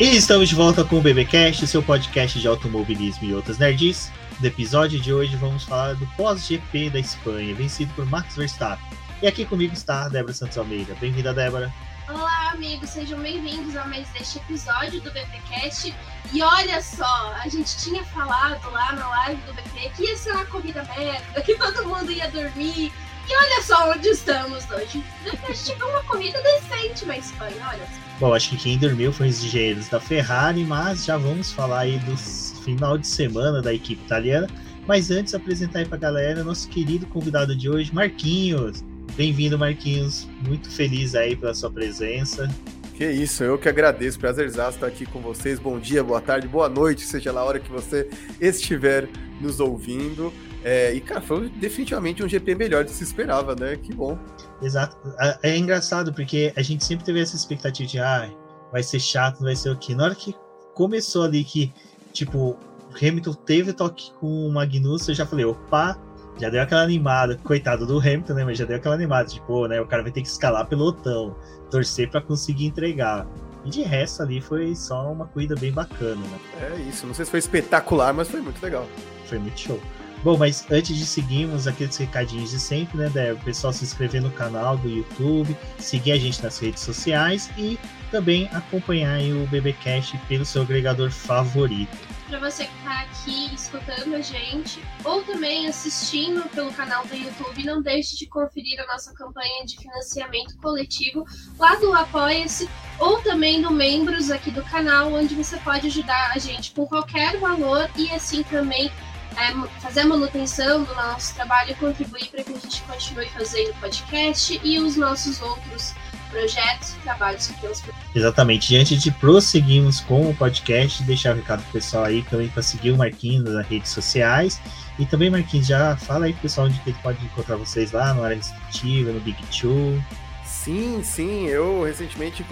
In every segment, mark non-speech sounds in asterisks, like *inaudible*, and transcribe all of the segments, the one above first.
E estamos de volta com o BBcast, seu podcast de automobilismo e outras nerds. No episódio de hoje vamos falar do pós-GP da Espanha, vencido por Max Verstappen. E aqui comigo está a Débora Santos Almeida. Bem-vinda, Débora. Olá, amigos, sejam bem-vindos a mais este episódio do BBcast. E olha só, a gente tinha falado lá na live do BP que ia ser uma corrida merda, que todo mundo ia dormir. E olha só onde estamos hoje. A gente teve uma corrida decente na Espanha, olha só. Bom, acho que quem dormiu foi os engenheiros da Ferrari, mas já vamos falar aí do final de semana da equipe italiana. Mas antes, apresentar aí pra galera nosso querido convidado de hoje, Marquinhos. Bem-vindo, Marquinhos. Muito feliz aí pela sua presença. Que isso, eu que agradeço. Prazerzaço estar aqui com vocês. Bom dia, boa tarde, boa noite, seja lá a hora que você estiver nos ouvindo. É, e, cara, foi definitivamente um GP melhor do que se esperava, né? Que bom. Exato. É engraçado porque a gente sempre teve essa expectativa de, ah, vai ser chato, vai ser o quê? Na hora que começou ali que, tipo, Hamilton teve toque com o Magnussen, eu já falei, opa, já deu aquela animada. Coitado do Hamilton, né? Mas já deu aquela animada, tipo, né? O cara vai ter que escalar pelotão, torcer para conseguir entregar. E de resto ali foi só uma corrida bem bacana, né? É isso, não sei se foi espetacular, mas foi muito legal. Foi muito show. Bom, mas antes de seguirmos aqueles recadinhos de sempre, né, Débora? O pessoal se inscrever no canal do YouTube, seguir a gente nas redes sociais e também acompanhar o BBcast pelo seu agregador favorito. Para você que está aqui escutando a gente ou também assistindo pelo canal do YouTube, não deixe de conferir a nossa campanha de financiamento coletivo lá do Apoia-se ou também do membros aqui do canal, onde você pode ajudar a gente com qualquer valor e assim também é, fazer a manutenção do nosso trabalho e contribuir para que a gente continue fazendo podcast e os nossos outros projetos e trabalhos que temos. Exatamente. Antes de prosseguirmos com o podcast, deixar o recado pro pessoal aí também para seguir o Marquinhos nas redes sociais. E também, Marquinhos, já fala aí pro pessoal onde que ele pode encontrar vocês lá, no área restritiva, no Big Two. Sim, sim, eu recentemente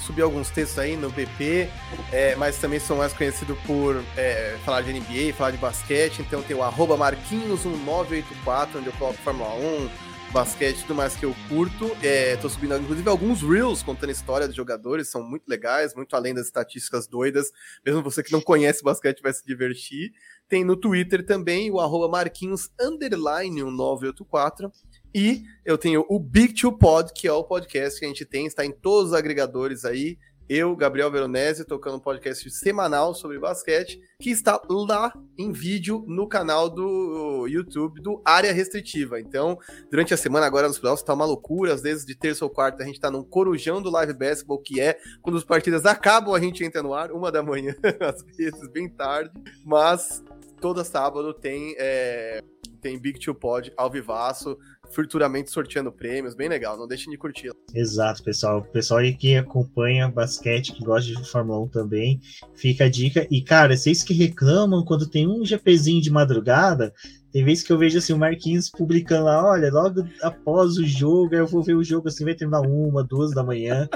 subi alguns textos aí no BP, é, mas também sou mais conhecido por é, falar de NBA, falar de basquete, então tem o arroba Marquinhos1984, onde eu coloco Fórmula 1, basquete tudo mais que eu curto. É, tô subindo, inclusive, alguns Reels contando história dos jogadores, são muito legais, muito além das estatísticas doidas. Mesmo você que não conhece basquete vai se divertir. Tem no Twitter também o arroba Marquinhos 1984. E eu tenho o Big Two Pod, que é o podcast que a gente tem, está em todos os agregadores aí. Eu, Gabriel Veronese, tocando um podcast semanal sobre basquete, que está lá em vídeo no canal do YouTube do Área Restritiva. Então, durante a semana, agora nos playoffs, tá uma loucura. Às vezes, de terça ou quarta, a gente tá num corujão do Live Basketball, que é quando as partidas acabam, a gente entra no ar, uma da manhã, *laughs* às vezes, bem tarde. Mas, toda sábado tem, é, tem Big Two Pod ao vivaço futuramente sorteando prêmios, bem legal, não deixem de curtir. Exato, pessoal. Pessoal aí que acompanha basquete, que gosta de Fórmula 1 também, fica a dica. E, cara, vocês que reclamam quando tem um GPzinho de madrugada, tem vezes que eu vejo assim, o Marquinhos publicando lá, olha, logo após o jogo, eu vou ver o jogo assim, vai terminar uma, duas da manhã.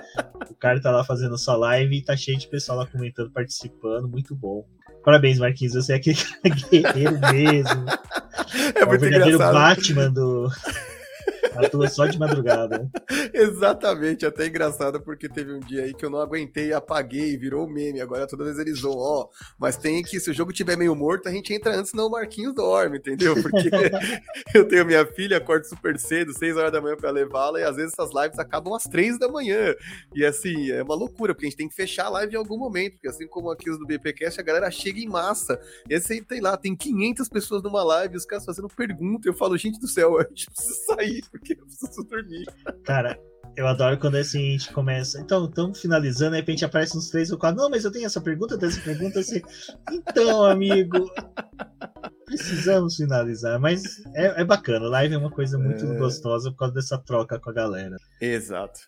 o cara tá lá fazendo sua live e tá cheio de pessoal lá comentando, participando, muito bom. Parabéns, Marquinhos, você é aquele *laughs* guerreiro mesmo. É, é muito o verdadeiro engraçado. Batman do, *laughs* Atua só de madrugada. Exatamente, até engraçado porque teve um dia aí que eu não aguentei apaguei, virou meme. Agora toda vez eles vão, ó. Mas tem que, se o jogo tiver meio morto, a gente entra antes, senão o Marquinhos dorme, entendeu? Porque *laughs* eu tenho minha filha, acordo super cedo, 6 horas da manhã para levá-la, e às vezes essas lives acabam às 3 da manhã. E assim, é uma loucura, porque a gente tem que fechar a live em algum momento, porque assim como aqui os do BPcast, a galera chega em massa. Esse aí tem lá, tem 500 pessoas numa live, os caras fazendo pergunta, eu falo, gente do céu, *laughs* a gente precisa sair, porque eu preciso dormir. Cara, eu adoro quando assim a gente começa. Então, estamos finalizando, de repente aparece uns três ou quatro. Não, mas eu tenho essa pergunta, tenho essa pergunta. Assim. Então, amigo, precisamos finalizar. Mas é, é bacana. Live é uma coisa muito é... gostosa por causa dessa troca com a galera. Exato.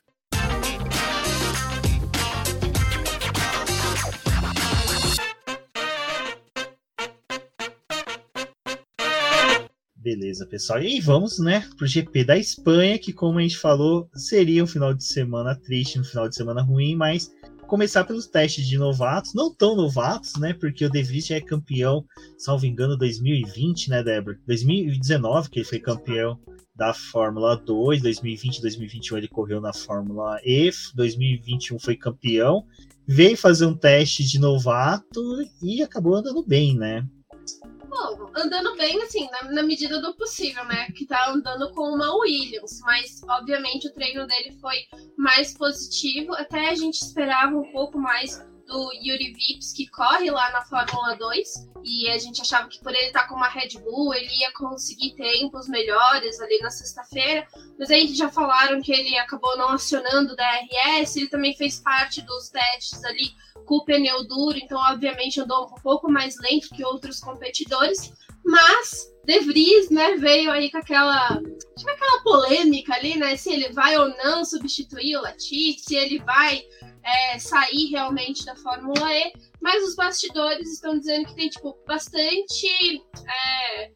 Beleza, pessoal. E aí vamos, né, pro GP da Espanha, que como a gente falou, seria um final de semana triste, um final de semana ruim, mas começar pelos testes de novatos, não tão novatos, né, porque o De Vries já é campeão, salvo engano, 2020, né, Débora? 2019 que ele foi campeão da Fórmula 2, 2020 2021 ele correu na Fórmula E, 2021 foi campeão, veio fazer um teste de novato e acabou andando bem, né? Bom, andando bem, assim, na, na, medida do possível, né? Que tá andando com uma Williams, mas obviamente o treino dele foi mais positivo. Até a gente esperava um pouco mais do Yuri Vips, que corre lá na Fórmula 2, e a gente achava que por ele estar tá com uma Red Bull, ele ia conseguir tempos melhores ali na sexta-feira, mas aí já falaram que ele acabou não acionando o DRS, ele também fez parte dos testes ali com o pneu duro, então obviamente andou um pouco mais lento que outros competidores, mas De Vries, né, veio aí com aquela, tipo aquela polêmica ali, né, se ele vai ou não substituir o Latifi, se ele vai é, sair realmente da Fórmula E, mas os bastidores estão dizendo que tem tipo bastante é,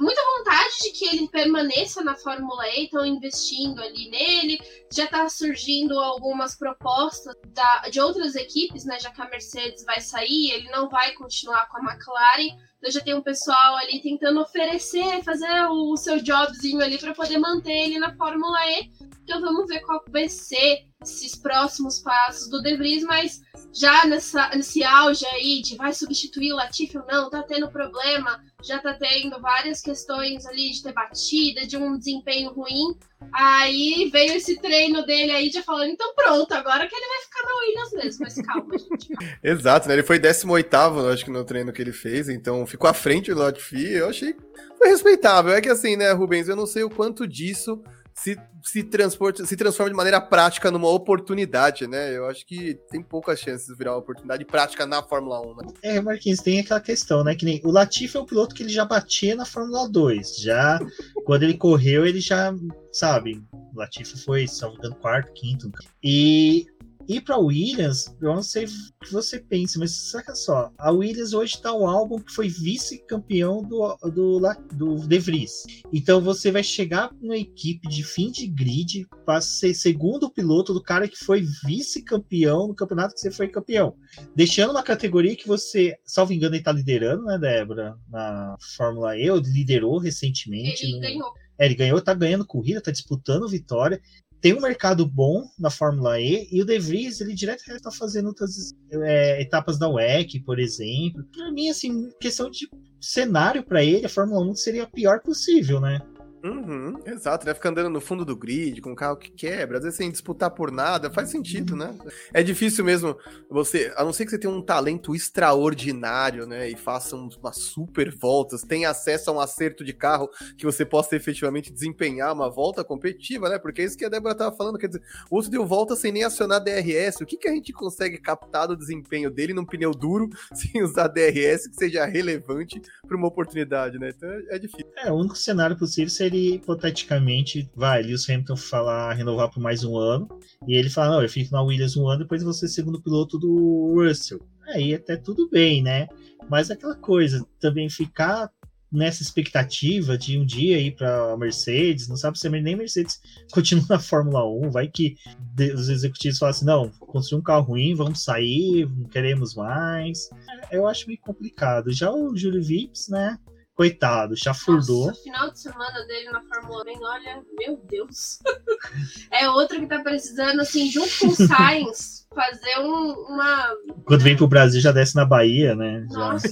muita vontade de que ele permaneça na Fórmula E, estão investindo ali nele. Já está surgindo algumas propostas da, de outras equipes, né? Já que a Mercedes vai sair, ele não vai continuar com a McLaren. Então já tem um pessoal ali tentando oferecer, fazer o, o seu jobzinho ali para poder manter ele na Fórmula E. Então vamos ver qual vai ser esses próximos passos do De Vries, mas já nessa, nesse auge aí de vai substituir o Latifi ou não, tá tendo problema, já tá tendo várias questões ali de ter batida, de um desempenho ruim. Aí veio esse treino dele aí já falando, então pronto, agora que ele vai ficar na Williams mesmo, mas calma, gente. *laughs* Exato, né? Ele foi 18 acho que no treino que ele fez, então ficou à frente do Latifi, eu achei foi respeitável. É que assim, né, Rubens, eu não sei o quanto disso se, se, transporte, se transforma de maneira prática numa oportunidade, né? Eu acho que tem poucas chances de virar uma oportunidade prática na Fórmula 1, né? É, Marquinhos, tem aquela questão, né? Que nem o Latifi é um piloto que ele já batia na Fórmula 2. Já quando ele correu, ele já, sabe, o Latifi foi, salvo quarto, quinto. E e para Williams, eu não sei o que você pensa, mas saca só, a Williams hoje está o álbum que foi vice-campeão do, do, do De Vries. Então você vai chegar numa equipe de fim de grid para ser segundo piloto do cara que foi vice-campeão no campeonato que você foi campeão. Deixando uma categoria que você, salvo engano, está liderando, né, Débora? Na Fórmula E, ou liderou recentemente. Ele no... ganhou. É, ele ganhou, tá ganhando corrida, tá disputando vitória tem um mercado bom na Fórmula E e o De Vries, ele direto está fazendo outras é, etapas da WEC, por exemplo. Para mim, assim, questão de cenário para ele, a Fórmula 1 seria a pior possível, né? Uhum, exato, né? Fica andando no fundo do grid com um carro que quebra, às vezes sem disputar por nada, faz sentido, né? É difícil mesmo você, a não ser que você tenha um talento extraordinário, né? E faça umas super voltas, tenha acesso a um acerto de carro que você possa efetivamente desempenhar uma volta competitiva, né? Porque é isso que a Débora tava falando, quer dizer, o outro deu volta sem nem acionar DRS. O que, que a gente consegue captar do desempenho dele num pneu duro *laughs* sem usar DRS que seja relevante para uma oportunidade, né? Então é, é difícil. É, o único cenário possível seria ele, hipoteticamente, vai, Lewis Hamilton falar, renovar por mais um ano, e ele fala, não, eu fico na Williams um ano, depois você segundo piloto do Russell. Aí até tudo bem, né? Mas aquela coisa, também ficar nessa expectativa de um dia ir para Mercedes, não sabe se nem Mercedes *laughs* continua na Fórmula 1, vai que os executivos falam assim, não, construir um carro ruim, vamos sair, não queremos mais. Eu acho meio complicado. Já o Júlio Vips, né, Coitado, chafurdou. Nossa, o final de semana dele na Fórmula 1, olha, meu Deus. *laughs* é outro que tá precisando, assim, junto com o *laughs* Sainz, fazer um, uma. Quando vem pro Brasil, já desce na Bahia, né? Nossa.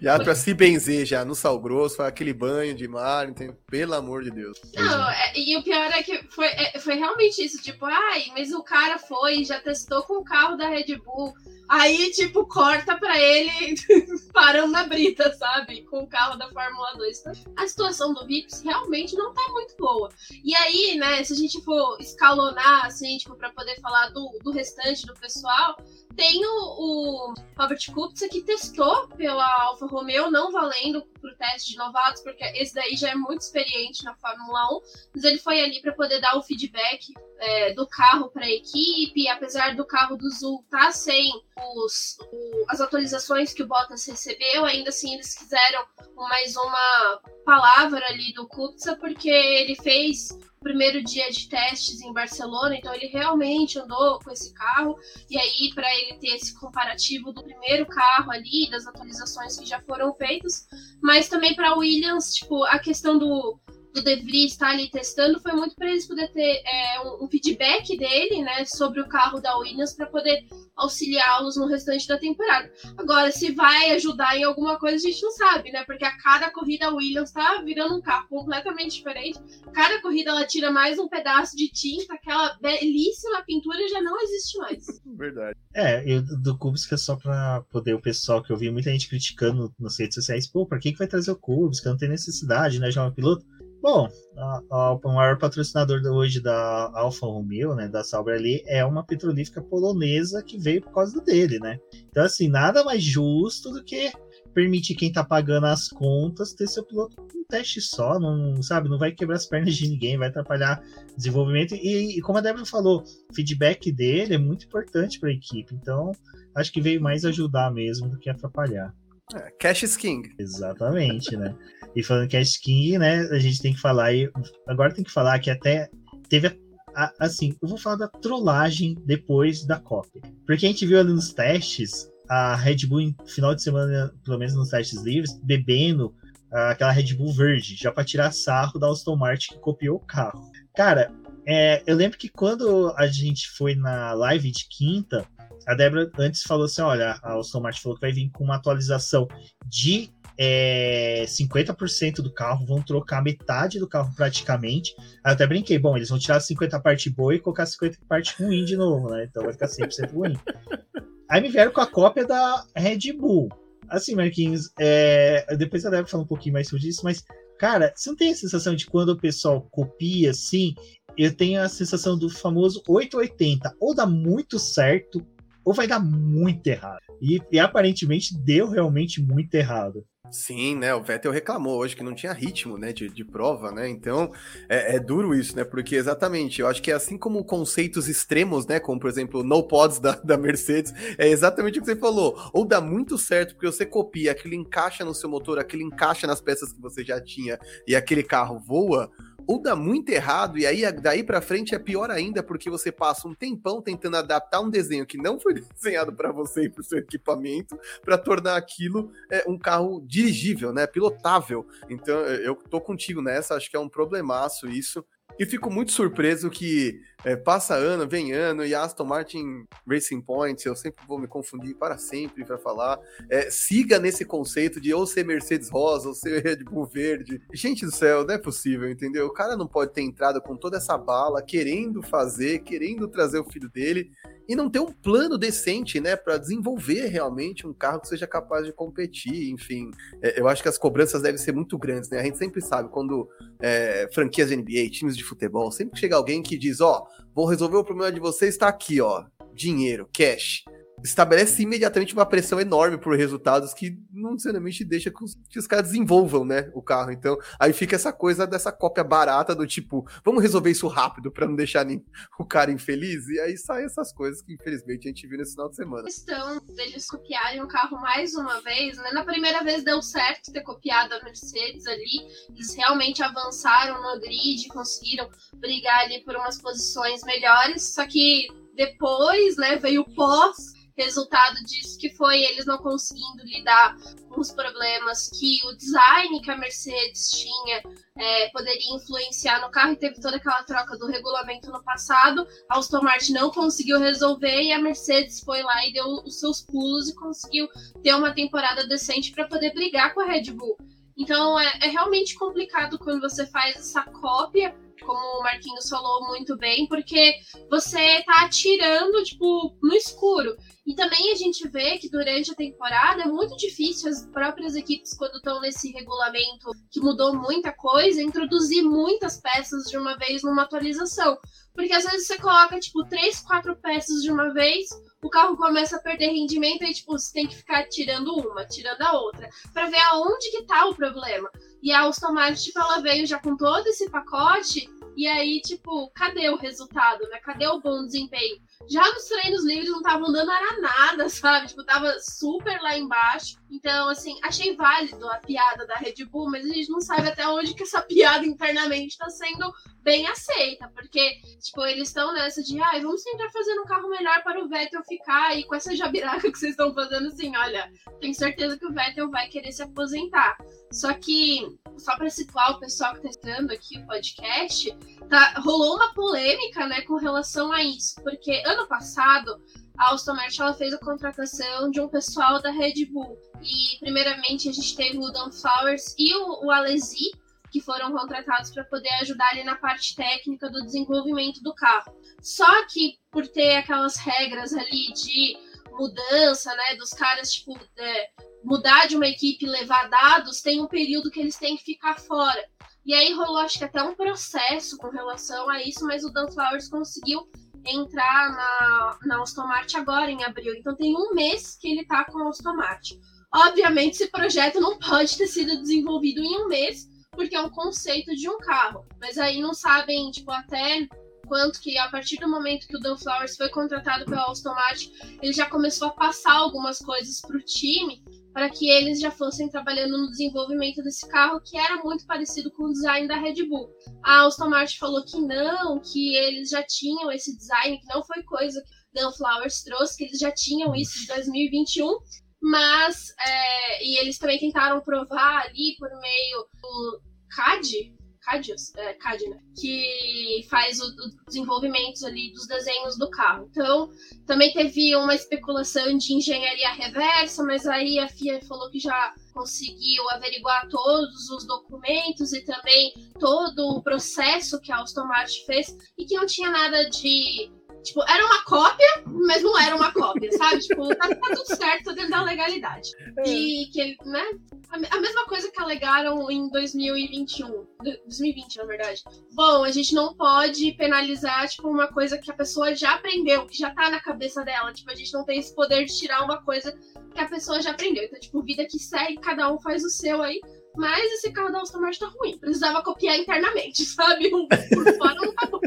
Já, *laughs* já pra se benzer, já no sal grosso, aquele banho de mar, entendeu? pelo amor de Deus. Não, é, e o pior é que foi, é, foi realmente isso, tipo, ai, mas o cara foi, já testou com o carro da Red Bull Aí, tipo, corta pra ele *laughs* parando na brita, sabe? Com o carro da Fórmula 2. Então, a situação do Vips realmente não tá muito boa. E aí, né, se a gente for escalonar, assim, tipo, pra poder falar do, do restante do pessoal, tem o, o Robert Kubica que testou pela Alfa Romeo, não valendo pro teste de novatos, porque esse daí já é muito experiente na Fórmula 1, mas ele foi ali para poder dar o feedback é, do carro para a equipe, apesar do carro do Zul estar tá sem os, o, as atualizações que o Bottas recebeu, ainda assim eles quiseram mais uma palavra ali do Kubica, porque ele fez primeiro dia de testes em Barcelona, então ele realmente andou com esse carro, e aí para ele ter esse comparativo do primeiro carro ali, das atualizações que já foram feitas, mas também para Williams, tipo, a questão do do De Vries estar ali testando foi muito para eles poderem ter é, um, um, feedback dele, né, sobre o carro da Williams para poder auxiliá-los no restante da temporada. Agora, se vai ajudar em alguma coisa, a gente não sabe, né? Porque a cada corrida a Williams tá virando um carro completamente diferente. Cada corrida ela tira mais um pedaço de tinta, aquela belíssima pintura já não existe mais. Verdade. É, eu do é só para poder o pessoal que eu vi muita gente criticando nas redes sociais, pô, para que que vai trazer o que não tem necessidade, né, já é um piloto? Bom, a, a, o maior patrocinador hoje da Alfa Romeo, né, da Sauber ali, é uma petrolífica polonesa que veio por causa dele, né? Então, assim, nada mais justo do que permitir quem tá pagando as contas ter seu piloto um teste só, não sabe, não vai quebrar as pernas de ninguém, vai atrapalhar desenvolvimento e, e como a Débora falou, feedback dele é muito importante para a equipe. Então, acho que veio mais ajudar mesmo do que atrapalhar. É, cash is king. Exatamente, né? E falando cash king, né, a gente tem que falar e agora tem que falar que até teve a, assim, eu vou falar da trollagem depois da cópia. Porque a gente viu ali nos testes a Red Bull final de semana, pelo menos nos testes livres, bebendo uh, aquela Red Bull verde, já para tirar sarro da Aston Martin que copiou o carro. Cara, é, eu lembro que quando a gente foi na live de quinta, a Débora antes falou assim: olha, a Aston Martin falou que vai vir com uma atualização de é, 50% do carro, vão trocar metade do carro praticamente. Aí eu até brinquei, bom, eles vão tirar 50 parte boa e colocar 50 parte ruim de novo, né? Então vai ficar 100% ruim. *laughs* Aí me vieram com a cópia da Red Bull. Assim, Marquinhos, é... depois a Débora fala um pouquinho mais sobre isso, mas, cara, você não tem a sensação de quando o pessoal copia assim? Eu tenho a sensação do famoso 880, ou dá muito certo, ou vai dar muito errado. E, e aparentemente deu realmente muito errado. Sim, né? O Vettel reclamou hoje que não tinha ritmo, né? De, de prova, né? Então é, é, duro isso, né? Porque exatamente, eu acho que é assim como conceitos extremos, né? Como por exemplo, no pods da, da Mercedes, é exatamente o que você falou. Ou dá muito certo porque você copia, aquilo encaixa no seu motor, aquilo encaixa nas peças que você já tinha e aquele carro voa ou dá muito errado, e aí daí para frente é pior ainda, porque você passa um tempão tentando adaptar um desenho que não foi *laughs* desenhado para você e para o seu equipamento, para tornar aquilo é, um carro dirigível, né, pilotável. Então eu tô contigo nessa, acho que é um problemaço isso. E fico muito surpreso que é, passa ano, vem ano, e Aston Martin Racing Point, eu sempre vou me confundir para sempre para falar, é, siga nesse conceito de ou ser Mercedes rosa ou ser *laughs* Red Bull verde. Gente do céu, não é possível, entendeu? O cara não pode ter entrado com toda essa bala, querendo fazer, querendo trazer o filho dele, e não ter um plano decente, né, para desenvolver realmente um carro que seja capaz de competir, enfim. É, eu acho que as cobranças devem ser muito grandes, né? A gente sempre sabe quando é, franquias de NBA, times de futebol, sempre chega alguém que diz, ó, oh, vou resolver o problema de vocês, está aqui, ó, dinheiro, cash estabelece imediatamente uma pressão enorme por resultados que não necessariamente deixa que os, caras desenvolvam, né, o carro. Então, aí fica essa coisa dessa cópia barata do tipo, vamos resolver isso rápido para não deixar nem, o cara infeliz. E aí saem essas coisas que infelizmente a gente viu nesse final de semana. A questão deles copiarem o carro mais uma vez, né? Na primeira vez deu certo ter copiado a Mercedes ali. Eles realmente avançaram no grid, conseguiram brigar ali por umas posições melhores. Só que depois, né, veio o pós resultado disso que foi eles não conseguindo lidar com os problemas que o design que a Mercedes tinha é, poderia influenciar no carro e teve toda aquela troca do regulamento no passado. A Aston Martin não conseguiu resolver e a Mercedes foi lá e deu os seus pulos e conseguiu ter uma temporada decente para poder brigar com a Red Bull. Então é, é realmente complicado quando você faz essa cópia como o Marquinhos falou muito bem, porque você tá atirando, tipo, no escuro. E também a gente vê que durante a temporada é muito difícil as próprias equipes, quando estão nesse regulamento que mudou muita coisa, introduzir muitas peças de uma vez numa atualização. Porque às vezes você coloca, tipo, três, quatro peças de uma vez, o carro começa a perder rendimento e, tipo, você tem que ficar tirando uma, tirando a outra, para ver aonde que tá o problema. E a Aston Martin, tipo, ela veio já com todo esse pacote e aí, tipo, cadê o resultado, né? Cadê o bom desempenho? Já nos treinos livres não estavam dando era nada, *laughs* sabe? Tipo, tava super lá embaixo. Então, assim, achei válido a piada da Red Bull, mas a gente não sabe até onde que essa *laughs* piada internamente está sendo bem aceita. Porque, tipo, eles estão nessa de, ai, vamos tentar fazer um carro melhor para o Vettel ficar. E com essa jabiraca *laughs* que vocês estão fazendo, assim, olha, tenho certeza que o Vettel vai querer se aposentar. Só que só para situar o pessoal que está estando aqui o podcast, tá, rolou uma polêmica, né, com relação a isso, porque ano passado a Aston Martin ela fez a contratação de um pessoal da Red Bull e primeiramente a gente teve o Dan Flowers e o, o Alesi que foram contratados para poder ajudar ali na parte técnica do desenvolvimento do carro. Só que por ter aquelas regras ali de mudança, né, dos caras tipo é, mudar de uma equipe e levar dados, tem um período que eles têm que ficar fora. E aí rolou, acho que até um processo com relação a isso, mas o Dan Flowers conseguiu entrar na, na Martin agora, em abril. Então tem um mês que ele tá com a Martin. Obviamente, esse projeto não pode ter sido desenvolvido em um mês, porque é um conceito de um carro. Mas aí não sabem, tipo, até quanto que a partir do momento que o Dan Flowers foi contratado pela Aston Martin, ele já começou a passar algumas coisas para o time para que eles já fossem trabalhando no desenvolvimento desse carro, que era muito parecido com o design da Red Bull. A Aston Martin falou que não, que eles já tinham esse design, que não foi coisa que Dan Flowers trouxe, que eles já tinham isso de 2021, mas é, e eles também tentaram provar ali por meio do CAD, Cadius, é, CAD, né? Que faz o, o desenvolvimento ali dos desenhos do carro. Então, também teve uma especulação de engenharia reversa, mas aí a FIA falou que já conseguiu averiguar todos os documentos e também todo o processo que a Aston Martin fez e que não tinha nada de Tipo, era uma cópia, mas não era uma cópia, sabe? Tipo, tá, tá tudo certo, tá dentro da legalidade. É. E que, né? A, a mesma coisa que alegaram em 2021. 2020, na verdade. Bom, a gente não pode penalizar, tipo, uma coisa que a pessoa já aprendeu, que já tá na cabeça dela. Tipo, a gente não tem esse poder de tirar uma coisa que a pessoa já aprendeu. Então, tipo, vida que segue, cada um faz o seu aí. Mas esse carro da Aston Martin tá ruim. Precisava copiar internamente, *laughs* sabe? Um por fora não tá bom.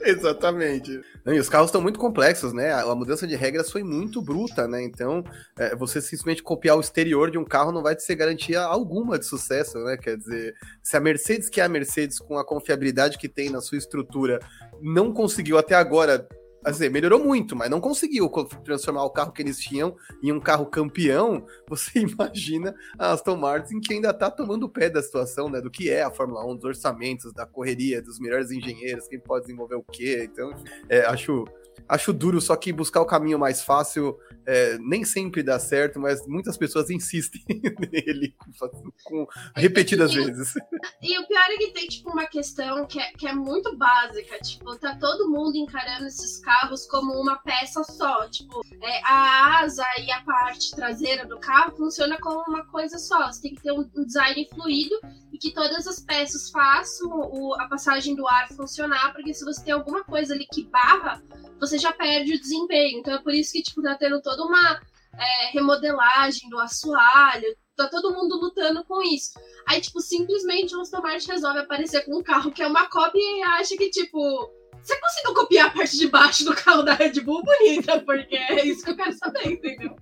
*laughs* Exatamente. E os carros estão muito complexos, né? A, mudança de regras foi muito bruta, né? Então, é, você simplesmente copiar o exterior de um carro não vai te ser garantia alguma de sucesso, né? Quer dizer, se a Mercedes, que é a Mercedes, com a confiabilidade que tem na sua estrutura, não conseguiu até agora Assim, melhorou muito, mas não conseguiu transformar o carro que eles tinham em um carro campeão. *laughs* Você imagina a Aston Martin que ainda tá tomando pé da situação, né? Do que é a Fórmula 1, dos orçamentos, da correria, dos melhores engenheiros, quem pode desenvolver o quê. Então, é, acho acho duro, só que buscar o caminho mais fácil é, nem sempre dá certo, mas muitas pessoas insistem *laughs* nele com, com repetidas e, vezes. E o pior é que tem, tipo, uma questão que é, que é muito básica, tipo, tá todo mundo encarando esses carros como uma peça só, tipo, é, a asa e a parte traseira do carro funciona como uma coisa só, você tem que ter um, um design fluido e que todas as peças façam o, a passagem do ar funcionar, porque se você tem alguma coisa ali que barra, você já perde o desempenho. Então é por isso que, tipo, tá tendo toda uma é, remodelagem do assoalho, tá todo mundo lutando com isso. Aí, tipo, simplesmente o Aston Martin resolve aparecer com um carro que é uma cópia e acha que, tipo, você conseguiu copiar a parte de baixo do carro da Red Bull bonita, porque é isso que eu quero saber, entendeu?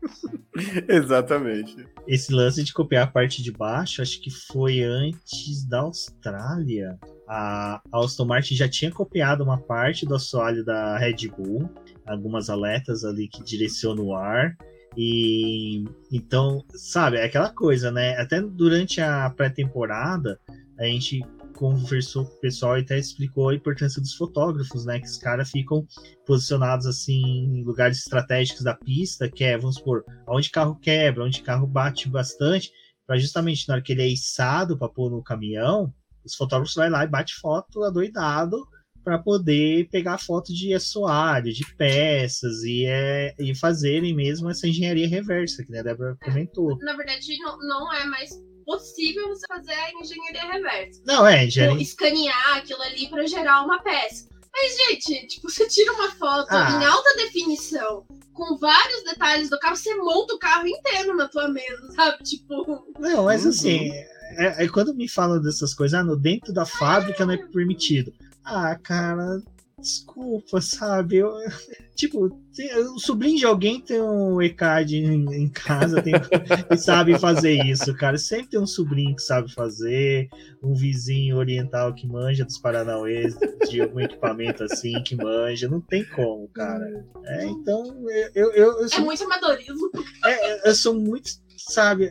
*laughs* Exatamente. Esse lance de copiar a parte de baixo, acho que foi antes da Austrália a Aston Martin já tinha copiado uma parte do assoalho da Red Bull, algumas aletas ali que direcionam o ar. E então, sabe, é aquela coisa, né? Até durante a pré-temporada, a gente conversou com o pessoal e até explicou a importância dos fotógrafos, né? Que os caras ficam posicionados assim em lugares estratégicos da pista, que é, vamos supor, onde carro quebra, onde carro bate bastante, para justamente na hora que ele é içado para pôr no caminhão, os fotógrafos vai lá e bate foto adoidado para poder pegar foto de assoalho, de peças e, é, e fazerem mesmo essa engenharia reversa, que né, a Débora comentou. Na verdade, não, não é mais possível você fazer a engenharia reversa. Não, é, engenharia... Tipo, escanear aquilo ali para gerar uma peça. Mas, gente, tipo, você tira uma foto ah. em alta definição, com vários detalhes do carro, você monta o carro inteiro na tua mesa, sabe? Tipo. Não, mas assim, uhum é, é, quando me falam dessas coisas, ah, no dentro da fábrica não é permitido. Ah, cara, desculpa, sabe? Eu, *laughs* tipo, tem, o sobrinho de alguém tem um ECAD em, em casa tem, *laughs* e sabe fazer isso, cara. Sempre tem um sobrinho que sabe fazer, um vizinho oriental que manja dos Paranauês de algum equipamento assim, que manja. Não tem como, cara. É, então, eu, eu, eu é sou, É muito amadorismo. É, eu sou muito sabe,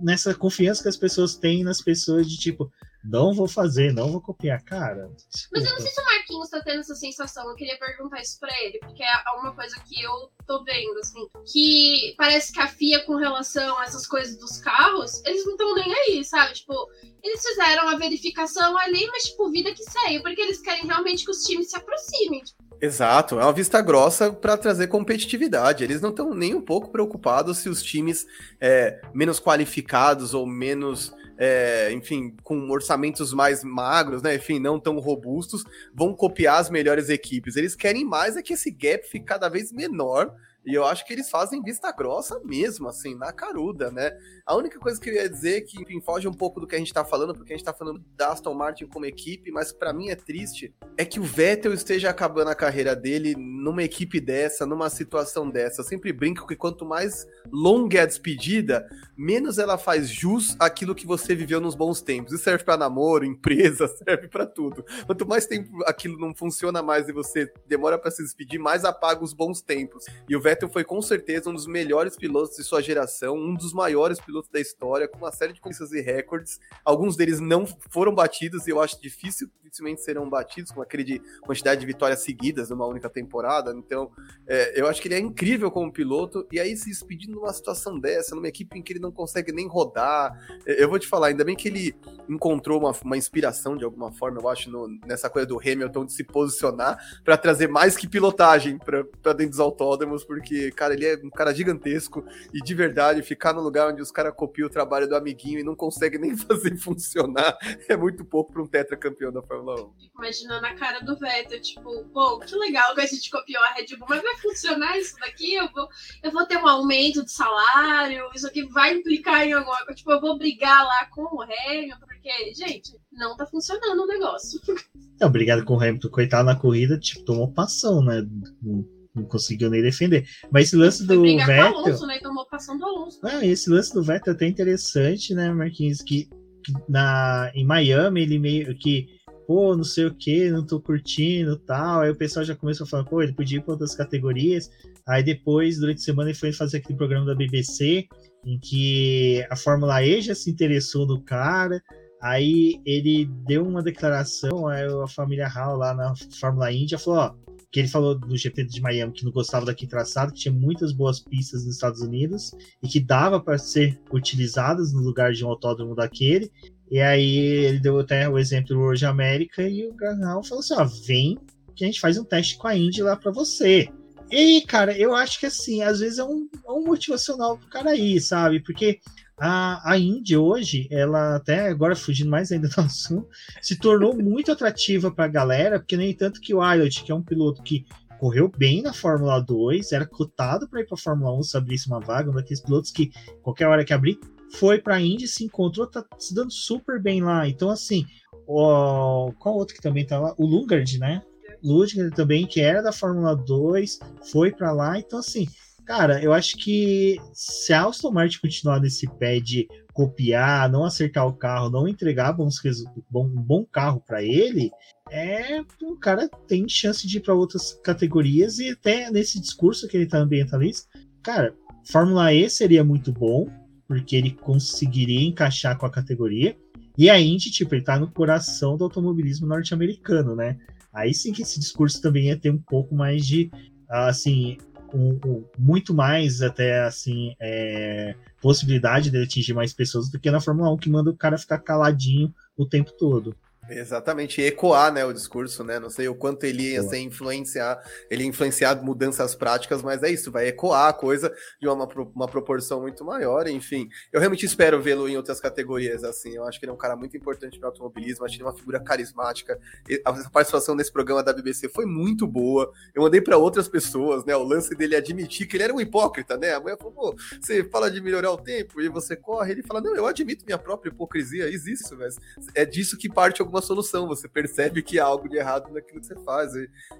nessa confiança que as pessoas têm nas pessoas de tipo, não vou fazer, não vou copiar, cara. Mas eu não sei se o Marquinhos tá tendo essa sensação. Eu queria perguntar isso pra ele, porque é uma coisa que eu tô vendo, assim. Que parece que a FIA, com relação a essas coisas dos carros, eles não estão nem aí, sabe? Tipo, eles fizeram a verificação ali, mas, tipo, vida que segue, porque eles querem realmente que os times se aproximem. Tipo, Exato, é uma vista grossa para trazer competitividade. Eles não estão nem um pouco preocupados se os times é, menos qualificados ou menos, é, enfim, com orçamentos mais magros, né? Enfim, não tão robustos, vão copiar as melhores equipes. Eles querem mais é que esse gap fique cada vez menor e eu acho que eles fazem vista grossa mesmo, assim, na caruda, né? A única coisa que eu ia dizer é que, enfim, foge um pouco do que a gente tá falando, porque a gente tá falando da Aston Martin como equipe, mas para mim é triste, é que o Vettel esteja acabando a carreira dele numa equipe dessa, numa situação dessa. Eu sempre brinco que quanto mais longa é a despedida, menos ela faz jus aquilo que você viveu nos bons tempos. Isso serve para namoro, empresa, *laughs* serve para tudo. Quanto mais tempo aquilo não funciona mais e você demora para se despedir, mais apaga os bons tempos. E o Vettel Vettel foi com certeza um dos melhores pilotos de sua geração, um dos maiores pilotos da história, com uma série de conquistas e recordes. Alguns deles não foram batidos e eu acho difícil, dificilmente serão batidos, com aquele de quantidade de vitórias seguidas numa única temporada. Então, é, eu acho que ele é incrível como piloto. E aí, se despedindo numa situação dessa, numa equipe em que ele não consegue nem rodar, é, eu vou te falar, ainda bem que ele encontrou uma, uma inspiração de alguma forma, eu acho, no, nessa coisa do Hamilton de se posicionar para trazer mais que pilotagem para dentro dos autódromos, porque porque, cara, ele é um cara gigantesco e de verdade ficar no lugar onde os caras copiam o trabalho do amiguinho e não conseguem nem *laughs* fazer funcionar é muito pouco para um tetracampeão da Fórmula 1. Imaginando a cara do Vettel, tipo, pô, que legal que a gente copiou a Red Bull, mas vai funcionar isso daqui? Eu vou, eu vou ter um aumento de salário, isso aqui vai implicar em alguma coisa, tipo, eu vou brigar lá com o Hamilton, porque, gente, não tá funcionando o negócio. É, obrigado com o Hamilton, coitado na corrida, tipo, tomou passão, né? Não conseguiu nem defender. Mas esse lance do Vettel. Alonso, né? Tomou passando Alonso. Ah, esse lance do Vettel é até interessante, né, Marquinhos? Que, que, na, em Miami ele meio que, pô, não sei o que, não tô curtindo tal. Aí o pessoal já começou a falar, pô, ele podia ir para outras categorias. Aí depois, durante a semana, ele foi fazer aquele programa da BBC em que a Fórmula E já se interessou no cara. Aí ele deu uma declaração, aí a família Hall lá na Fórmula Indy falou, ó, que ele falou do GP de Miami que não gostava daquele traçado, que tinha muitas boas pistas nos Estados Unidos e que dava para ser utilizadas no lugar de um autódromo daquele. E aí ele deu até o exemplo do World América e o Garnal falou assim: ó, vem que a gente faz um teste com a Indy lá para você. E, cara, eu acho que assim, às vezes é um, é um motivacional pro cara aí, sabe? Porque a, a Indy hoje, ela até agora fugindo mais ainda do *laughs* assunto, se tornou muito atrativa para a galera, porque nem tanto que o Aylot, que é um piloto que correu bem na Fórmula 2, era cotado para ir para Fórmula 1 se abrisse uma vaga, um daqueles pilotos que qualquer hora que abrir, foi para a Indy, se encontrou, tá se dando super bem lá. Então, assim, o, qual outro que também tá lá? O Lungard, né? Lundgren também, que era da Fórmula 2, foi para lá. Então, assim, Cara, eu acho que se a Aston Martin continuar nesse pé de copiar, não acertar o carro, não entregar bons bom, um bom carro para ele, é o cara tem chance de ir para outras categorias e até nesse discurso que ele tá ambientalista, cara, Fórmula E seria muito bom, porque ele conseguiria encaixar com a categoria. E a Indy, tipo, ele tá no coração do automobilismo norte-americano, né? Aí sim que esse discurso também ia ter um pouco mais de, assim, um, um, muito mais até assim é, possibilidade de atingir mais pessoas do que na Fórmula 1 que manda o cara ficar caladinho o tempo todo. Exatamente, ecoar, né, o discurso, né? Não sei o quanto ele ia ser influenciar, ele ia influenciar mudanças práticas, mas é isso, vai ecoar a coisa de uma, uma proporção muito maior, enfim. Eu realmente espero vê-lo em outras categorias, assim. Eu acho que ele é um cara muito importante no automobilismo, acho que ele é uma figura carismática. A participação nesse programa da BBC foi muito boa. Eu mandei para outras pessoas, né? O lance dele admitir que ele era um hipócrita, né? A mulher falou, pô, você fala de melhorar o tempo e você corre. Ele fala, não, eu admito minha própria hipocrisia, existe, mas é disso que parte alguma solução, você percebe que há algo de errado naquilo que você faz.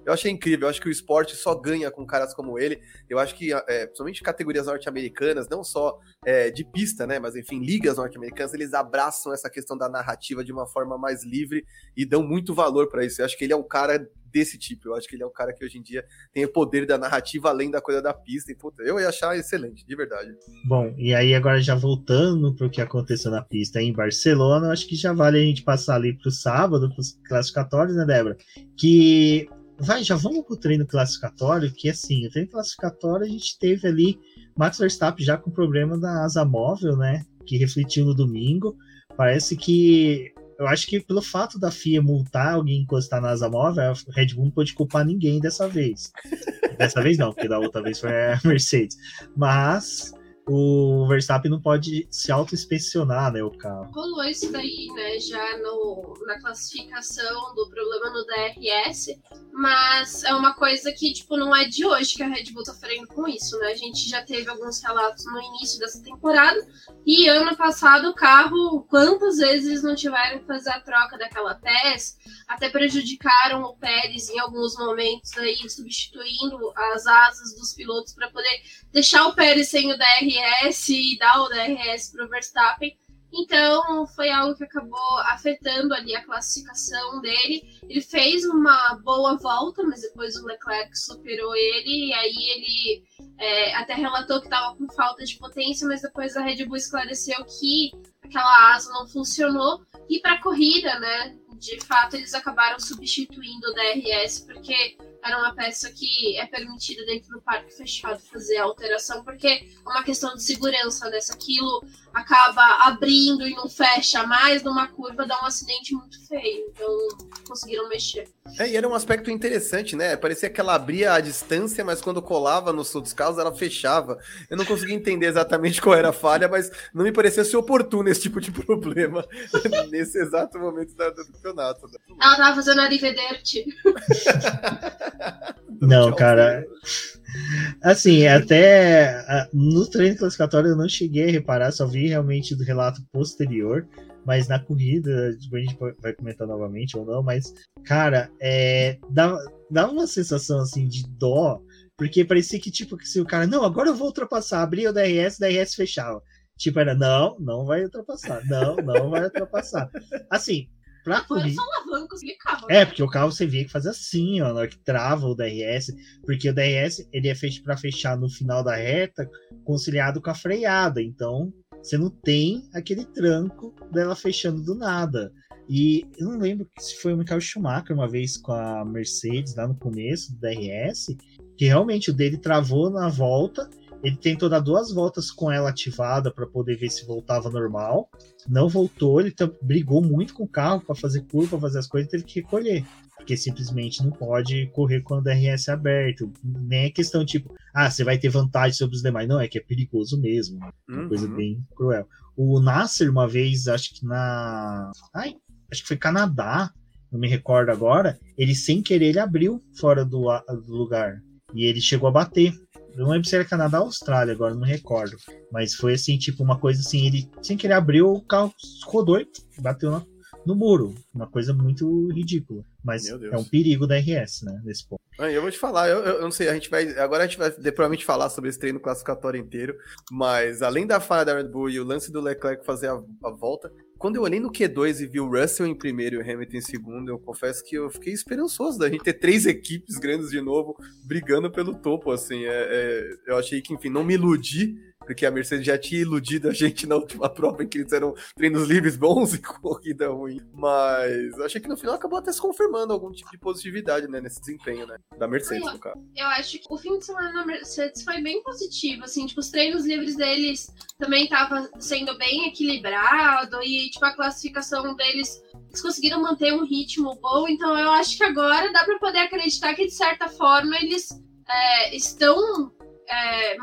Eu achei incrível, eu acho que o esporte só ganha com caras como ele. Eu acho que, é, principalmente categorias norte-americanas, não só é, de pista, né, mas enfim, ligas norte-americanas, eles abraçam essa questão da narrativa de uma forma mais livre e dão muito valor para isso. Eu acho que ele é um cara desse tipo. Eu acho que ele é um cara que hoje em dia tem o poder da narrativa além da coisa da pista. E, puta, eu ia achar excelente, de verdade. Bom, e aí agora já voltando para o que aconteceu na pista em Barcelona, acho que já vale a gente passar ali para o sábado, para os classificatórios, né, Débora? Que vai, já vamos pro treino classificatório, que assim, o treino classificatório a gente teve ali Max Verstappen já com problema da asa móvel, né? Que refletiu no domingo. Parece que. Eu acho que pelo fato da FIA multar alguém encostar na asa móvel, a Red Bull não pode culpar ninguém dessa vez. dessa vez não, porque da outra vez foi a *laughs* Mercedes. Mas o Verstappen não pode se auto-inspecionar, né, o carro. Rolou isso daí, né, já no, na classificação do problema no DRS, mas é uma coisa que, tipo, não é de hoje que a Red Bull tá sofrendo com isso, né, a gente já teve alguns relatos no início dessa temporada, e ano passado o carro, quantas vezes não tiveram que fazer a troca daquela peça, até prejudicaram o Pérez em alguns momentos aí, substituindo as asas dos pilotos para poder deixar o Pérez sem o DRS e dar o DRS para o Verstappen. Então foi algo que acabou afetando ali a classificação dele. Ele fez uma boa volta, mas depois o Leclerc superou ele e aí ele é, até relatou que estava com falta de potência, mas depois a Red Bull esclareceu que aquela asa não funcionou. E para a corrida, né? De fato, eles acabaram substituindo o DRS porque era uma peça que é permitida dentro do parque fechado fazer a alteração, porque é uma questão de segurança, né? Se aquilo acaba abrindo e não fecha mais numa curva, dá um acidente muito feio. Então, conseguiram mexer. É, e era um aspecto interessante, né? Parecia que ela abria a distância, mas quando colava nos outros carros, ela fechava. Eu não consegui entender exatamente qual era a falha, mas não me parecia ser oportuno esse tipo de problema *laughs* nesse exato momento do campeonato. Né? Ela tava fazendo a Rivederte. *laughs* Não, cara. Assim, até no treino classificatório eu não cheguei a reparar, só vi realmente do relato posterior, mas na corrida, a gente vai comentar novamente ou não, mas, cara, é, dá, dá uma sensação assim de dó, porque parecia que, tipo, que se o cara, não, agora eu vou ultrapassar, abria o DRS, DRS fechava. Tipo, era, não, não vai ultrapassar, não, não vai ultrapassar. Assim, Pra carro. É, porque o carro você via que faz assim, ó, na hora que trava o DRS, porque o DRS ele é feito para fechar no final da reta, conciliado com a freada, então você não tem aquele tranco dela fechando do nada. E eu não lembro se foi o Michael Schumacher uma vez com a Mercedes lá no começo do DRS, que realmente o dele travou na volta ele tentou dar duas voltas com ela ativada para poder ver se voltava normal. Não voltou, ele brigou muito com o carro para fazer curva, fazer as coisas, teve que recolher. Porque simplesmente não pode correr com o DRS aberto. Nem é questão tipo, ah, você vai ter vantagem sobre os demais. Não, é que é perigoso mesmo. Né? Uma uhum. coisa bem cruel. O Nasser, uma vez, acho que na. Ai, acho que foi Canadá, não me recordo agora. Ele sem querer ele abriu fora do, do lugar. E ele chegou a bater. Não lembro se era Canadá ou Austrália, agora não recordo. Mas foi assim, tipo, uma coisa assim, ele sem querer abriu, o carro rodou e bateu no muro. Uma coisa muito ridícula. Mas é um perigo da RS, né? Nesse ponto. Eu vou te falar, eu, eu, não sei, a gente vai. Agora a gente vai provavelmente falar sobre esse treino classificatório inteiro. Mas além da falha da Red Bull e o lance do Leclerc fazer a, a volta, quando eu olhei no Q2 e vi o Russell em primeiro e o Hamilton em segundo, eu confesso que eu fiquei esperançoso da gente ter três equipes grandes de novo brigando pelo topo, assim. É, é, eu achei que, enfim, não me iludi porque a Mercedes já tinha iludido a gente na última *laughs* prova em que eles eram treinos livres bons *laughs* e corrida ruim. Mas eu achei que no final acabou até se confirmando algum tipo de positividade, né, nesse desempenho, né, da Mercedes, eu, no caso. Eu acho que o fim de semana na Mercedes foi bem positivo, assim, tipo, os treinos livres deles também estavam sendo bem equilibrado e, tipo, a classificação deles eles conseguiram manter um ritmo bom, então eu acho que agora dá para poder acreditar que, de certa forma, eles é, estão é,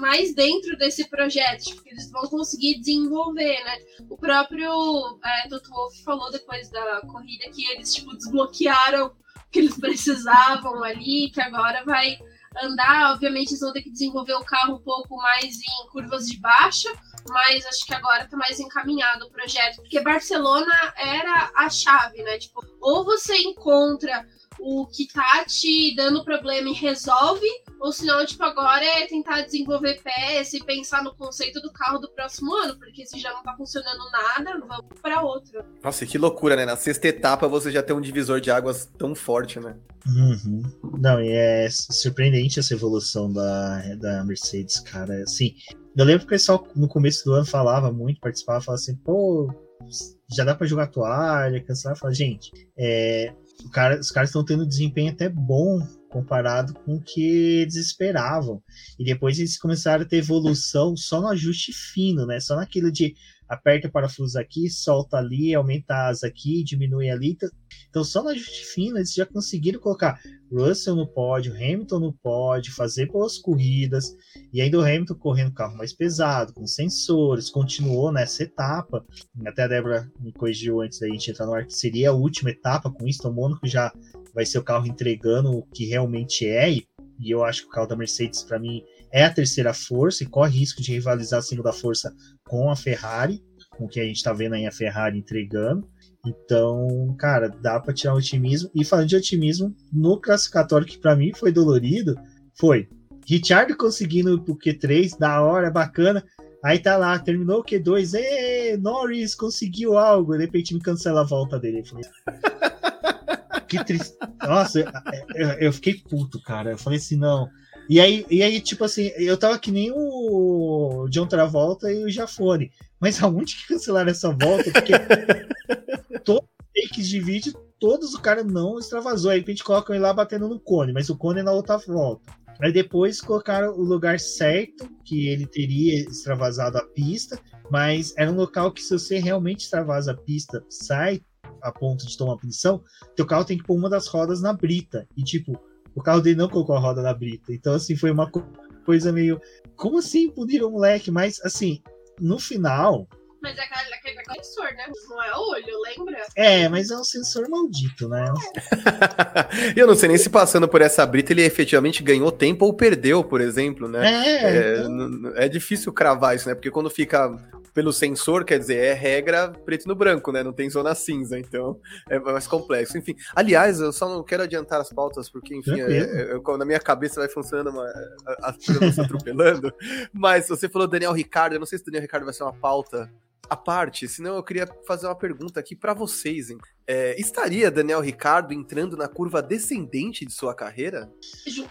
mais dentro desse projeto, tipo, que eles vão conseguir desenvolver, né? O próprio é, Toto Wolff falou depois da corrida que eles tipo, desbloquearam o que eles *laughs* precisavam ali, que agora vai andar. Obviamente, eles vão ter que desenvolver o carro um pouco mais em curvas de baixa, mas acho que agora tá mais encaminhado o projeto, porque Barcelona era a chave, né? Tipo, ou você encontra o que tá te dando problema e resolve, ou senão, tipo, agora é tentar desenvolver peça e pensar no conceito do carro do próximo ano, porque se já não tá funcionando nada, vamos para outro. Nossa, que loucura, né? Na sexta etapa você já tem um divisor de águas tão forte, né? Uhum. Não, e é surpreendente essa evolução da, da Mercedes, cara. Assim, eu lembro que o pessoal no começo do ano falava muito, participava, falava assim, pô, já dá para jogar toalha, cancelar. Fala, gente, é, cara, os caras estão tendo desempenho até bom comparado com o que eles esperavam. E depois eles começaram a ter evolução só no ajuste fino, né? Só naquilo de aperta o parafuso aqui, solta ali, aumenta a asa aqui, diminui ali. Então, só no ajuste fino, eles já conseguiram colocar Russell no pódio, Hamilton no pódio, fazer boas corridas, e ainda o Hamilton correndo carro mais pesado, com sensores, continuou nessa etapa. Até a Débora me corrigiu antes da gente entrar no ar que seria a última etapa com isso, então o Mônaco já vai ser o carro entregando o que realmente é, e, e eu acho que o carro da Mercedes, para mim, é a terceira força e corre risco de rivalizar a segunda força com a Ferrari, com o que a gente está vendo aí a Ferrari entregando. Então, cara, dá para tirar otimismo. E falando de otimismo, no classificatório que para mim foi dolorido, foi Richard conseguindo o Q3, da hora, bacana. Aí tá lá, terminou o Q2, e Norris conseguiu algo. De repente me cancela a volta dele. falei, *laughs* que triste. Nossa, eu, eu, fiquei puto, cara. Eu falei assim, não. E aí, e aí, tipo assim, eu tava que nem o John Travolta e o Jafone. Mas aonde que cancelaram essa volta? Porque *laughs* todos os takes de vídeo, todos o cara não extravasou. Aí a gente coloca ele lá batendo no cone, mas o cone é na outra volta. Aí depois colocaram o lugar certo que ele teria extravasado a pista, mas era um local que se você realmente extravasa a pista, sai a ponto de tomar punição, teu carro tem que pôr uma das rodas na brita. E tipo, o carro dele não colocou a roda na brita. Então, assim, foi uma coisa meio. Como assim puniram o moleque? Mas, assim, no final. Mas é aquele, aquele sensor, né? Não é olho, lembra? É, mas é um sensor maldito, né? *laughs* Eu não sei nem se passando por essa brita ele efetivamente ganhou tempo ou perdeu, por exemplo, né? É, é, então... é difícil cravar isso, né? Porque quando fica pelo sensor, quer dizer, é regra preto no branco, né? Não tem zona cinza, então é mais complexo. Enfim, aliás, eu só não quero adiantar as pautas, porque, enfim, é, é, na minha cabeça vai funcionando uma, as coisas atropelando. *laughs* Mas você falou Daniel Ricardo, eu não sei se Daniel Ricardo vai ser uma pauta à parte, senão eu queria fazer uma pergunta aqui para vocês. Hein? É, estaria Daniel Ricardo entrando na curva descendente de sua carreira?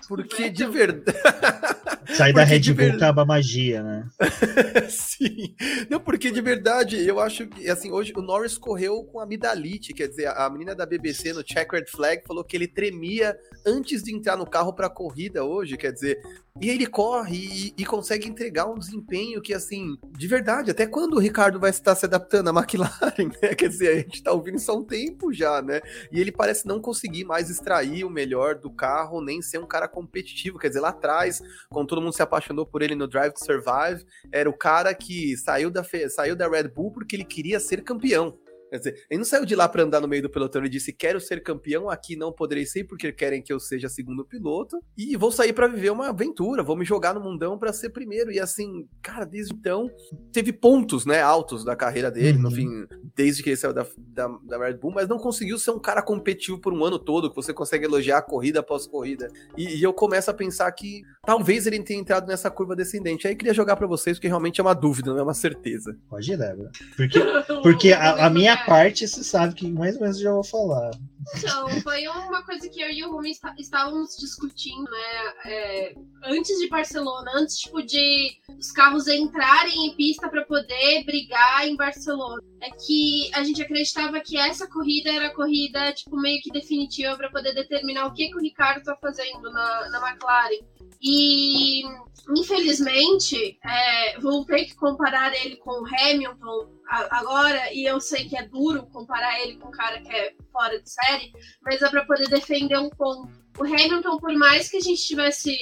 Porque de verdade. *laughs* Sai da Red Bull ver... acaba a magia, né? *laughs* Sim. Não, porque de verdade, eu acho que assim, hoje o Norris correu com a amidalite, quer dizer, a menina da BBC no Checkered Flag falou que ele tremia antes de entrar no carro para a corrida hoje, quer dizer, e ele corre e, e, consegue entregar um desempenho que, assim, de verdade, até quando o Ricardo vai estar se adaptando à McLaren, *laughs* né? Quer dizer, a gente tá ouvindo isso há um tempo já, né? E ele parece não conseguir mais extrair o melhor do carro, nem ser um cara competitivo. Quer dizer, lá atrás, quando todo mundo se apaixonou por ele no Drive to Survive, era o cara que saiu da, saiu da Red Bull porque ele queria ser campeão. Quer dizer, ele não saiu de lá para andar no meio do pelotão e disse: Quero ser campeão, aqui não poderei ser porque querem que eu seja segundo piloto e vou sair para viver uma aventura, vou me jogar no mundão para ser primeiro. E assim, cara, desde então teve pontos, né, altos da carreira dele, uhum. no fim, desde que ele saiu da, da, da, Red Bull, mas não conseguiu ser um cara competitivo por um ano todo, que você consegue elogiar corrida após corrida. E, e eu começo a pensar que talvez ele tenha entrado nessa curva descendente. Aí queria jogar para vocês, porque realmente é uma dúvida, não é uma certeza. Pode ir, Débora. Porque, porque a, a minha parte, você sabe que mais ou menos eu já vou falar. Então, foi uma coisa que eu e o Rumi estávamos discutindo, né? É, antes de Barcelona, antes tipo, de os carros entrarem em pista para poder brigar em Barcelona. É que a gente acreditava que essa corrida era a corrida, tipo, meio que definitiva para poder determinar o que, que o Ricardo está fazendo na, na McLaren. E infelizmente, é, vou ter que comparar ele com o Hamilton agora, e eu sei que é duro comparar ele com um cara que é fora de série, mas é para poder defender um ponto. O Hamilton, por mais que a gente estivesse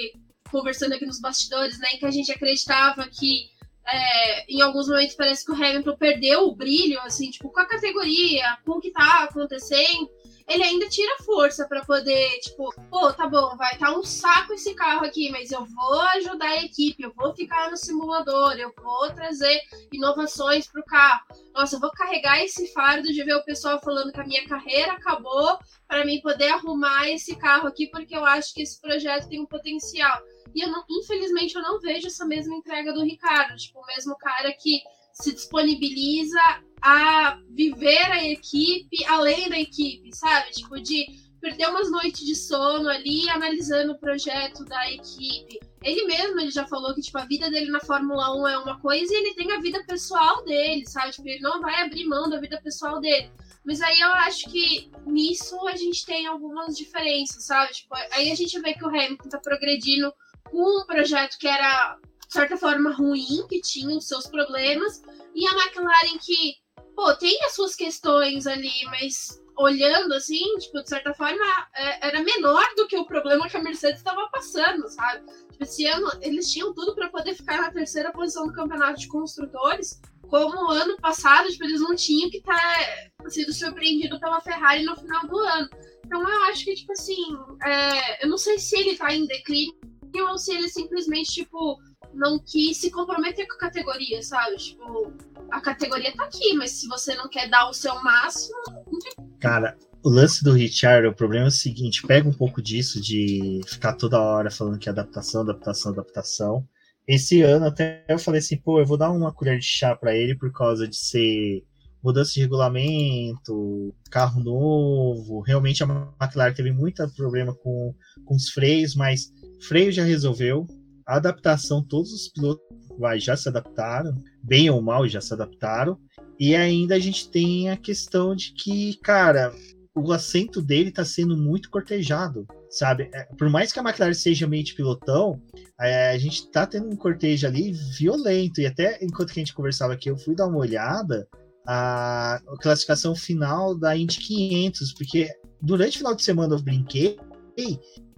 conversando aqui nos bastidores, né, que a gente acreditava que é, em alguns momentos parece que o Hamilton perdeu o brilho, assim, tipo, com a categoria, com o que tá acontecendo, ele ainda tira força para poder, tipo, pô, tá bom, vai estar tá um saco esse carro aqui, mas eu vou ajudar a equipe, eu vou ficar no simulador, eu vou trazer inovações pro carro. Nossa, eu vou carregar esse fardo de ver o pessoal falando que a minha carreira acabou para mim poder arrumar esse carro aqui, porque eu acho que esse projeto tem um potencial. E eu não, infelizmente eu não vejo essa mesma entrega do Ricardo, tipo, o mesmo cara que se disponibiliza a viver a equipe além da equipe, sabe? Tipo, de perder umas noites de sono ali analisando o projeto da equipe. Ele mesmo, ele já falou que tipo, a vida dele na Fórmula 1 é uma coisa e ele tem a vida pessoal dele, sabe? Tipo, ele não vai abrir mão da vida pessoal dele. Mas aí eu acho que nisso a gente tem algumas diferenças, sabe? Tipo, aí a gente vê que o Hamilton tá progredindo com um projeto que era, de certa forma, ruim, que tinha os seus problemas, e a McLaren que, pô, tem as suas questões ali, mas olhando assim, tipo, de certa forma, é, era menor do que o problema que a Mercedes estava passando, sabe? Tipo, esse ano eles tinham tudo para poder ficar na terceira posição do campeonato de construtores, como ano passado, tipo, eles não tinham que estar tá sido surpreendido pela Ferrari no final do ano. Então eu acho que, tipo assim, é, eu não sei se ele tá em declínio ou se ele simplesmente, tipo, não quis se comprometer com a categoria, sabe? Tipo, a categoria tá aqui, mas se você não quer dar o seu máximo. Cara, o lance do Richard, o problema é o seguinte: pega um pouco disso de ficar toda hora falando que é adaptação, adaptação, adaptação. Esse ano até eu falei assim, pô, eu vou dar uma colher de chá para ele por causa de ser mudança de regulamento, carro novo. Realmente a McLaren teve muito problema com, com os freios, mas freio já resolveu. A adaptação, todos os pilotos vai, já se adaptaram, bem ou mal já se adaptaram. E ainda a gente tem a questão de que, cara, o assento dele está sendo muito cortejado, sabe? É, por mais que a McLaren seja meio de pilotão, é, a gente está tendo um cortejo ali violento. E até enquanto que a gente conversava aqui, eu fui dar uma olhada a classificação final da Indy 500, porque durante o final de semana eu brinquei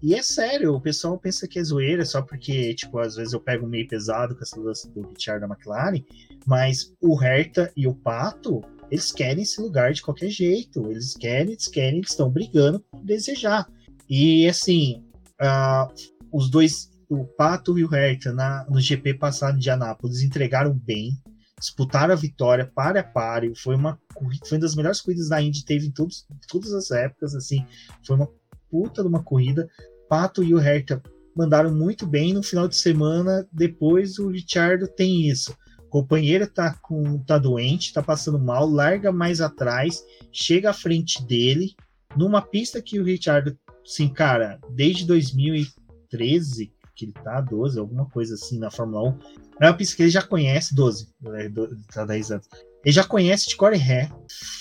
e é sério, o pessoal pensa que é zoeira só porque, tipo, às vezes eu pego meio pesado com essa lance do Richard da McLaren, mas o Hertha e o Pato, eles querem esse lugar de qualquer jeito. Eles querem, eles querem, eles estão brigando por desejar. E assim, uh, os dois, o Pato e o Hertha, na, no GP passado de Anápolis, entregaram bem disputaram a vitória para a páreo. Foi uma foi uma das melhores corridas da Indy teve em todos, todas as épocas. Assim, foi uma puta de uma corrida. Pato e o Hertha mandaram muito bem no final de semana. Depois o Richard tem isso. O companheiro tá com tá doente, tá passando mal, larga mais atrás, chega à frente dele numa pista que o Richard, sim, cara, desde 2013 que ele tá, 12, alguma coisa assim na Fórmula 1. É uma pista que ele já conhece, 12, é, tá 10 anos. Ele já conhece de core ré,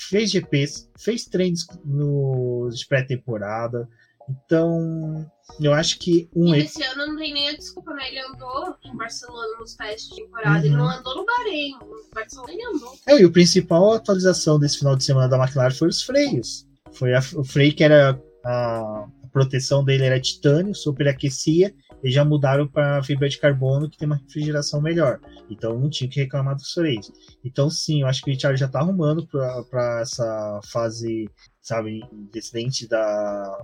fez GPs, fez treinos no, de pré-temporada. Então, eu acho que um. E esse ano não tem nem a desculpa, né? Ele andou em Barcelona nos testes de temporada, uhum. ele não andou no Bahrein. No Barcelona ele andou. É, e o principal atualização desse final de semana da McLaren foi os freios. Foi a, o freio que era. A, a proteção dele era titânio, superaquecia eles já mudaram para fibra de carbono, que tem uma refrigeração melhor. Então não tinha que reclamar dos freios. Então, sim, eu acho que o Richard já está arrumando para essa fase, sabe, descendente da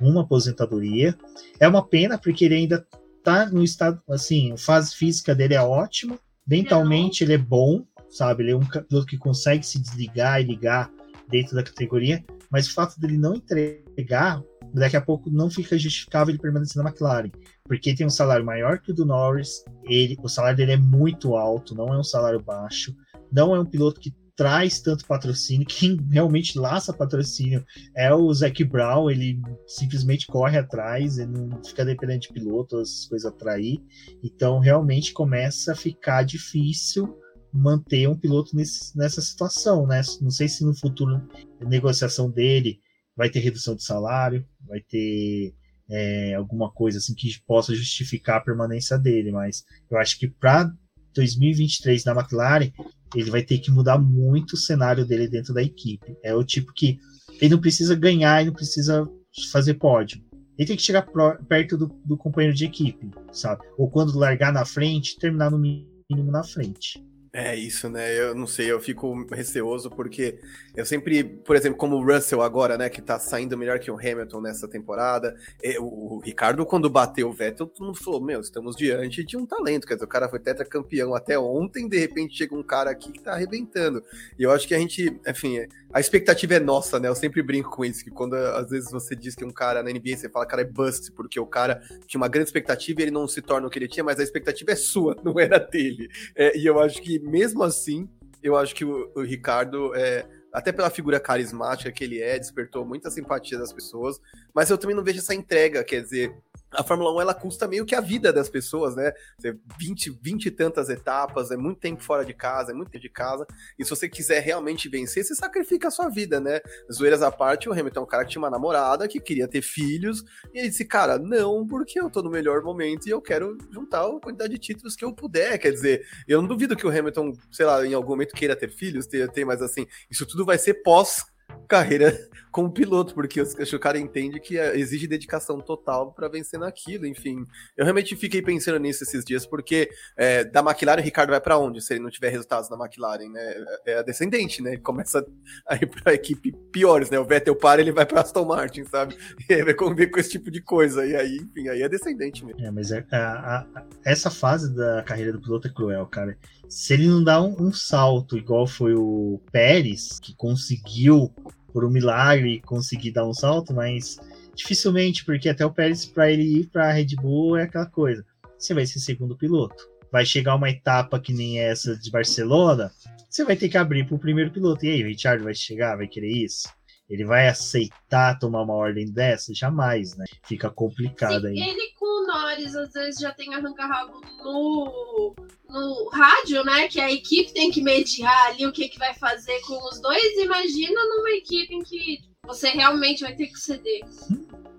uma aposentadoria. É uma pena, porque ele ainda está no estado, assim, a fase física dele é ótima, mentalmente ele é bom, sabe? Ele é um piloto que consegue se desligar e ligar dentro da categoria, mas o fato dele não entregar daqui a pouco não fica justificável ele permanecer na McLaren, porque tem um salário maior que o do Norris, ele, o salário dele é muito alto, não é um salário baixo, não é um piloto que traz tanto patrocínio, quem realmente laça patrocínio é o Zac Brown, ele simplesmente corre atrás, ele não fica dependendo de piloto, essas coisas atrair, então realmente começa a ficar difícil manter um piloto nesse, nessa situação, né? Não sei se no futuro a negociação dele vai ter redução de salário, vai ter é, alguma coisa assim que possa justificar a permanência dele, mas eu acho que para 2023 na McLaren ele vai ter que mudar muito o cenário dele dentro da equipe. É o tipo que ele não precisa ganhar, ele não precisa fazer pódio. Ele tem que chegar pro, perto do, do, companheiro de equipe, sabe? Ou quando largar na frente, terminar no mínimo na frente. É isso, né? Eu não sei, eu fico receoso porque eu sempre, por exemplo, como o Russell agora, né, que tá saindo melhor que o Hamilton nessa temporada, o Ricardo, quando bateu o Vettel, todo mundo falou: Meu, estamos diante de um talento. Quer dizer, o cara foi tetracampeão até ontem, de repente chega um cara aqui que tá arrebentando. E eu acho que a gente, enfim, a expectativa é nossa, né? Eu sempre brinco com isso, que quando às vezes você diz que um cara na NBA, você fala, cara, é bust, porque o cara tinha uma grande expectativa e ele não se torna o que ele tinha, mas a expectativa é sua, *laughs* não era dele. É, e eu acho que mesmo assim, eu acho que o, o Ricardo é até pela figura carismática que ele é, despertou muita simpatia das pessoas, mas eu também não vejo essa entrega, quer dizer, a Fórmula 1 ela custa meio que a vida das pessoas, né? 20, 20 e tantas etapas, é muito tempo fora de casa, é muito tempo de casa. E se você quiser realmente vencer, você sacrifica a sua vida, né? Zoeiras à parte, o Hamilton é um cara que tinha uma namorada, que queria ter filhos, e ele disse, cara, não, porque eu tô no melhor momento e eu quero juntar a quantidade de títulos que eu puder. Quer dizer, eu não duvido que o Hamilton, sei lá, em algum momento queira ter filhos, ter, mas assim, isso tudo vai ser pós carreira *laughs* como piloto, porque o cara entende que é, exige dedicação total para vencer naquilo, enfim. Eu realmente fiquei pensando nisso esses dias, porque é, da McLaren o Ricardo vai para onde se ele não tiver resultados na McLaren, né? É, é a descendente, né? Ele começa a ir pra equipe piores, né? O Vettel para, ele vai para Aston Martin, sabe? *laughs* E aí vai conviver com esse tipo de coisa, e aí, enfim, aí é descendente mesmo. É, mas é, a, a, essa fase da carreira do piloto é cruel, cara. Se ele não dá um, um salto igual foi o Pérez, que conseguiu por um milagre conseguir dar um salto, mas dificilmente, porque até o Pérez, para ele ir para a Red Bull, é aquela coisa. Você vai ser segundo piloto. Vai chegar uma etapa que nem essa de Barcelona, você vai ter que abrir para o primeiro piloto. E aí, o Richard vai chegar, vai querer isso? Ele vai aceitar tomar uma ordem dessa? Jamais, né? Fica complicado aí. Ele Norris às vezes já tem arranca-rabo no, no rádio, né? Que a equipe tem que mediar ali o que, que vai fazer com os dois. Imagina numa equipe em que você realmente vai ter que ceder.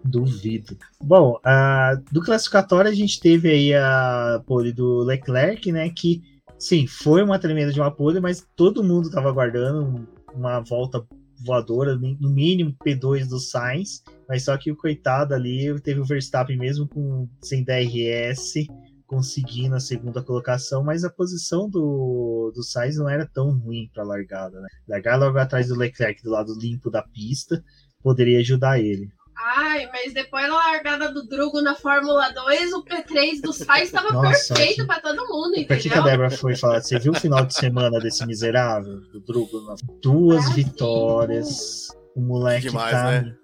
Duvido. Bom, uh, do classificatório a gente teve aí a pole do Leclerc, né? Que sim, foi uma tremenda de uma pole, mas todo mundo estava aguardando uma volta voadora, no mínimo P2 do Sainz, mas só que o coitado ali teve o Verstappen mesmo com sem DRS, conseguindo a segunda colocação, mas a posição do, do Sainz não era tão ruim para a largada, né? Largar logo atrás do Leclerc do lado limpo da pista poderia ajudar ele. Ai, mas depois da largada do Drugo na Fórmula 2, o P3 do Sainz estava perfeito para todo mundo, entendeu? Por que, que a Débora foi falar? Você viu o final de semana desse miserável do Drugo? Duas ah, vitórias, o moleque demais, tá... Né?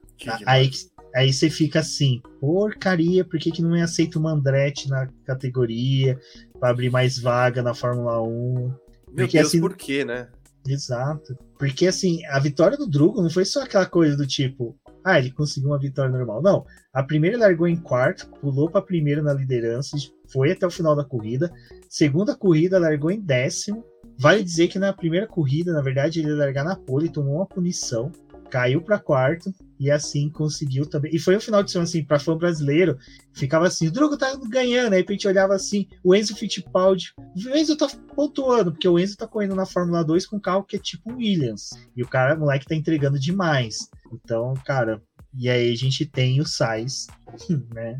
Aí, aí você fica assim, porcaria, por que, que não é aceito o Andretti na categoria para abrir mais vaga na Fórmula 1? Meu Porque, Deus, assim, por quê, né? Exato. Porque assim, a vitória do Drugo não foi só aquela coisa do tipo, ah, ele conseguiu uma vitória normal. Não. A primeira largou em quarto, pulou para primeiro na liderança, foi até o final da corrida. Segunda corrida, largou em décimo. Vale dizer que na primeira corrida, na verdade, ele ia largar na pole, tomou uma punição, caiu para quarto e assim conseguiu também. E foi um final de semana assim, para fã brasileiro, ficava assim: o Drogo tá ganhando. Aí a gente olhava assim: o Enzo Fittipaldi. O Enzo tá pontuando, porque o Enzo tá correndo na Fórmula 2 com um carro que é tipo Williams. E o cara, o moleque, tá entregando demais. Então, cara, e aí a gente tem o Sais, *laughs* né?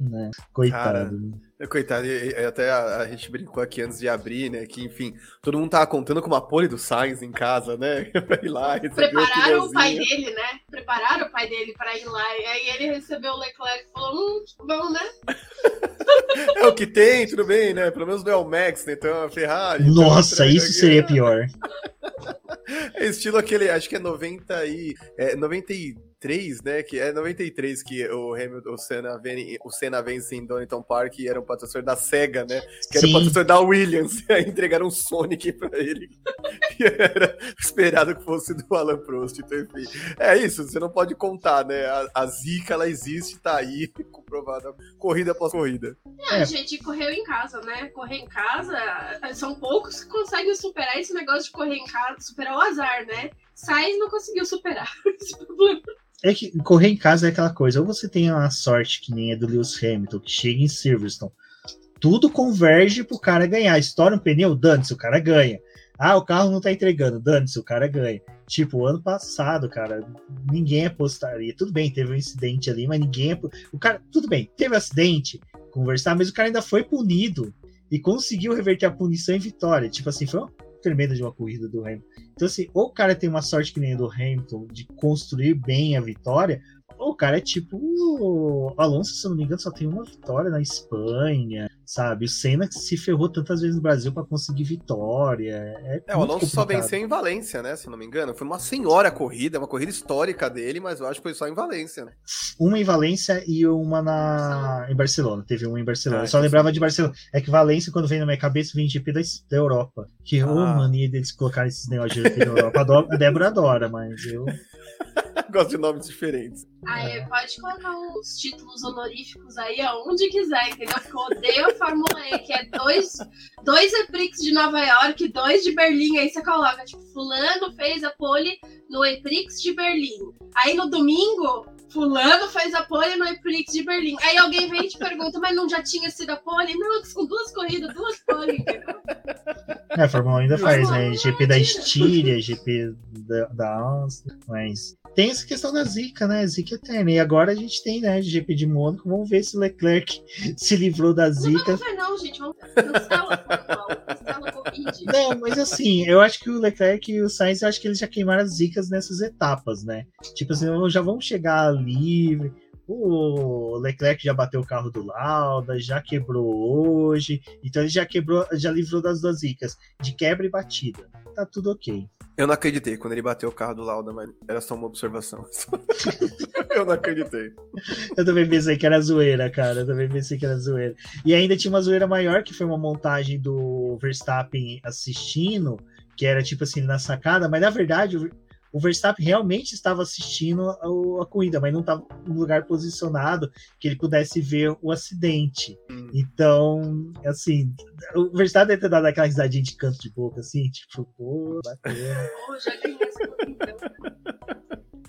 né? Coitado. Cara, é, coitado, até a, a, gente brincou aqui antes de abrir, né? Que, enfim, todo mundo tava contando com uma pole do Sainz em casa, né? *laughs* pra ir lá. Prepararam o pai dele, né? Prepararam o pai dele pra ir lá. E aí ele recebeu o Leclerc e falou: hum, bom, né? *laughs* é o que tem, tudo bem, né? Pelo menos não é o Max, né? Então é a Ferrari. Então Nossa, isso aqui. seria pior. *laughs* é estilo aquele, acho que é 90 e. É, 93, né? Que é 93 que o Hamilton, o Senna, vem, o Senna vence em Donington Park e era um patrocinador da SEGA, né? Que era o um patrocinador da Williams. E *laughs* aí entregaram um Sonic pra ele. *laughs* e era esperado que fosse do Alan Prost. Então, enfim. É isso, você não pode contar, né? A, a zica, ela existe, tá aí, *laughs* comprovada, corrida após corrida. É, a gente correu em casa, né? Correr em casa, são poucos que conseguem superar esse negócio de correr em casa, superar o azar, né? Sainz não conseguiu superar *laughs* esse problema. É que correr em casa é aquela coisa, ou você tem uma sorte que nem a do Lewis Hamilton, que chega em Silverstone, tudo converge pro cara ganhar. Estoura um pneu, dane-se, o cara ganha. Ah, o carro não tá entregando, dane-se, o cara ganha. Tipo, ano passado, cara, ninguém apostaria. Tudo bem, teve um incidente ali, mas ninguém. O cara, tudo bem, teve um acidente, conversar, mas o cara ainda foi punido e conseguiu reverter a punição em vitória. Tipo assim, foi uma tremenda de uma corrida do Hamilton. Então, assim, ou o cara tem uma sorte que nem a do Hamilton de construir bem a vitória, o cara é tipo o Alonso, se eu não me engano, só tem uma vitória na Espanha, sabe? O Senna que se ferrou tantas vezes no Brasil para conseguir vitória. É, é o Alonso complicado. só venceu em Valência, né? Se eu não me engano. Foi uma senhora corrida, uma corrida histórica dele, mas eu acho que foi só em Valência, né? Uma em Valência e uma na... em Barcelona. Teve uma em Barcelona. Ah, eu só lembrava sim. de Barcelona. É que Valência, quando vem na minha cabeça, vem GP da, da Europa. Que ah. oh, mania deles colocarem esses negócios Europa. A Débora adora, mas eu. *laughs* Gosto de nomes diferentes. Aí pode colocar os títulos honoríficos aí aonde quiser, entendeu? Porque eu odeio a Fórmula E, que é dois, dois EPRIX de Nova York, dois de Berlim. Aí você coloca, tipo, fulano fez a pole no EPRIX de Berlim. Aí no domingo, fulano fez a pole no EPRIX de Berlim. Aí alguém vem e te pergunta, mas não já tinha sido a pole? Não, *laughs* são duas corridas, duas pole, entendeu? É, a Fórmula 1 ainda faz, né? GP da Estíria, GP da, da Áustria, mas tem essa questão da zica, né? Zica eterna. E agora a gente tem, né, GP de Mônaco. Vamos ver se o Leclerc *laughs* se livrou da zica. Não, não, não gente. Vamos cancela, Não, mas assim, eu acho que o Leclerc e o Sainz, eu acho que eles já queimaram as zicas nessas etapas, né? Tipo assim, já vamos chegar livre. O Leclerc já bateu o carro do Lauda, já quebrou hoje. Então ele já quebrou, já livrou das duas zicas, de quebra e batida. Tá tudo ok. Eu não acreditei quando ele bateu o carro do Lauda, mas era só uma observação. *laughs* eu não acreditei. Eu também pensei que era zoeira, cara. Eu também pensei que era zoeira. E ainda tinha uma zoeira maior, que foi uma montagem do Verstappen assistindo, que era tipo assim, na sacada, mas na verdade o Verstappen realmente estava assistindo a, a corrida, mas não estava no lugar posicionado que ele pudesse ver o acidente. Hum. Então, assim, o Verstappen deve ter dado aquela risadinha de canto de boca, assim, tipo, pô, bateu. *laughs* Pô, já ganhei essa corrida.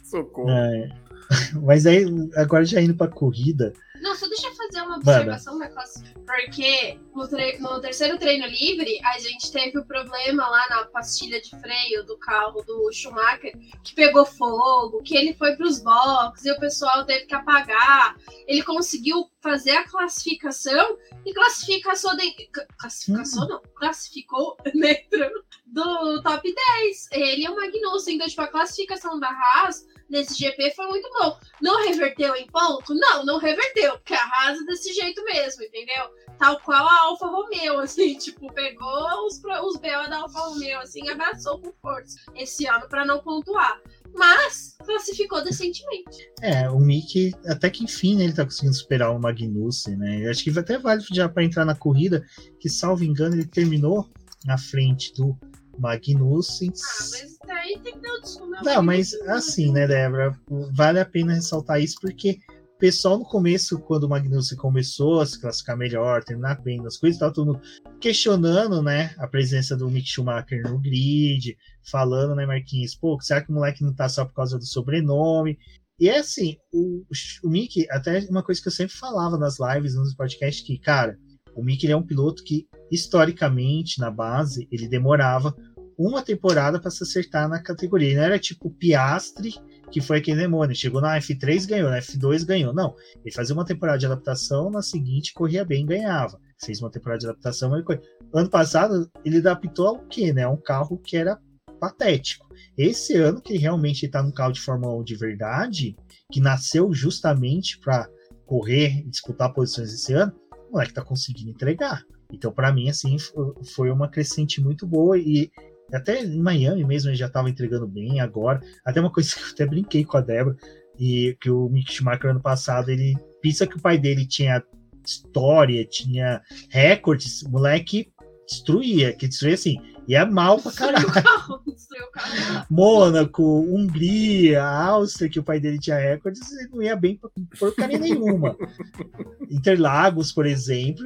Socorro. É. *laughs* Mas aí, agora já indo pra corrida, não, só deixa eu fazer uma observação da classe. Porque no, no, terceiro treino livre, a gente teve o problema lá na pastilha de freio do carro do Schumacher, que pegou fogo, que ele foi para os boxes e o pessoal teve que apagar. Ele conseguiu fazer a classificação e classificação de... classificação hum. não, classificou *laughs* dentro do top 10. Ele e o Magnussen, então tipo a classificação da Haas nesse GP foi muito bom. Não reverteu em ponto? Não, não reverteu, porque arrasa desse jeito mesmo, entendeu? Tal qual a Alfa Romeo, assim, *laughs* tipo, pegou os, os BO da Alfa Romeo, assim, abraçou com força esse ano para não pontuar. Mas classificou decentemente. É, o Mick, até que enfim, né, ele tá conseguindo superar o Magnussen, né? Eu acho que até vale já para entrar na corrida, que salvo engano, ele terminou na frente do Magnussen. Ah, mas aí tem que dar o desconto. Não, mas assim, né, Débora? Vale a pena ressaltar isso porque o pessoal no começo, quando o Magnussen começou a se classificar melhor, terminar bem nas coisas, tava todo mundo questionando, né, a presença do Mick Schumacher no grid, falando, né, Marquinhos, pô, será que o moleque não tá só por causa do sobrenome? E é assim, o, o Mick, até uma coisa que eu sempre falava nas lives, nos podcasts, que, cara, o Mick é um piloto que, historicamente, na base, ele demorava uma temporada para se acertar na categoria. Ele não era tipo Piastre, que foi aquele demônio. Chegou na F3, ganhou, na F2 ganhou. Não. Ele fazia uma temporada de adaptação, na seguinte corria bem ganhava. Fez uma temporada de adaptação, mas corria. Ano passado, ele adaptou ao quê, né? Um carro que era patético. Esse ano que realmente está no carro de Fórmula 1 de verdade, que nasceu justamente para correr e disputar posições esse ano, moleque tá conseguindo entregar. Então, para mim, assim, foi uma crescente muito boa e até em Miami mesmo ele já estava entregando bem agora. Até uma coisa *laughs* que eu até brinquei com a Débora, e que o Mick Schumacher ano passado, ele pensa que o pai dele tinha história, tinha recordes, o moleque destruía, que destruía assim, e é mal pra caralho. Mônaco, Hungria, Áustria, que o pai dele tinha recordes, ele não ia bem porcaria nenhuma. *laughs* Interlagos, por exemplo,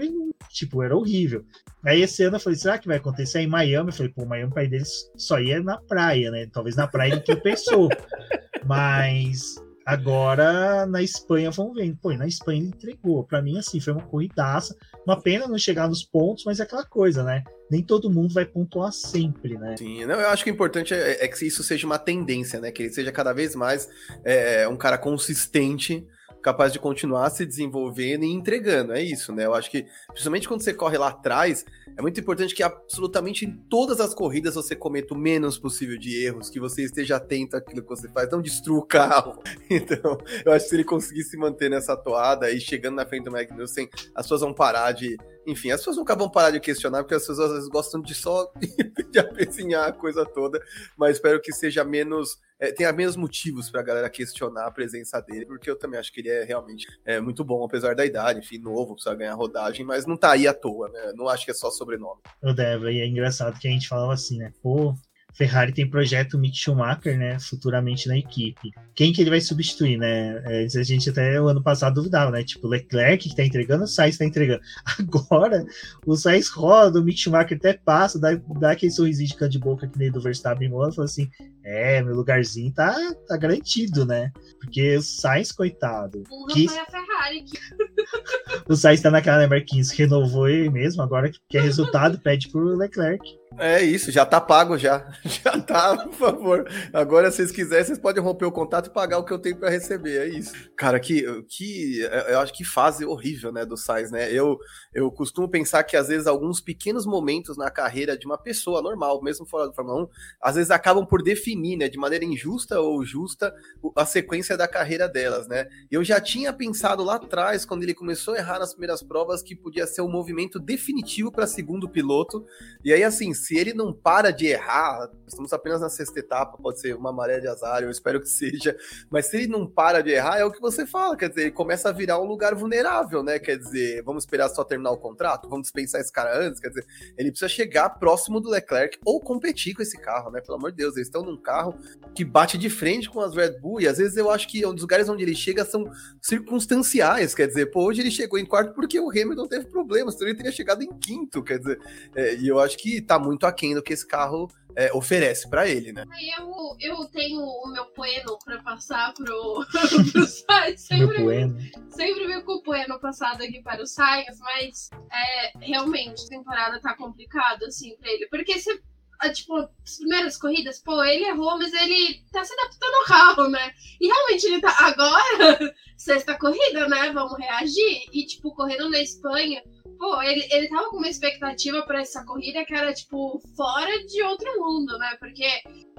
tipo, era horrível. Aí esse ano eu falei, será que vai acontecer? Aí em Miami, eu falei, pô, Miami, o pai dele só ia na praia, né? Talvez na praia ele tropeçou. *laughs* Mas Agora, na Espanha, vamos ver. Pô, na Espanha ele entregou. Para mim, assim, foi uma corridaça. Uma pena não chegar nos pontos, mas é aquela coisa, né? Nem todo mundo vai pontuar sempre, né? Sim, não, eu acho que o importante é, é que isso seja uma tendência, né? Que ele seja cada vez mais é, um cara consistente capaz de continuar se desenvolvendo e entregando. É isso, né? Eu acho que, principalmente quando você corre lá atrás, é muito importante que absolutamente em todas as corridas você cometa o menos possível de erros, que você esteja atento àquilo que você faz, não destrua o carro. *laughs* Então, eu acho que se ele conseguir se manter nessa toada e chegando na frente do Magnussen, as pessoas vão parar de enfim, as pessoas nunca vão parar de questionar, porque as pessoas às vezes gostam de só *laughs* de apezinhar a coisa toda, mas espero que seja menos. É, tenha menos motivos pra galera questionar a presença dele, porque eu também acho que ele é realmente é, muito bom, apesar da idade, enfim, novo, precisa ganhar rodagem, mas não tá aí à toa, né? Não acho que é só sobrenome. O Débora, e é engraçado que a gente falava assim, né? Pô, Ferrari tem projeto Mick Schumacher, né, futuramente na equipe. Quem que ele vai substituir, né? É, a gente até o ano passado duvidava, né? Tipo, Leclerc que tá entregando, o Sainz tá entregando. *laughs* Agora, o Sainz roda, o Mick Schumacher até passa, dá, dá aquele sorrisinho de canto de boca que nem do Verstappen e fala assim, é, meu lugarzinho tá, tá garantido, né? Porque o Sainz, coitado... que... foi a Ferrari. Que... *laughs* o Sainz tá naquela, né, Marquinhos, renovou ele mesmo, agora que quer resultado, pede pro Leclerc. É isso, já tá pago já. *laughs* Já tá, por favor. Agora, se vocês quiserem, vocês podem romper o contato e pagar o que eu tenho para receber. É isso. Cara, que, que eu acho que fase horrível, né, do Sainz, né? Eu, eu costumo pensar que às vezes alguns pequenos momentos na carreira de uma pessoa normal, mesmo fora do Fórmula 1, às vezes acabam por definir, né, de maneira injusta ou justa, a sequência da carreira delas, né? Eu já tinha pensado lá atrás, quando ele começou a errar nas primeiras provas, que podia ser um movimento definitivo para segundo piloto. E aí, assim, se ele não para de errar, estamos apenas na sexta etapa, pode ser uma maré de azar, eu espero que *laughs* seja, mas se ele não para de errar, é o que você fala, quer dizer, ele começa a virar um lugar vulnerável, né? Quer dizer, vamos esperar só terminar o contrato, vamos dispensar esse cara antes, quer dizer, ele precisa chegar próximo do Leclerc ou competir com esse carro, né? Pelo amor de Deus, eles estão num carro que bate de frente com as Red Bull, e às vezes eu acho que um dos lugares onde ele chega são circunstanciais, quer dizer, pô, hoje ele chegou em quarto porque o Hamilton teve problemas, então ele teria chegado em quinto, quer dizer, é, e eu acho que tá muito aquém do que esse carro é, oferece para ele, né? Eu, eu tenho o meu poeno para passar pro, *laughs* pro Sainz. *laughs* Sempre, meu sempre me com o poeno passado aqui para o Sainz, mas é, realmente a temporada tá complicada assim para ele. Porque você tipo, as primeiras corridas, pô, ele errou, mas ele tá se adaptando ao carro, né? E realmente ele tá. Agora, *laughs* sexta corrida, né? Vamos reagir. E, tipo, correndo na Espanha, pô, ele, ele tava com uma expectativa para essa corrida que era, tipo, fora de outro mundo, né? Porque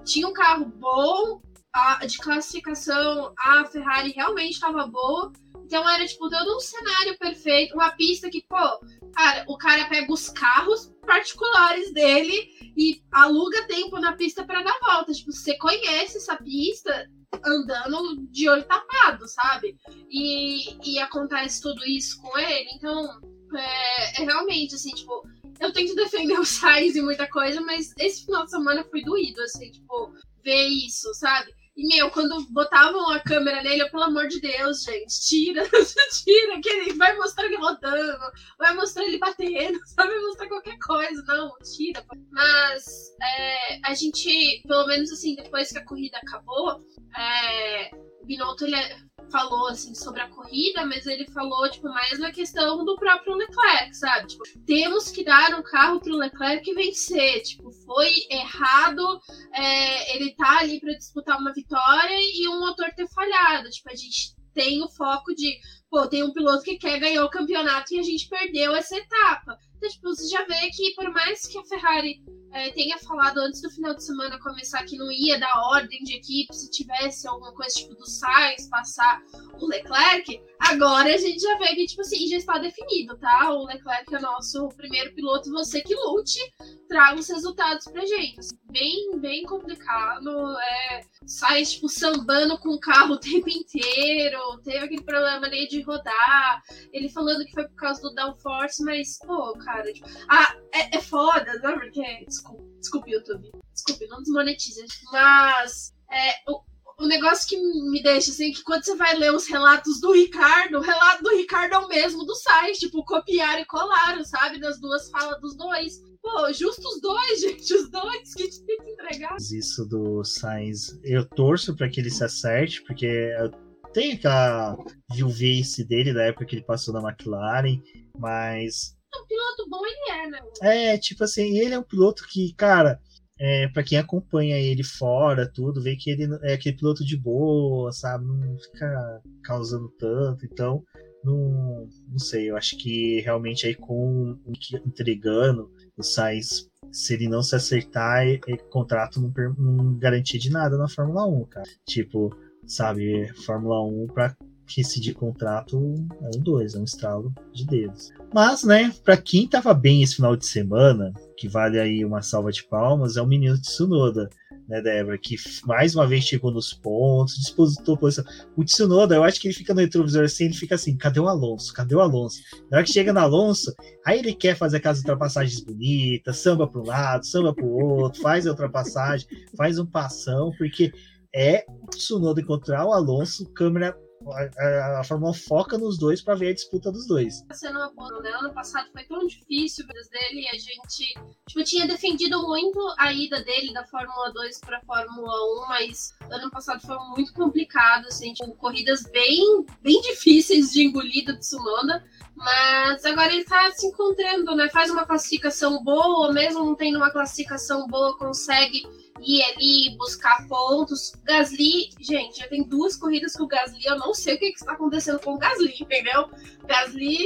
tinha um carro bom, a, de classificação, a Ferrari realmente estava boa. Então era, tipo, todo um cenário perfeito, uma pista que, pô, cara, o cara pega os carros particulares dele e aluga tempo na pista para dar volta. Tipo, você conhece essa pista andando de olho tapado, sabe? E, e acontece tudo isso com ele, então é, é realmente assim, tipo, eu tento defender *laughs* o Sainz e muita coisa, mas esse final de semana foi doído, assim, tipo, ver isso, sabe? E, meu, quando botavam a câmera nele, eu, pelo amor de Deus, gente, tira, *laughs* tira, que ele vai mostrar ele rodando, vai mostrar ele batendo, *laughs* sabe? Vai mostrar qualquer coisa. Não, tira. Mas é, a gente, pelo menos assim, depois que a corrida acabou, é, Binotto, ele é, falou assim sobre a corrida, mas ele falou tipo mais na questão do próprio Leclerc, sabe? Tipo, temos que dar um carro pro Leclerc vencer. Tipo, foi errado, é, ele tá ali para disputar uma vitória e um motor ter falhado. Tipo, a gente tem o foco de, pô, tem um piloto que quer ganhar o campeonato e a gente perdeu essa etapa. Então, tipo, você já vê que por mais que a Ferrari é, tenha falado antes do final de semana começar que não ia dar ordem de equipe se tivesse alguma coisa tipo do Sainz passar o Leclerc, agora a gente já vê que, tipo assim, já está definido, tá? O Leclerc é nosso primeiro piloto, você que lute, traga os resultados pra gente. Bem, bem complicado. É, Sainz, tipo, sambando com o carro *laughs* o tempo inteiro, teve aquele problema ali de rodar, ele falando que foi por causa do downforce, mas, pô, cara, tipo, ah, é, é foda, né? Porque Desculpe, desculpe, YouTube. Desculpe, não desmonetize. Mas é, o, o negócio que me deixa assim, é que quando você vai ler os relatos do Ricardo, o relato do Ricardo é o mesmo do site, tipo, copiaram e colaram, sabe? Das duas falas dos dois. Pô, justo os dois, *laughs* gente, os dois que tinha que entregar. Isso do Sainz, eu torço para que ele se acerte, porque tem aquela viuvez dele da época que ele passou na McLaren, mas um piloto bom ele é, né? É, tipo assim, ele é um piloto que, cara, é, para quem acompanha ele fora, tudo, vê que ele é aquele piloto de boa, sabe? Não fica causando tanto, então não, não sei, eu acho que realmente aí com entregando o Sainz, se ele não se acertar, é, contrato não, não garantia de nada na Fórmula 1, cara. Tipo, sabe, Fórmula 1 para rescindir contrato é um dois, é um estralo de dedos. Mas, né, para quem tava bem esse final de semana, que vale aí uma salva de palmas, é o menino de Tsunoda, né, Débora, que mais uma vez chegou nos pontos, dispositou posição. O Tsunoda, eu acho que ele fica no retrovisor assim, ele fica assim, cadê o Alonso? Cadê o Alonso? Na hora que chega no Alonso, aí ele quer fazer aquelas ultrapassagens bonitas, samba para um lado, samba para o outro, faz a ultrapassagem, faz um passão, porque é o Tsunoda encontrar o Alonso, câmera a, a, Fórmula 1 foca nos dois para ver a disputa dos dois. Sendo uma boa, né? Ano passado foi tão difícil dele e a gente tipo, tinha defendido muito a ida dele da Fórmula 2 para Fórmula 1, mas ano passado foi muito complicado, assim, tipo, corridas bem, bem difíceis de engolir do Tsunoda. Mas agora ele tá se encontrando, né? Faz uma classificação boa, mesmo não tendo uma classificação boa, consegue ir ali buscar pontos. Gasly, gente, já tem duas corridas com o Gasly, eu não sei o que, que está acontecendo com o Gasly, entendeu? Gasly,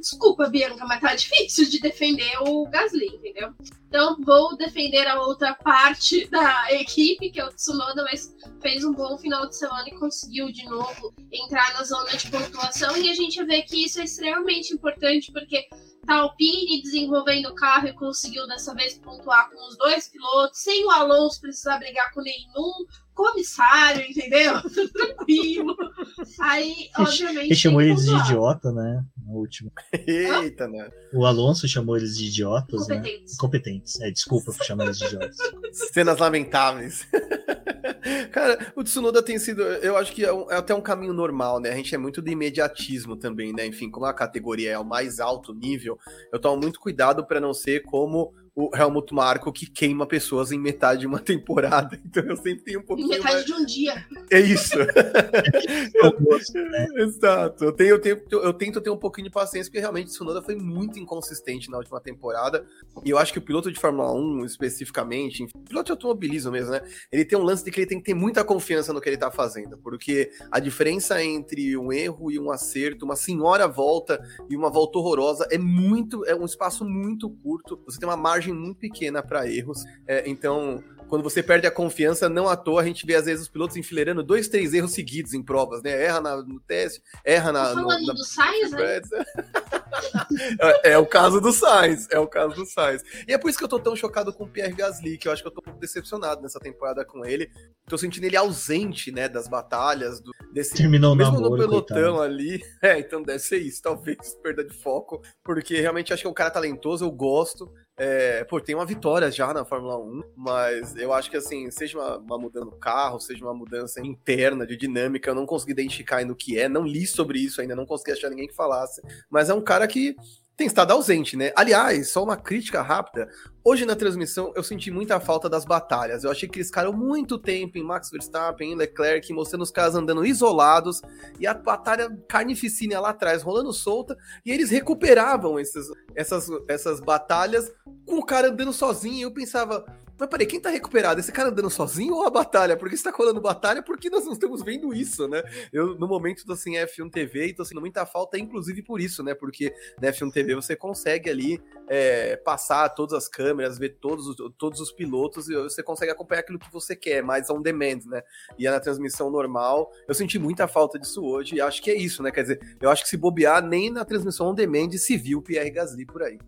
desculpa, Bianca, mas tá difícil de defender o Gasly, entendeu? Então vou defender a outra parte da equipe, que é o Tsunoda, mas fez um bom final de semana e conseguiu de novo entrar na zona de pontuação. E a gente vê que isso é extremamente importante, porque Tá Alpine desenvolvendo o carro e conseguiu dessa vez pontuar com os dois pilotos, sem o Alonso precisar brigar com nenhum comissário, entendeu? *laughs* Tranquilo. Aí, obviamente. Ele chamou eles de idiota, né? No último. *laughs* Eita, né? O Alonso chamou eles de idiotas, né? Competentes. né? Competentes. É, desculpa por chamar eles de idiotas. *laughs* Cenas lamentáveis. *laughs* Cara, o Tsunoda tem sido, eu acho que é, um, é, até um caminho normal, né? A gente é muito de imediatismo também, né? Enfim, como a categoria é o mais alto nível, eu tomo muito cuidado para não ser como o Helmut Marko que queima pessoas em metade de uma *laughs* temporada. Então eu sempre tenho um pouquinho. Em metade mais... de um dia. É isso. *laughs* né? Exato. Eu, tenho, eu, tenho, eu tento ter um pouquinho de paciência, porque realmente o Tsunoda foi muito inconsistente na última temporada. E eu acho que o piloto de Fórmula 1, especificamente, enfim, piloto de automobilismo mesmo, né? Ele tem um lance de que ele tem que ter muita confiança no que ele tá fazendo. Porque a diferença entre um erro e um acerto, uma senhora volta e uma volta horrorosa, é muito. É um espaço muito curto. Você tem uma margem margem muito pequena para erros. É, então, quando você perde a confiança, não à toa a gente vê às vezes os pilotos enfileirando dois, três erros seguidos em provas, né? Erra na, no teste, erra na. Tô falando no, na... do Sainz, né? *laughs* é, é, o caso do Sainz, é o caso do Sainz. E é por isso que eu tô tão chocado com o Pierre Gasly, que eu acho que eu tô um pouco decepcionado nessa temporada com ele. Tô sentindo ele ausente, né, das batalhas, do, desse Terminou mesmo namoro, no pelotão coitado. ali. *laughs* É, então deve ser isso, talvez perda de foco, porque realmente acho que é um cara talentoso, eu gosto. É, pô, tem uma vitória já na Fórmula 1, mas eu acho que assim, seja uma, uma mudança no carro, seja uma mudança interna de dinâmica, eu não consegui identificar ainda o que é, não li sobre isso ainda, não consegui achar ninguém que falasse, mas é um cara que tem estado ausente, né? Aliás, só uma crítica rápida. Hoje na transmissão eu senti muita falta das batalhas. Eu achei que eles ficaram muito tempo em Max Verstappen, em Leclerc, mostrando os caras andando isolados e a batalha carnificina lá atrás rolando solta e eles recuperavam esses, essas, essas batalhas com o cara andando sozinho. Eu pensava, mas peraí, quem tá recuperado? Esse cara andando sozinho ou a batalha? Porque você tá colando batalha, porque nós não estamos vendo isso, né? Eu, no momento, tô assim, F1 TV e tô sentindo muita falta, inclusive por isso, né? Porque na F1 TV você consegue ali é, passar todas as câmeras, ver todos, os, todos os pilotos e você consegue acompanhar aquilo que você quer, mais on demand, né? E é na transmissão normal. Eu senti muita falta disso hoje e acho que é isso, né? Quer dizer, eu acho que se bobear, nem na transmissão on demand se viu o Pierre Gasly por aí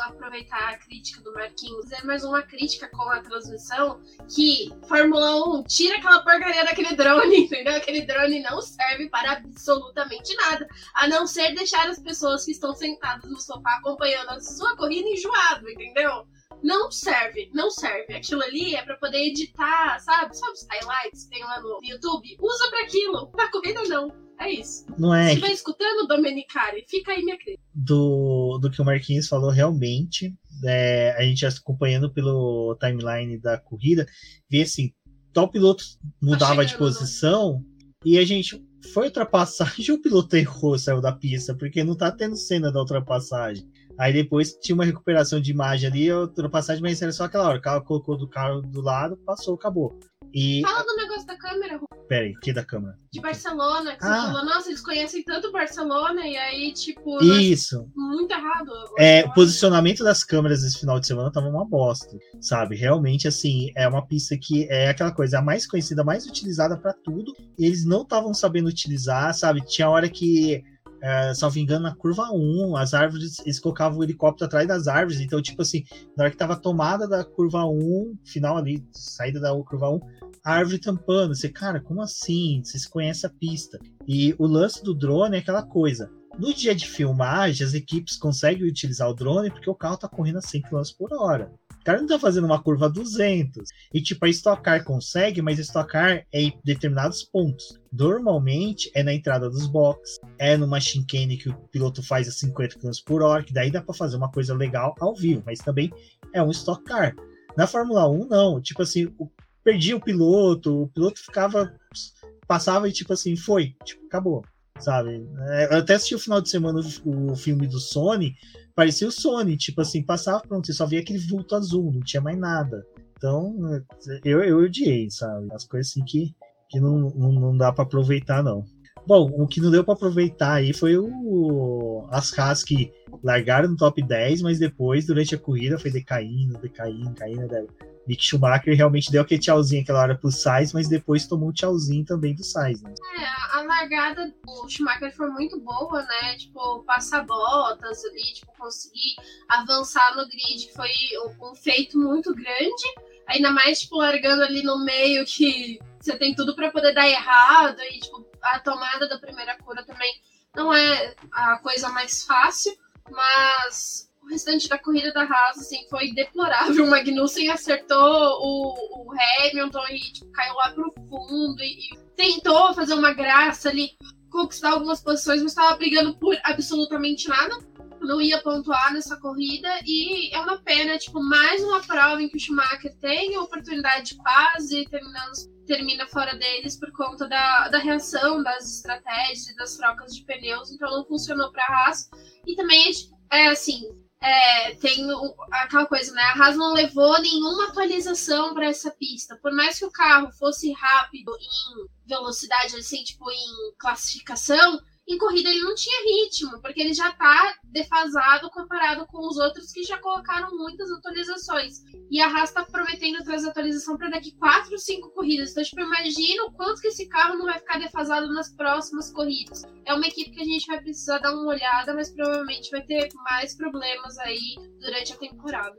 aproveitar a crítica do Marquinhos, é mais uma crítica com a transmissão que Fórmula 1 tira aquela porcaria daquele drone, *laughs* entendeu? Aquele drone não serve para absolutamente nada, a não ser deixar as pessoas que estão sentadas no sofá acompanhando a sua corrida enjoado, entendeu? Não serve, não serve. Aquilo ali é para poder editar, sabe? Sabe os highlights que tem lá no YouTube? Usa para aquilo. Pra corrida não. É isso. Não é. Se estiver escutando, Domenicari, fica aí minha crítica. Do, do que o Marquinhos falou, realmente, é, a gente acompanhando pelo timeline da corrida, vê assim, tal piloto mudava tá de posição no... e a gente foi ultrapassagem *laughs* o piloto errou, saiu da pista, porque não tá tendo cena da ultrapassagem. Aí depois tinha uma recuperação de imagem ali, ultrapassagem, mas era só aquela hora. O carro colocou do carro do lado, passou, acabou. E... Fala do negócio da câmera, Rô. Peraí, que da câmera? De Barcelona, que Ah. você falou, nossa, eles conhecem tanto Barcelona, e aí, tipo, Isso. muito errado. É, o posicionamento das câmeras esse final de semana tava uma bosta, sabe? Realmente, assim, é uma pista que é aquela coisa, a mais conhecida, a mais utilizada pra tudo, e eles não estavam sabendo utilizar, sabe? Tinha hora que, é, salvo engano, na curva 1, as árvores, eles colocavam o helicóptero atrás das árvores, então, tipo assim, na hora que tava tomada da curva 1, final ali, saída da curva 1, a árvore tampando. Você, cara, como assim? Vocês conhecem a pista. E o lance do drone é aquela coisa. No dia de filmagem, as equipes conseguem utilizar o drone porque o carro tá correndo a 100 km por hora. O cara não tá fazendo uma curva a 200. E tipo, a Stock Car consegue, mas a Stock Car é em determinados pontos. Normalmente é na entrada dos boxes, é numa chicane que o piloto faz a 50 km por hora, que daí dá para fazer uma coisa legal ao vivo, mas também é um Stock Car. Na Fórmula 1, não. Tipo assim, o- perdia o piloto, o piloto ficava. passava e tipo assim, foi, tipo, acabou sabe? É, Eu até assisti o final de semana o filme do Sony, parecia o Sony, tipo assim, passava, pronto, você só via aquele vulto azul, não tinha mais nada. Então, eu, eu odiei, sabe? As coisas assim que, que não, não, não dá para aproveitar, não. Bom, o que não deu para aproveitar aí foi o, as Haas que largaram no top 10, mas depois, durante a corrida, foi decaindo, decaindo, caindo. Né? Mick Schumacher realmente deu aquele tchauzinho aquela hora pro Sainz, mas depois tomou um tchauzinho também do Sainz, né? É, a- largada do Schumacher foi muito boa, né? Tipo, passar botas ali, tipo, conseguir avançar no grid foi um, feito muito grande. Ainda mais, tipo, largando ali no meio que você tem tudo pra poder dar errado. E, tipo, a tomada da primeira cura também não é a coisa mais fácil, mas o restante da corrida da Haas, assim, foi deplorável. *laughs* O Magnussen acertou o, o Hamilton e, tipo, caiu lá pro fundo e, e tentou fazer uma graça ali, conquistar algumas posições, mas estava brigando por absolutamente nada. Não ia pontuar nessa corrida e é uma pena, tipo, mais uma prova em que o Schumacher tem a oportunidade de quase terminando, termina fora deles por conta da, da reação, das estratégias e das trocas de pneus, então não funcionou para a Haas. E também, é assim, é, tem aquela coisa, né? A Haas não levou nenhuma atualização para essa pista. Por mais que o carro fosse rápido em velocidade, assim, tipo, em classificação, em corrida ele não tinha ritmo, porque ele já tá defasado comparado com os outros que já colocaram muitas atualizações. E a Haas tá prometendo trazer atualização para daqui 4, 5 corridas. Então, tipo, imagina o quanto que esse carro não vai ficar defasado nas próximas corridas. É uma equipe que a gente vai precisar dar uma olhada, mas provavelmente vai ter mais problemas aí durante a temporada.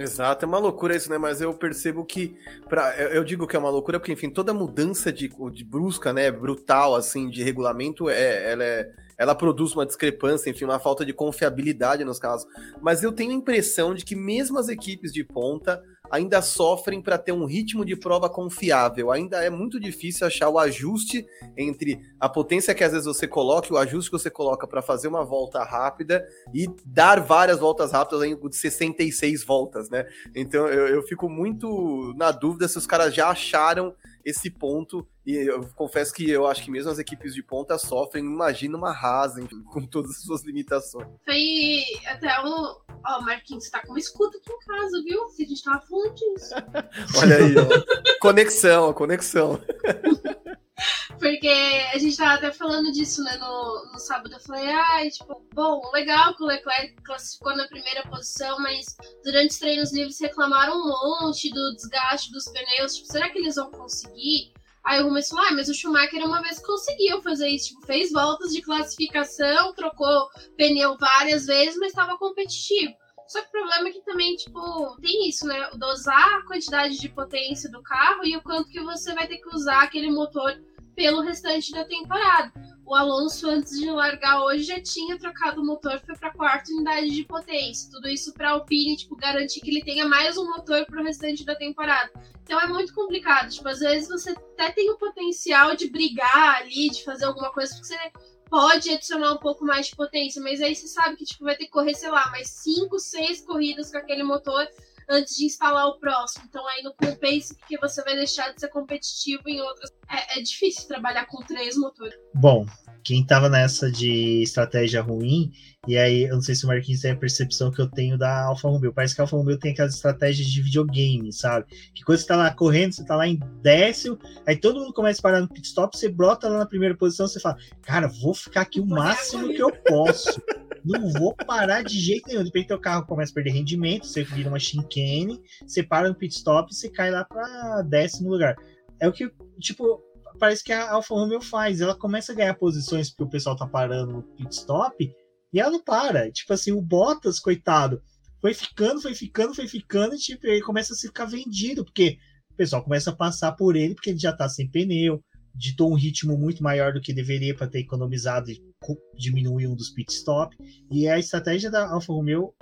Exato, é uma loucura isso, né? Mas eu percebo que. Pra, eu, digo que é uma loucura porque, enfim, toda mudança de, de brusca, né? Brutal, assim, de regulamento, é, ela, é, ela produz uma discrepância, enfim, uma falta de confiabilidade nos casos. Mas eu tenho a impressão de que mesmo as equipes de ponta ainda sofrem para ter um ritmo de prova confiável. Ainda é muito difícil achar o ajuste entre a potência que às vezes você coloca o ajuste que você coloca para fazer uma volta rápida e dar várias voltas rápidas em de 66 voltas, né? Então eu, eu fico muito na dúvida se os caras já acharam esse ponto. E eu confesso que eu acho que mesmo as equipes de ponta sofrem. Imagina uma enfim, com todas as suas limitações. Foi até um. Ó, Marquinhos, você tá com uma escuta aqui em casa, viu? Se a gente tava falando disso. *laughs* Olha aí, ó. conexão, conexão. *laughs* Porque a gente tava até falando disso, né, no, no sábado. Eu falei, ai, tipo, bom, legal que o Leclerc classificou na primeira posição, mas durante os treinos livres reclamaram um monte do desgaste dos pneus. Tipo, será que eles vão conseguir? Aí o Rubens falou, ah, mas o Schumacher uma vez conseguiu fazer isso, tipo, fez voltas de classificação, trocou pneu várias vezes, mas estava competitivo. Só que o problema é que também, tipo, tem isso, né? Dosar a quantidade de potência do carro e o quanto que você vai ter que usar aquele motor pelo restante da temporada. O Alonso, antes de largar hoje, já tinha trocado o motor, foi para quarta unidade de potência. Tudo isso para a Alpine, tipo, garantir que ele tenha mais um motor para o restante da temporada. Então é muito complicado. Tipo, às vezes você até tem o potencial de brigar ali, de fazer alguma coisa, porque você pode adicionar um pouco mais de potência, mas aí você sabe que tipo, vai ter que correr, sei lá, mais 5, 6 corridas com aquele motor antes de instalar o próximo. Então aí não compensa porque você vai deixar de ser competitivo em outras. É, é difícil trabalhar com três motores. Bom, quem tava nessa de estratégia ruim, e aí eu não sei se o Marquinhos tem a percepção que eu tenho da Alfa Romeo. Parece que a Alfa Romeo tem aquelas estratégias de videogame, sabe? Que quando você tá lá correndo, você tá lá em décimo, aí todo mundo começa a parar no pit stop, você brota lá na primeira posição, você fala, cara, vou ficar aqui o máximo que eu posso. *laughs* Não vou parar de jeito nenhum. De repente, teu carro começa a perder rendimento, você vira uma chicane, você para no pit stop e você cai lá para décimo lugar. É o que, tipo, parece que a Alfa Romeo faz. Ela começa a ganhar posições porque o pessoal tá parando no pit stop e ela não para. Tipo assim, o Bottas, coitado, foi ficando, foi ficando, foi ficando, e tipo, ele começa a ficar vendido, porque o pessoal começa a passar por ele, porque ele já tá sem pneu, ditou um ritmo muito maior do que deveria para ter economizado e diminuir um dos pit stop. E a estratégia da Alfa Romeo,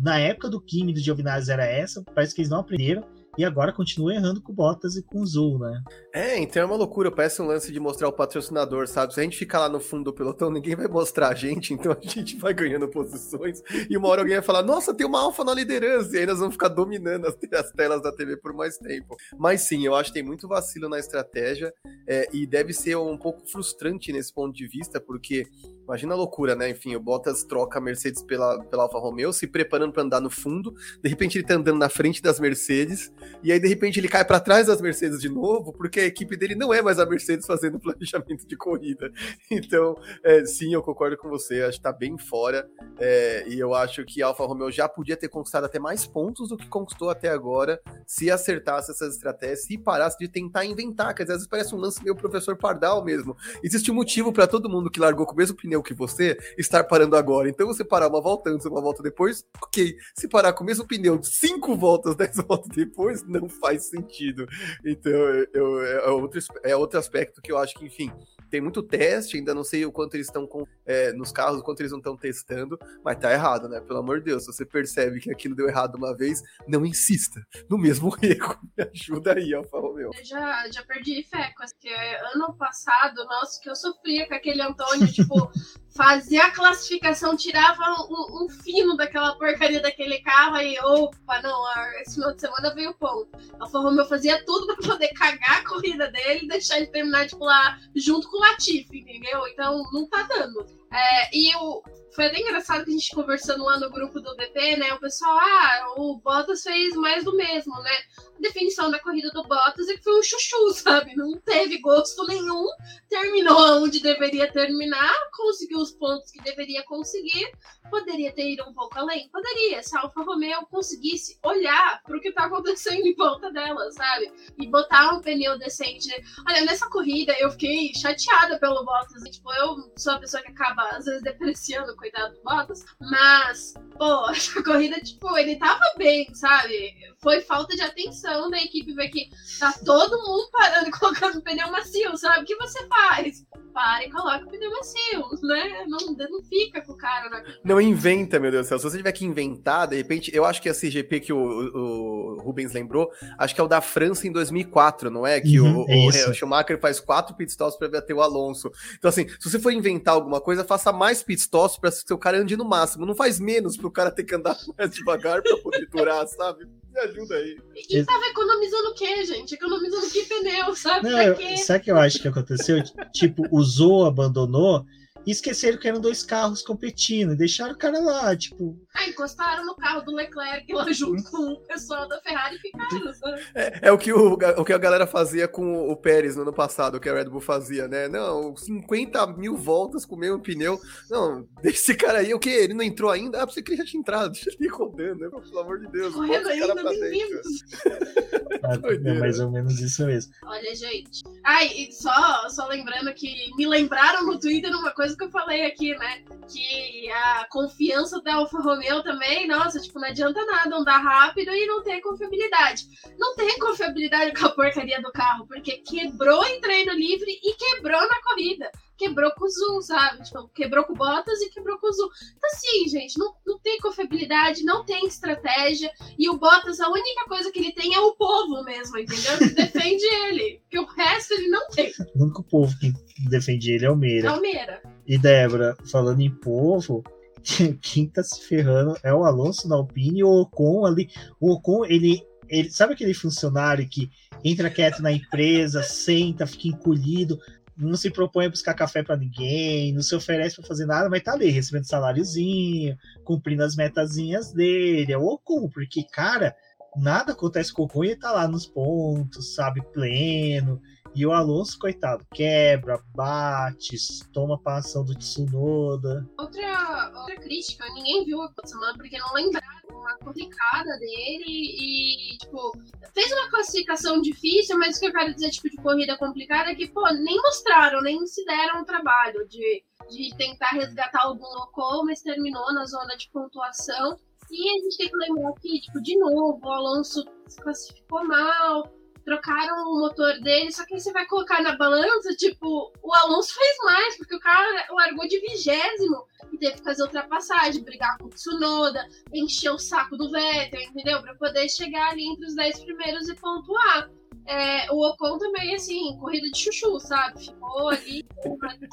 na época do Kimi e do Giovinazzi era essa, parece que eles não aprenderam e agora continua errando com Bottas e com o Zul, né? É, então é uma loucura, parece um lance de mostrar o patrocinador, sabe? Se a gente ficar lá no fundo do pelotão, ninguém vai mostrar a gente, então a gente vai ganhando posições e uma hora alguém vai falar, nossa, tem uma alfa na liderança, e aí nós vamos ficar dominando as, as telas da TV por mais tempo. Mas sim, eu acho que tem muito vacilo na estratégia é, e deve ser um pouco frustrante nesse ponto de vista, porque Imagina a loucura, né? Enfim, o Bottas troca a Mercedes pela, pela Alfa Romeo, se preparando para andar no fundo. De repente ele tá andando na frente das Mercedes. E aí, de repente, ele cai para trás das Mercedes de novo, porque a equipe dele não é mais a Mercedes fazendo *laughs* planejamento de corrida. Então, é, sim, eu concordo com você. Acho que tá bem fora. É, e eu acho que a Alfa Romeo já podia ter conquistado até mais pontos do que conquistou até agora, se acertasse essas estratégias, se parasse de tentar inventar. Dizer, às vezes parece um lance meio professor Pardal mesmo. Existe um motivo para todo mundo que largou com o mesmo pneu que você, estar parando agora. Então você parar uma volta antes, uma volta depois, ok. Se parar com o mesmo pneu cinco voltas, *laughs* dez voltas depois, não faz sentido. Então eu, é, outro, é outro aspecto que eu acho que, enfim, tem muito teste, ainda não sei o quanto eles estão é, nos carros, o quanto eles não estão testando, mas tá errado, né? Pelo amor de Deus, se você percebe que aquilo deu errado uma vez, não insista no mesmo *laughs* erro. Me ajuda aí, Alfa Romeo. Eu já, já perdi fé, porque ano passado, nossa, que eu sofria com aquele Antônio, tipo, *laughs* fazia a classificação, tirava um, um, fino daquela porcaria daquele carro e opa, não, esse final de semana veio o ponto. Alfa Romeo fazia tudo para poder cagar a corrida dele e deixar ele terminar, tipo, lá junto com o Latifi, entendeu? Então não tá dando. É, e o, foi até engraçado que a gente conversando lá no grupo do DP, né? O pessoal, ah, o Bottas fez mais do mesmo, né? A definição da corrida do Bottas é que foi um chuchu, *laughs* sabe? Não teve gosto nenhum, terminou onde deveria terminar, conseguiu os pontos que deveria conseguir, poderia ter ido um pouco além? Poderia, se a Alfa Romeo conseguisse olhar para o que está acontecendo *laughs* em volta dela, sabe? E botar um pneu decente. Olha, nessa corrida eu fiquei chateada pelo Bottas. Tipo, eu sou a pessoa que acaba, às vezes, depreciando coitado do Bottas. Mas, pô, *laughs* essa corrida, tipo, ele tava bem, sabe? Foi falta de atenção da equipe ver que tá todo mundo parando e *laughs* colocando pneu macio, sabe? O que você faz? Para e coloca o pneu macio, né? Não, não fica com o cara na. Não inventa, meu Deus do céu. Se você tiver que inventar, de repente, eu acho que esse GP que o, o Rubens lembrou, acho que é o da França em 2004, não é? Que uhum, o, é o, Schumacher faz quatro pitstops para bater o Alonso. Então, assim, se você for inventar alguma coisa, faça mais pitstops para seu cara ande no máximo. Não faz menos pro cara ter que andar *laughs* mais devagar para poder durar, sabe? Me ajuda aí. E, e tava economizando o quê, gente? Economizando que pneu, sabe? Não, eu, sabe o que eu acho que aconteceu? tipo, usou, abandonou e esqueceram que eram dois carros competindo, deixaram o cara lá, tipo. Ah, encostaram no carro do Leclerc lá junto com o pessoal da Ferrari e ficaram, sabe? É, é, o, que o, o que a galera fazia com o Pérez no ano passado, o que a Red Bull fazia, né? Não, 50 mil voltas com o mesmo pneu. Não, *laughs* esse cara aí, o que? Ele não entrou ainda? Ah, você que ele já tinha entrado, deixa ele ir rodando, né? Pelo amor de Deus. Correndo ainda, bem-vindo. *laughs* é mais ou menos isso mesmo. Olha, gente. Ai, e só, só lembrando que me lembraram no Twitter uma coisa que eu falei aqui, né? Que a confiança da Alfa Romeo também, nossa, tipo, não adianta nada andar rápido e não ter confiabilidade. Não tem confiabilidade com a porcaria do carro, porque quebrou em treino livre e quebrou na corrida quebrou com o Zoom, sabe? Tipo, quebrou com o Bottas e quebrou com o Zoom. Então, assim, gente, não, não tem confiabilidade, não tem estratégia. E o Bottas, a única coisa que ele tem é o povo mesmo, entendeu? Que defende ele. Porque o resto ele não tem. O único povo que defende ele é o Meira. O Meira. E Débora, falando em povo, *laughs* quem tá se ferrando é o Alonso na Alpine e o Ocon ali. O Ocon, ele, ele sabe aquele funcionário que entra quieto na empresa, senta, fica encolhido, não se propõe a buscar café para ninguém, não se oferece para fazer nada, mas tá ali recebendo saláriozinho, cumprindo as metazinhas dele. É o Ocon, porque, cara, nada acontece com o Ocon e ele tá lá nos pontos, sabe, pleno. E o Alonso, coitado, quebra, bate, toma a ação do Tsunoda. Outra, outra crítica, ninguém viu a semana porque não lembraram uma complicada dele e, tipo, fez uma classificação difícil, mas o que eu quero dizer, tipo, de corrida complicada é que, pô, nem mostraram, nem se deram o trabalho de, de tentar resgatar algum local, mas terminou na zona de pontuação. E a gente tem que lembrar que, tipo, de novo, o Alonso se classificou mal, trocaram o motor dele, só que aí você vai colocar na balança, tipo, o Alonso fez mais, porque o cara largou de vigésimo e teve que fazer ultrapassagem, brigar com o Tsunoda, encher o saco do Vettel, entendeu? Para poder chegar ali entre os 10 primeiros e pontuar. É, o Ocon também, assim, corrida de chuchu, sabe? Ficou ali,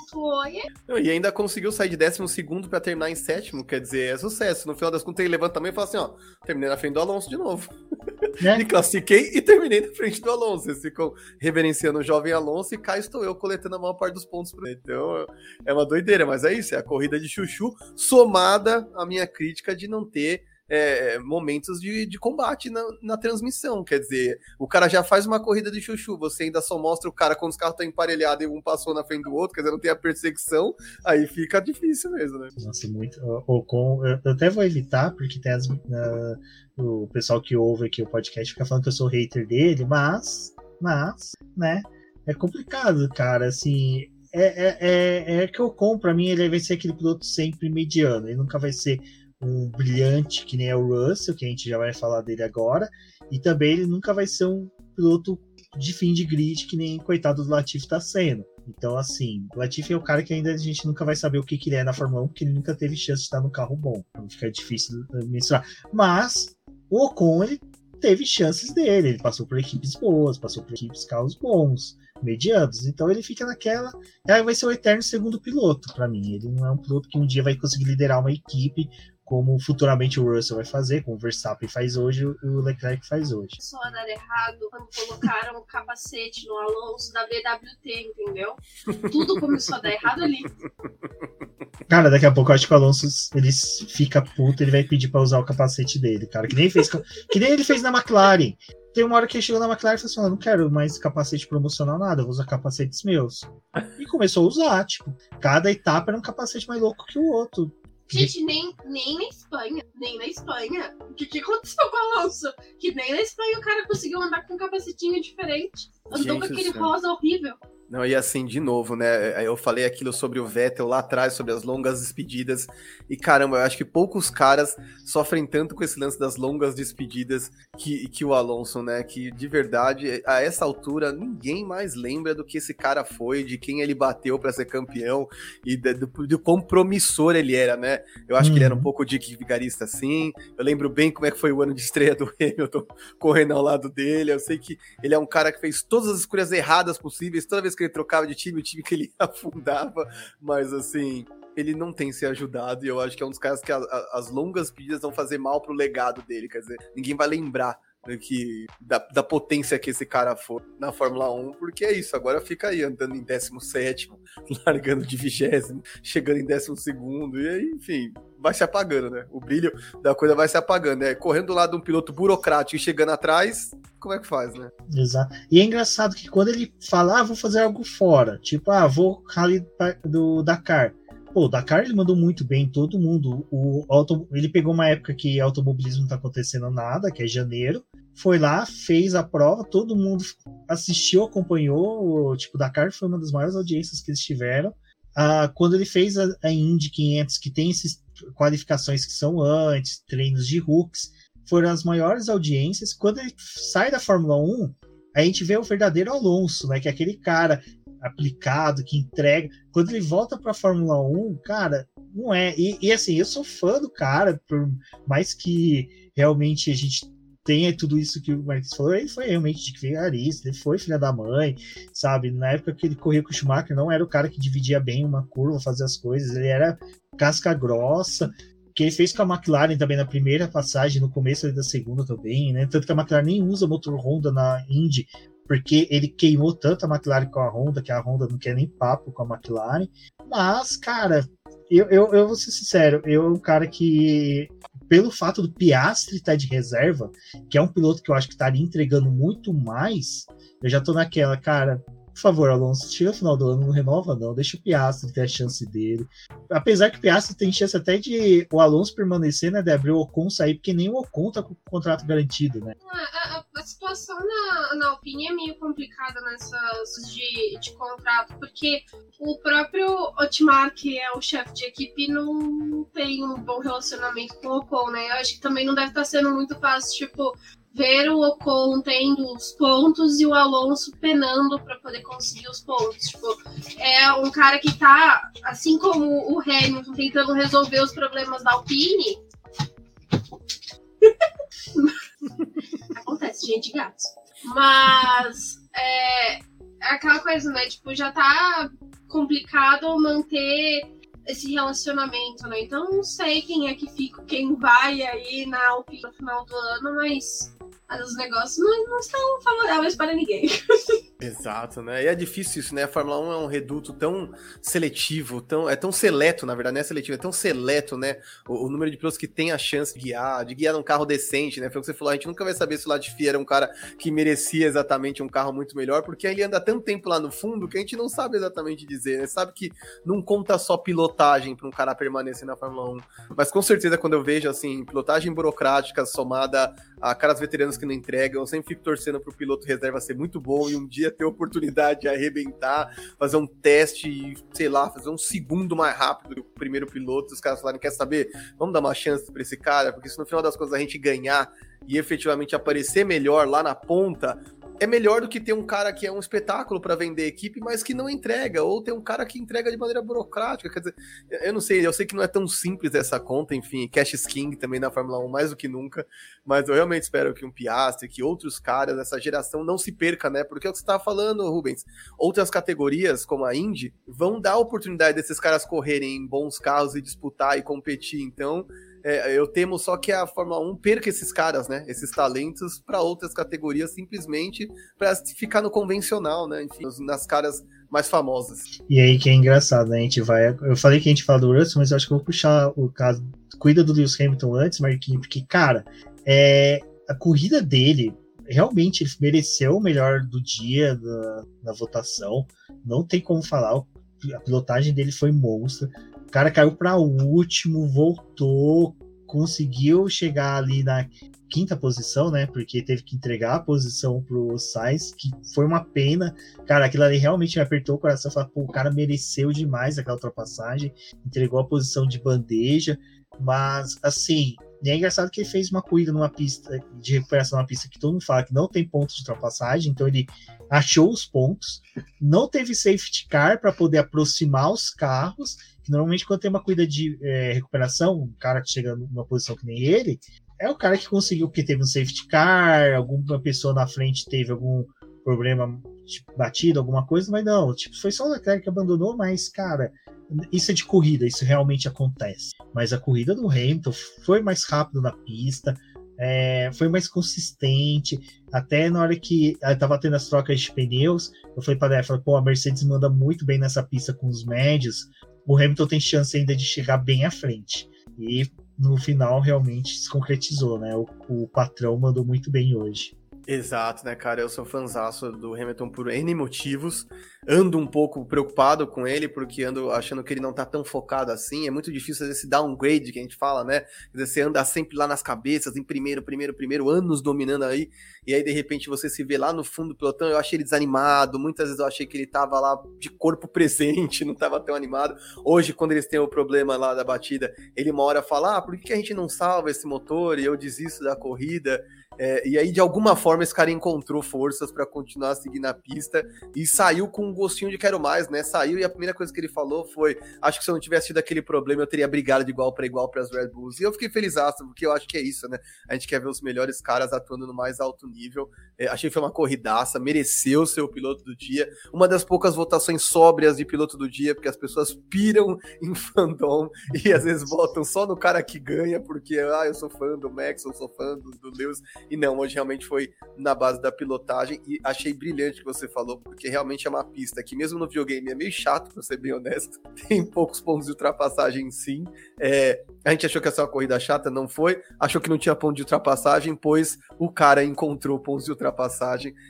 foi. E ainda conseguiu sair de décimo segundo para terminar em sétimo, quer dizer, é sucesso. No final das contas, ele levanta também e fala assim: ó, terminei na frente do Alonso de novo. *laughs* É. Me classifiquei e terminei na frente do Alonso. Eles ficam reverenciando o jovem Alonso e cá estou eu coletando a maior parte dos pontos. Então é uma doideira, mas é isso, é a corrida de chuchu somada à minha crítica de não ter é, momentos de, de combate na, na, transmissão. Quer dizer, o cara já faz uma corrida de chuchu, você ainda só mostra o cara quando os carros estão emparelhados e um passou na frente do outro, quer dizer, não tem a perseguição, aí fica difícil mesmo, né? Nossa, muito. Ou com, eu até vou evitar, porque tem as, uh, o pessoal que ouve aqui o podcast fica falando que eu sou hater dele, mas, mas, né? É complicado, cara. Assim, é, é, é, é que o com, pra mim, ele vai ser aquele piloto sempre mediano. Ele nunca vai ser um brilhante que nem é o Russell, que a gente já vai falar dele agora, e também ele nunca vai ser um piloto de fim de grid que nem coitado do Latifi está sendo. Então, assim, o Latifi é o cara que ainda a gente nunca vai saber o que, que ele é na Fórmula 1, porque ele nunca teve chance de estar no carro bom. Então fica difícil mensurar. Mas o Ocon, ele teve chances dele, ele passou por equipes boas, passou por equipes carros bons, medianos. Então ele fica naquela. Aí vai ser o eterno segundo piloto para mim. Ele não é um piloto que um dia vai conseguir liderar uma equipe como futuramente o Russell vai fazer, como o Verstappen faz hoje e o Leclerc faz hoje. Só dar errado quando colocaram o capacete no Alonso da BWT, entendeu? Tudo começou a dar errado ali. Cara, daqui a pouco eu acho que o Alonso ele fica puto, ele vai pedir para usar o capacete dele, cara. Que nem, fez, que nem ele fez na McLaren. Tem uma hora que ele chegou na McLaren e falou assim: não quero mais capacete promocional, nada, eu vou usar capacetes meus. E começou a usar, tipo, cada etapa era um capacete mais louco que o outro. Gente, nem, nem na Espanha, nem na Espanha. O que, que aconteceu com o Alonso? Que nem na Espanha o cara conseguiu andar com um capacetinho diferente. Andou com aquele rosa horrível. Não, e assim, de novo, né? Eu falei aquilo sobre o Vettel lá atrás, sobre as longas despedidas. E caramba, eu acho que poucos caras sofrem tanto com esse lance das longas despedidas que, que o Alonso, né? Que de verdade, a essa altura, ninguém mais lembra do que esse cara foi, de quem ele bateu para ser campeão e do, do quão promissor ele era, né? Eu acho que ele era um uhum. pouco Dick Vigarista, assim. Eu lembro bem como é que foi o ano de estreia do *laughs* Hamilton correndo ao lado dele. Eu sei que ele é um cara que fez todas as escolhas erradas possíveis, toda vez que ele trocava de time, o time que ele *laughs* afundava, mas assim, ele não tem se ajudado, e eu acho que é um dos caras que a, a, as longas pedidas vão fazer mal pro legado dele, quer dizer, ninguém vai lembrar que, da, da, potência que esse cara for na Fórmula 1, porque é isso, agora fica aí andando em 17, *laughs* largando de vigésimo, chegando em 12, e aí, enfim, vai se apagando, né? O brilho da coisa vai se apagando, né? Correndo do lado de um piloto burocrático e chegando atrás, como é que faz, né? Exato. E é engraçado que quando ele fala, ah, vou fazer algo fora, tipo, ah, vou rally do Dakar. Pô, o Dakar ele mandou muito bem, todo mundo. O auto, ele pegou uma época que automobilismo não tá acontecendo nada, que é janeiro. Foi lá, fez a prova, todo mundo assistiu, acompanhou. Tipo, o Dakar foi uma das maiores audiências que eles tiveram. Ah, quando ele fez a, a Indy 500, que tem essas qualificações que são antes, treinos de hooks, foram as maiores audiências. Quando ele sai da Fórmula 1, a gente vê o verdadeiro Alonso, né? Que é aquele cara aplicado, que entrega. Quando ele volta para a Fórmula 1, cara, não é. E, e, assim, eu sou fã do cara, por mais que realmente a gente tenha tudo isso que o Marquinhos falou, ele foi realmente de vigarista, ele foi filha da mãe, sabe? Na época que ele corria com o Schumacher, não era o cara que dividia bem uma curva, fazia as coisas, ele era casca grossa, que ele fez com a McLaren também na primeira passagem, no começo da segunda também, né? Tanto que a McLaren nem usa motor Honda na Indy, porque ele queimou tanto a McLaren com a Honda, que a Honda não quer nem papo com a McLaren. Mas, cara, eu, eu, eu vou ser sincero, eu um cara que, pelo fato do Piastri estar de reserva, que é um piloto que eu acho que estaria entregando muito mais, eu já tô naquela, cara, por favor, Alonso, chega no final do ano, não renova não, deixa o Piastri ter a chance dele. Apesar que o Piastri tem chance até de o Alonso permanecer, né, de abrir o Ocon sair, porque nem o Ocon tá com o contrato garantido, né? A, a, a situação na, na Alpine é meio complicada nessas de, de contrato, porque o próprio Otmar, que é o chefe de equipe, não tem um bom relacionamento com o Ocon, né? Eu acho que também não deve estar sendo muito fácil, tipo, ver o Ocon tendo os pontos e o Alonso penando para poder conseguir os pontos. Tipo, é um cara que tá, assim como o Hamilton, tentando resolver os problemas da Alpine. *laughs* Acontece, gente, gatos. Mas é, é aquela coisa, né? Tipo, já tá complicado manter esse relacionamento, né? Então não sei quem é que fica, quem vai aí na Alpine no final do ano, mas os negócios não, não estão favoráveis para ninguém. *laughs* Exato, né? E é difícil isso, né? A Fórmula 1 é um reduto tão seletivo, tão, é tão seleto, na verdade, não é seletivo, é tão seleto, né? O, o número de pilotos que tem a chance de guiar, de guiar num carro decente, né? Foi o que você falou, a gente nunca vai saber se o Latifi era um cara que merecia exatamente um carro muito melhor, porque ele anda tanto tempo lá no fundo que a gente não sabe exatamente dizer, né? Sabe que não conta só pilotagem para um cara permanecer na Fórmula 1, mas com certeza quando eu vejo, assim, pilotagem burocrática somada a caras veteranos que não entregam, eu sempre fico torcendo pro piloto reserva ser muito bom e um dia ter oportunidade de arrebentar, fazer um teste e, sei lá, fazer um segundo mais rápido do primeiro piloto. Os caras falarem, quer saber? Vamos dar uma chance para esse cara, porque se no final das contas a gente ganhar e efetivamente aparecer melhor lá na ponta, é melhor do que ter um cara que é um espetáculo para vender equipe, mas que não entrega, ou ter um cara que entrega de maneira burocrática. Quer dizer, eu não sei, eu sei que não é tão simples essa conta, enfim, Cash King também na Fórmula 1 mais do que nunca, mas eu realmente espero que um Piastri, que outros caras dessa geração não se perca, né? Porque é o que você estava falando, Rubens. Outras categorias, como a Indy, vão dar a oportunidade desses caras correrem em bons carros e disputar e competir. Então, é, eu temo só que a Fórmula 1 perca esses caras, né? Esses talentos para outras categorias simplesmente para ficar no convencional, né? Enfim, nas caras mais famosas. E aí que é engraçado, né? A gente vai. Eu falei que a gente fala do Russell, mas eu acho que vou puxar o caso. Cuida do Lewis Hamilton antes, Marquinhos, porque, cara, é, a corrida dele realmente ele mereceu o melhor do dia da, na votação. Não tem como falar. A pilotagem dele foi monstra. O cara caiu para último, voltou, conseguiu chegar ali na quinta posição, né? Porque teve que entregar a posição pro Sainz, que foi uma pena. Cara, aquilo ali realmente me apertou o coração. Falei, pô, o cara mereceu demais aquela ultrapassagem, entregou a posição de bandeja, mas assim. E é engraçado que ele fez uma corrida numa pista de recuperação numa pista que todo mundo fala que não tem pontos de ultrapassagem, então ele achou os pontos, não teve safety car para poder aproximar os carros normalmente quando tem uma corrida de é, recuperação, um cara que chega numa posição que nem ele, é o cara que conseguiu, que teve um safety car, alguma pessoa na frente teve algum problema, tipo, batido, alguma coisa, mas não, tipo, foi só o Leclerc que abandonou, mas, cara, isso é de corrida, isso realmente acontece. Mas a corrida do Hamilton foi mais rápido na pista, é, foi mais consistente. Até na hora que estava tendo as trocas de pneus, eu falei para ela, pô, a Mercedes manda muito bem nessa pista com os médios o Hamilton tem chance ainda de chegar bem à frente. E no final realmente se concretizou, né? O, o patrão mandou muito bem hoje. Exato, né, cara? Eu sou fãzaço do Hamilton por N motivos. Ando um pouco preocupado com ele, porque ando achando que ele não tá tão focado assim. É muito difícil fazer esse downgrade que a gente fala, né? Quer dizer, você anda sempre lá nas cabeças, em primeiro, primeiro, primeiro, anos dominando aí, e aí de repente você se vê lá no fundo do pelotão. Eu achei ele desanimado, muitas vezes eu achei que ele tava lá de corpo *laughs* presente, não tava tão animado. Hoje, quando eles têm o problema lá da batida, ele uma hora fala: ah, por que a gente não salva esse motor e eu desisto da corrida? É, e aí, de alguma forma, esse cara encontrou forças para continuar seguindo a pista e saiu com um gostinho de quero mais, né? Saiu e a primeira coisa que ele falou foi: acho que se eu não tivesse tido aquele problema, eu teria brigado de igual para igual para as Red Bulls. E eu fiquei feliz, porque eu acho que é isso, né? A gente quer ver os melhores caras atuando no mais alto nível. É, achei que foi uma corridaça, mereceu ser o piloto do dia. Uma das poucas votações sóbrias de piloto do dia, porque as pessoas piram *laughs* em fandom e às vezes votam só no cara que ganha, porque ah, eu sou fã do Max, eu sou fã do, do Lewis. E não, hoje realmente foi na base da pilotagem e achei brilhante o que você falou, porque realmente é uma pista que, mesmo no videogame, é meio chato, pra ser bem honesto. *laughs* Tem poucos pontos de ultrapassagem, sim. É, a gente achou que ia ser uma corrida chata, não foi. Achou que não tinha ponto de ultrapassagem, pois o cara encontrou pontos de ultrapassagem.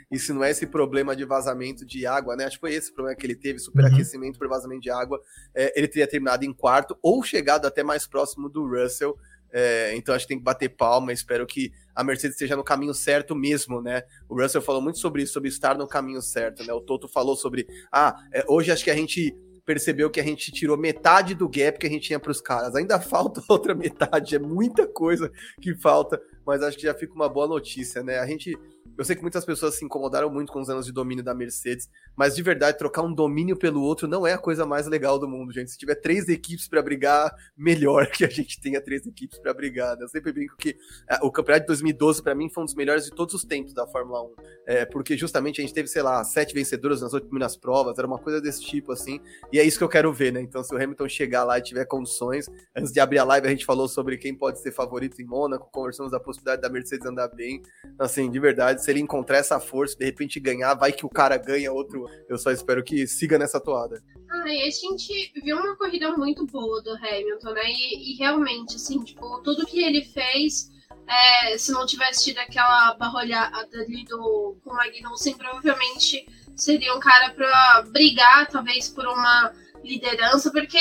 E se não é esse problema de vazamento de água, né? Acho que foi esse problema que ele teve, superaquecimento uhum. por vazamento de água. É, ele teria terminado em quarto ou chegado até mais próximo do Russell. É, então acho que tem que bater palma. Espero que a Mercedes esteja no caminho certo mesmo, né? O Russell falou muito sobre isso, sobre estar no caminho certo, né? O Toto falou sobre, ah, é, hoje acho que a gente percebeu que a gente tirou metade do gap que a gente tinha para os caras. Ainda *laughs* falta outra metade, é muita coisa que falta, mas acho que já fica uma boa notícia, né? A gente eu sei que muitas pessoas se incomodaram muito com os anos de domínio da Mercedes, mas de verdade, trocar um domínio pelo outro não é a coisa mais legal do mundo, gente. Se tiver três equipes para brigar, melhor *laughs* que a gente tenha três equipes para brigar. Né? Eu sempre brinco que é, o campeonato de 2012, para mim, foi um dos melhores de todos os tempos da Fórmula 1. É, porque justamente a gente teve, sei lá, sete vencedoras nas oito primeiras provas, era uma coisa desse tipo, assim, e é isso que eu quero ver, né? Então, se o Hamilton chegar lá e tiver condições, antes de abrir a live, a gente falou sobre quem pode ser favorito em Mônaco, conversamos da possibilidade da Mercedes andar bem. Assim, de verdade, se ele encontrar essa força, de repente ganhar, vai que o cara ganha outro. Eu só espero que siga nessa toada. Ah, e a gente viu uma corrida muito boa do Hamilton, né? E, e realmente, assim, tipo, tudo que ele fez. É, se não tivesse tido aquela barrolhada ali do, com o Magnussen, provavelmente seria um cara para brigar, talvez, por uma liderança, porque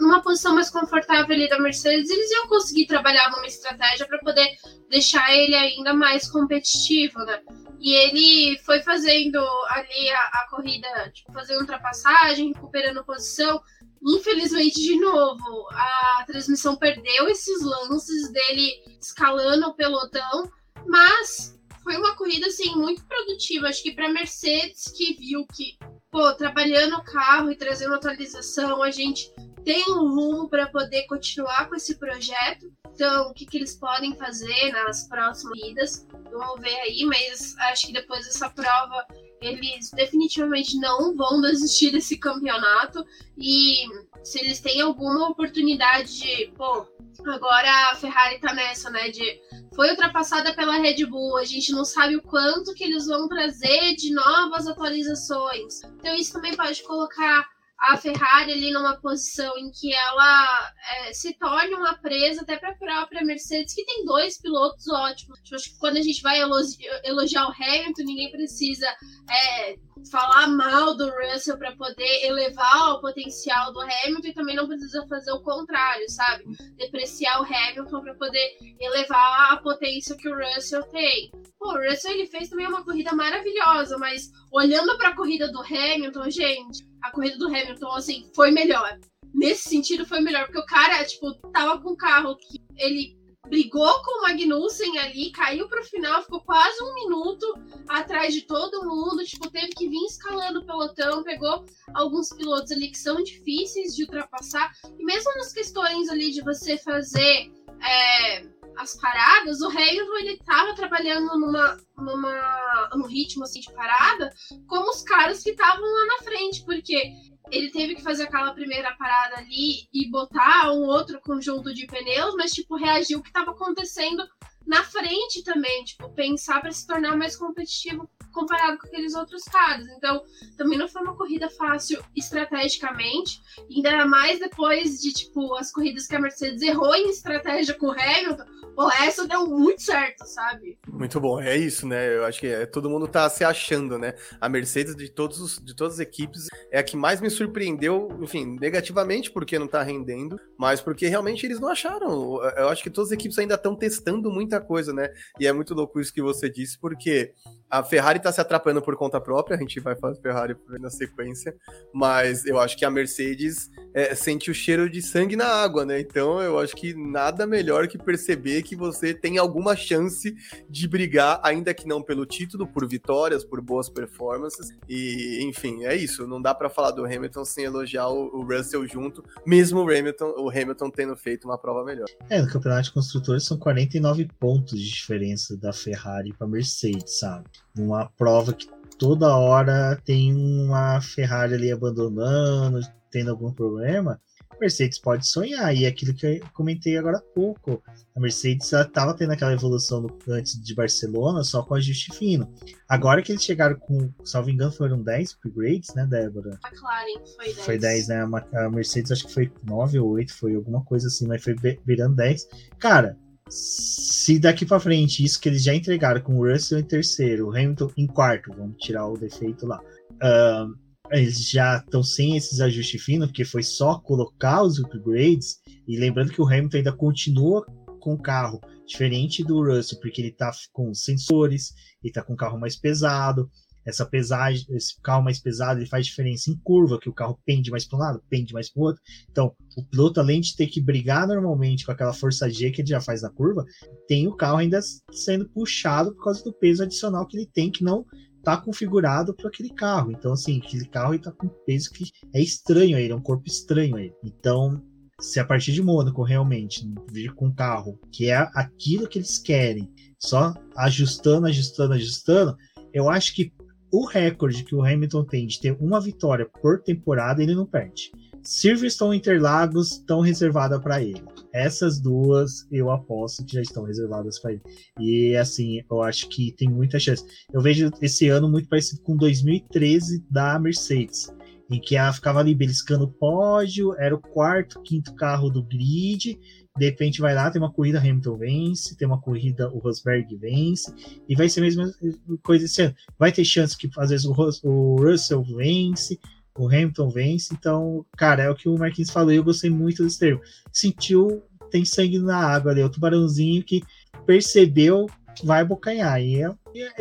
numa posição mais confortável ali da Mercedes, eles iam conseguir trabalhar numa estratégia para poder deixar ele ainda mais competitivo, né? E ele foi fazendo ali a, a corrida, tipo, fazendo ultrapassagem, recuperando posição. Infelizmente, de novo, a transmissão perdeu esses lances dele escalando o pelotão, mas foi uma corrida assim muito produtiva. Acho que para Mercedes que viu que pô, trabalhando o carro e trazendo atualização, a gente tem um rumo para poder continuar com esse projeto. Então, o que, que eles podem fazer nas próximas idas? Vamos ver aí, mas acho que depois dessa prova eles definitivamente não vão desistir desse campeonato. E se eles têm alguma oportunidade de, pô, agora a Ferrari tá nessa, né? De foi ultrapassada pela Red Bull, a gente não sabe o quanto que eles vão trazer de novas atualizações. Então isso também pode colocar a Ferrari ali numa posição em que ela é, se torne uma presa até para a própria Mercedes, que tem dois pilotos ótimos. Tipo, acho que quando a gente vai elogiar, elogiar o Hamilton, ninguém precisa é, falar mal do Russell para poder elevar o potencial do Hamilton e também não precisa fazer o contrário, sabe? Depreciar o Hamilton para poder elevar a potência que o Russell tem. Pô, o Russell ele fez também uma corrida maravilhosa, mas olhando para a corrida do Hamilton, gente, a corrida do Hamilton assim foi melhor. Nesse sentido foi melhor, porque o cara, tipo, tava com um carro que ele brigou com o Magnussen ali, caiu pro final, ficou quase um minuto atrás de todo mundo, tipo, teve que vir escalando o pelotão, pegou alguns pilotos ali que são difíceis de ultrapassar, e mesmo nas questões ali de você fazer é, as paradas, o Hamilton ele tava trabalhando numa, numa, num ritmo assim de parada, como os caras que estavam lá na frente, porque ele teve que fazer aquela primeira parada ali e botar um outro conjunto de pneus, mas tipo reagiu o que estava acontecendo na frente também, tipo pensar para se tornar mais competitivo comparado com aqueles outros caras. Então, também não foi uma corrida fácil estrategicamente, ainda mais depois de tipo as corridas que a Mercedes errou em estratégia com o Hamilton o resto deu muito certo, sabe? Muito bom, é isso, né? Eu acho que é, todo mundo tá se achando, né? A Mercedes de, todos os, de todas as equipes é a que mais me surpreendeu, enfim, negativamente porque não tá rendendo, mas porque realmente eles não acharam. Eu acho que todas as equipes ainda estão testando muita coisa, né? E é muito louco isso que você disse, porque a Ferrari tá se atrapalhando por conta própria, a gente vai falar Ferrari na sequência, mas eu acho que a Mercedes é, sente o cheiro de sangue na água, né? Então eu acho que nada melhor que perceber que você tem alguma chance de brigar, ainda que não pelo título, por vitórias, por boas performances. E, enfim, é isso. Não dá para falar do Hamilton sem elogiar o, Russell junto, mesmo o Hamilton, o Hamilton tendo feito uma prova melhor. É, no campeonato de construtores são 49 pontos de diferença da Ferrari para Mercedes, sabe? Numa prova que toda hora tem uma Ferrari ali abandonando, tendo algum problema, Mercedes pode sonhar, e é aquilo que eu comentei agora há pouco. A Mercedes estava tendo aquela evolução no, antes de Barcelona, só com ajuste fino. Agora que eles chegaram com, salvo engano, foram 10 upgrades, né, Débora? A McLaren foi 10. Foi 10, né? A Mercedes acho que foi 9 ou 8, foi alguma coisa assim, mas foi virando 10. Cara, se daqui para frente isso que eles já entregaram com o Russell em terceiro, o Hamilton em quarto, vamos tirar o defeito lá. Uh, eles já estão sem esses ajustes finos, porque foi só colocar os upgrades. E lembrando que o Hamilton ainda continua com o carro diferente do Russell, porque ele está com sensores, ele está com carro mais pesado. Essa pesagem, esse carro mais pesado, ele faz diferença em curva, que o carro pende mais para um lado, pende mais para o outro. Então, o piloto, além de ter que brigar normalmente com aquela força G que ele já faz na curva, tem o carro ainda sendo puxado por causa do peso adicional que ele tem, que não tá configurado para aquele carro. Então, assim, aquele carro está com peso que é estranho a ele, é um corpo estranho a ele. Então, se a partir de Mônaco realmente vir com um carro que é aquilo que eles querem, só ajustando, ajustando, ajustando, eu acho que o recorde que o Hamilton tem de ter uma vitória por temporada, ele não perde. Silverstone e Interlagos estão reservadas para ele. Essas duas eu aposto que já estão reservadas para ele. E assim, eu acho que tem muita chance. Eu vejo esse ano muito parecido com 2013 da Mercedes, em que ela ficava ali beliscando o pódio, era o quarto, quinto carro do grid. De repente vai lá, tem uma corrida, Hamilton vence, tem uma corrida, o Rosberg vence, e vai ser a mesma coisa esse ano. Vai ter chance que às vezes o, o Russell vence, o Hamilton vence. Então, cara, é o que o Marquinhos falou. Eu gostei muito desse termo. Sentiu, tem sangue na água ali. O tubarãozinho que percebeu, vai bocanhar. E é,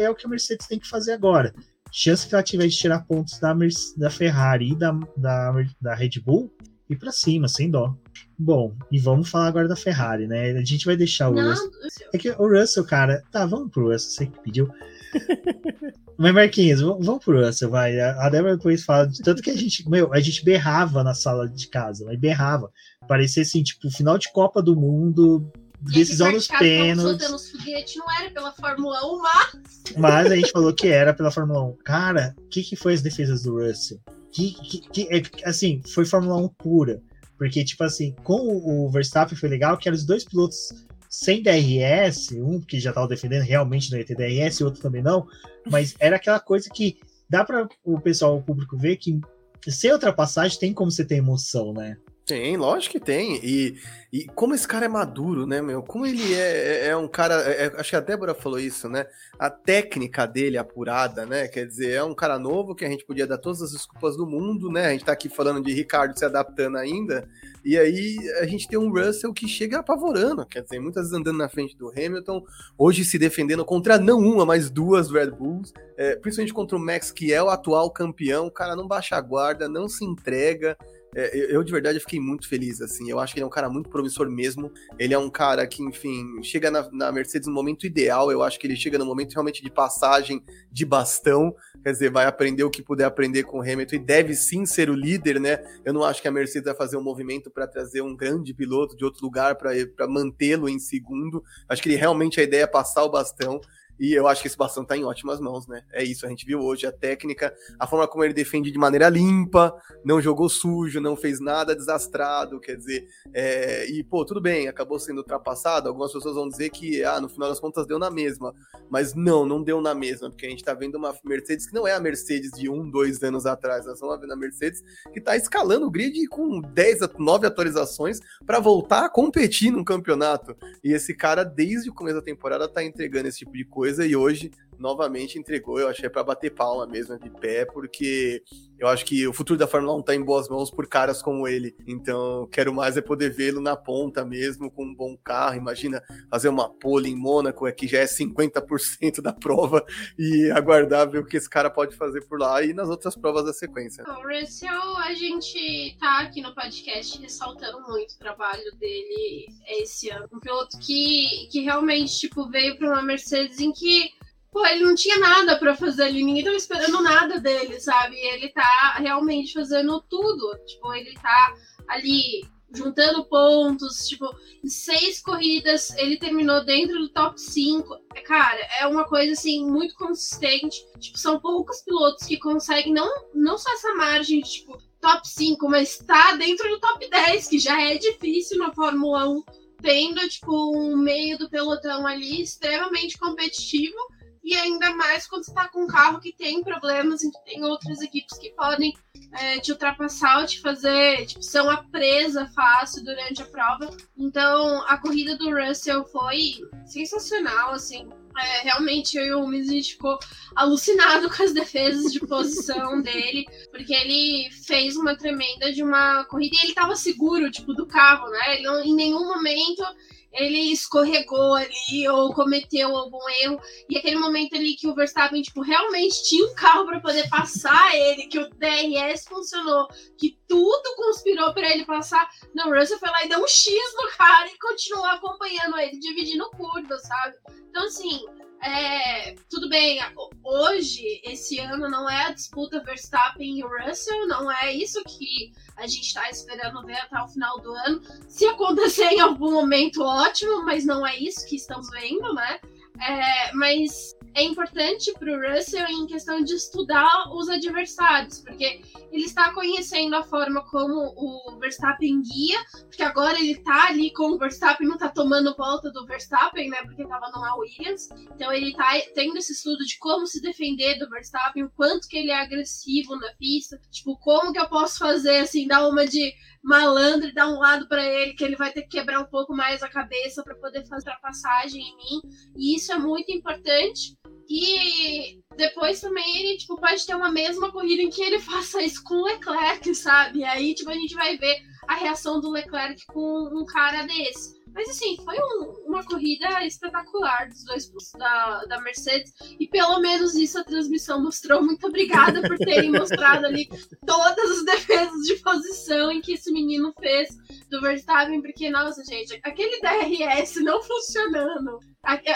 é o que a Mercedes tem que fazer agora. Chance que ela tiver de tirar pontos da, da Ferrari e da, da, da Red Bull, e para cima, sem dó. Bom, e vamos falar agora da Ferrari, né? A gente vai deixar o Não, Russell. É que o Russell, cara, tá, vamos pro Russell, você que pediu. *laughs* Mas, Marquinhos, vamos pro Russell, vai. A Débora depois fala de tanto que a gente, meu, a gente berrava na sala de casa, mas berrava. Parecia assim, tipo, final de Copa do Mundo, decisão nos pênaltis. não era pela Fórmula 1, mas. Mas a gente falou que era pela Fórmula 1. Cara, o que, que foi as defesas do Russell? Que, que, que, é, assim, foi Fórmula 1 pura. Porque, tipo assim, com o Verstappen foi legal que eram os dois pilotos sem DRS, um que já estava defendendo realmente não ia ter DRS, e outro também não, mas era aquela coisa que dá para o pessoal, o público ver que sem ultrapassagem tem como você ter emoção, né? Tem, lógico que tem. E, e como esse cara é maduro, né, meu? Como ele é, é, é um cara. É, é, acho que a Débora falou isso, né? A técnica dele apurada, né? Quer dizer, é um cara novo que a gente podia dar todas as desculpas do mundo, né? A gente tá aqui falando de Ricardo se adaptando ainda. E aí a gente tem um Russell que chega apavorando, quer dizer, muitas vezes andando na frente do Hamilton, hoje se defendendo contra não uma, mas duas Red Bulls, é, principalmente contra o Max, que é o atual campeão. O cara não baixa a guarda, não se entrega. É, eu, de verdade, fiquei muito feliz, assim. Eu acho que ele é um cara muito promissor mesmo. Ele é um cara que, enfim, chega na, na, Mercedes no momento ideal. Eu acho que ele chega no momento realmente de passagem de bastão. Quer dizer, vai aprender o que puder aprender com o Hamilton e deve sim ser o líder, né? Eu não acho que a Mercedes vai fazer um movimento para trazer um grande piloto de outro lugar para mantê-lo em segundo. Acho que ele realmente a ideia é passar o bastão. E eu acho que esse bastão tá em ótimas mãos, né? É isso, a gente viu hoje a técnica, a forma como ele defende de maneira limpa, não jogou sujo, não fez nada desastrado, quer dizer, é... e pô, tudo bem, acabou sendo ultrapassado. Algumas pessoas vão dizer que, ah, no final das contas deu na mesma, mas não, não deu na mesma, porque a gente tá vendo uma Mercedes que não é a Mercedes de um, dois anos atrás, nós estamos vendo a Mercedes que tá escalando o grid com 10, 9 atualizações para voltar a competir num campeonato. E esse cara, desde o começo da temporada, tá entregando esse tipo de coisa coisa e hoje novamente entregou. Eu achei para bater palma mesmo de pé, porque eu acho que o futuro da Fórmula 1 tá em boas mãos por caras como ele. Então, quero mais é poder vê-lo na ponta mesmo, com um bom carro. Imagina fazer uma pole em Mônaco, que já é 50% da prova, e aguardar ver o que esse cara pode fazer por lá e nas outras provas da sequência. O Russell, a gente tá aqui no podcast ressaltando muito o trabalho dele esse ano. Um piloto que, que realmente, tipo, veio para uma Mercedes em que pô, ele não tinha nada para fazer ali, ninguém tava esperando nada dele, sabe? E ele tá realmente fazendo tudo. Tipo, ele tá ali juntando pontos, tipo, em seis corridas ele terminou dentro do top 5. Cara, é uma coisa assim muito consistente. Tipo, são poucos pilotos que conseguem não, não só essa margem de tipo top 5, mas tá dentro do top 10, que já é difícil na Fórmula 1, tendo tipo um meio do pelotão ali extremamente competitivo e ainda mais quando você tá com um carro que tem problemas e que tem outras equipes que podem é, te ultrapassar ou te fazer, tipo, ser uma presa fácil durante a prova. Então, a corrida do Russell foi sensacional, assim. É, realmente o Mizic ficou alucinado com as defesas de posição *laughs* dele, porque ele fez uma tremenda de uma corrida e ele tava seguro, tipo, do carro, né? Ele não, em nenhum momento ele escorregou ali ou cometeu algum erro. E aquele momento ali que o Verstappen, tipo, realmente tinha um carro para poder passar ele, que o DRS funcionou, que tudo conspirou para ele passar. Não, o Russell foi lá e deu um X no cara e continuou acompanhando ele, dividindo curva, sabe? Então, assim, é, tudo bem, hoje, esse ano, não é a disputa Verstappen e Russell, não é isso que a gente está esperando ver até o final do ano. Se acontecer em algum momento, ótimo, mas não é isso que estamos vendo, né? É, mas é importante para o Russell em questão de estudar os adversários, porque ele está conhecendo a forma como o Verstappen guia, porque agora ele está ali com o Verstappen, não está tomando volta do Verstappen, né? Porque estava no Williams. Então ele está tendo esse estudo de como se defender do Verstappen, o quanto que ele é agressivo na pista, tipo, como que eu posso fazer assim, dar uma de malandro e dar um lado para ele, que ele vai ter que quebrar um pouco mais a cabeça para poder fazer a passagem em mim. E isso é muito importante. E depois também ele, tipo, pode ter uma mesma corrida em que ele *laughs* faça isso com o Leclerc, sabe? E aí, tipo, a gente vai ver a reação do Leclerc com um cara desse. Mas assim, foi um, uma corrida espetacular dos dois da, da Mercedes. E pelo menos isso a transmissão mostrou. Muito obrigada por terem mostrado ali todas as defesas de posição em que esse menino fez do Verstappen, porque, nossa, gente, aquele DRS não funcionando.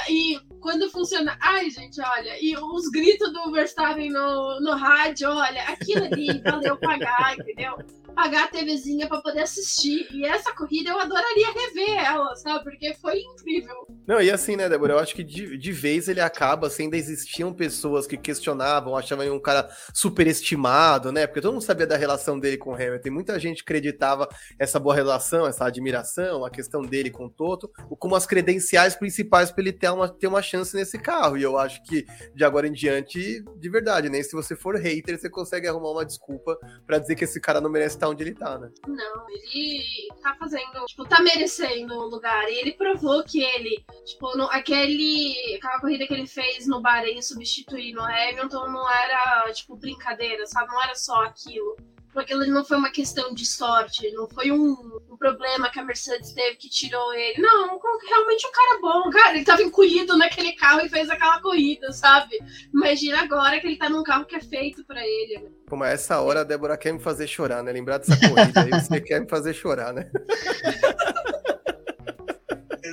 E quando funciona. Ai, gente, olha. E os gritos do Verstappen no, no rádio, olha, aquilo ali valeu pagar, entendeu? Pagar a TVzinha para poder assistir. E essa corrida eu adoraria rever ela, sabe? Porque foi incrível. Não, e assim, né, Débora? Eu acho que de, de vez ele acaba, assim, ainda existiam pessoas que questionavam, achavam ele um cara superestimado, né? Porque todo mundo sabia da relação dele com o Hamilton. Muita gente acreditava essa boa relação, essa admiração, a questão dele com o Toto, como as credenciais principais para ele ter uma, ter uma chance nesse carro. E eu acho que de agora em diante, de verdade, né? Se você for hater, você consegue arrumar uma desculpa para dizer que esse cara não merece tá onde ele tá, né? Não, ele tá fazendo, tipo, tá merecendo o lugar. E ele provou que ele, tipo, no, aquele, aquela corrida que ele fez no Bahrein substituindo o Hamilton não era, tipo, brincadeira, sabe? Não era só aquilo aquilo não foi uma questão de sorte, não foi um, um, problema que a Mercedes teve que tirou ele. Não, realmente um cara bom, cara. Ele tava encolhido naquele carro e fez aquela corrida, sabe? Imagina agora que ele tá num carro que é feito para ele. Né? Pô, mas essa hora a Débora quer me fazer chorar, né? Lembrar dessa corrida aí, você quer me fazer chorar, né? *laughs*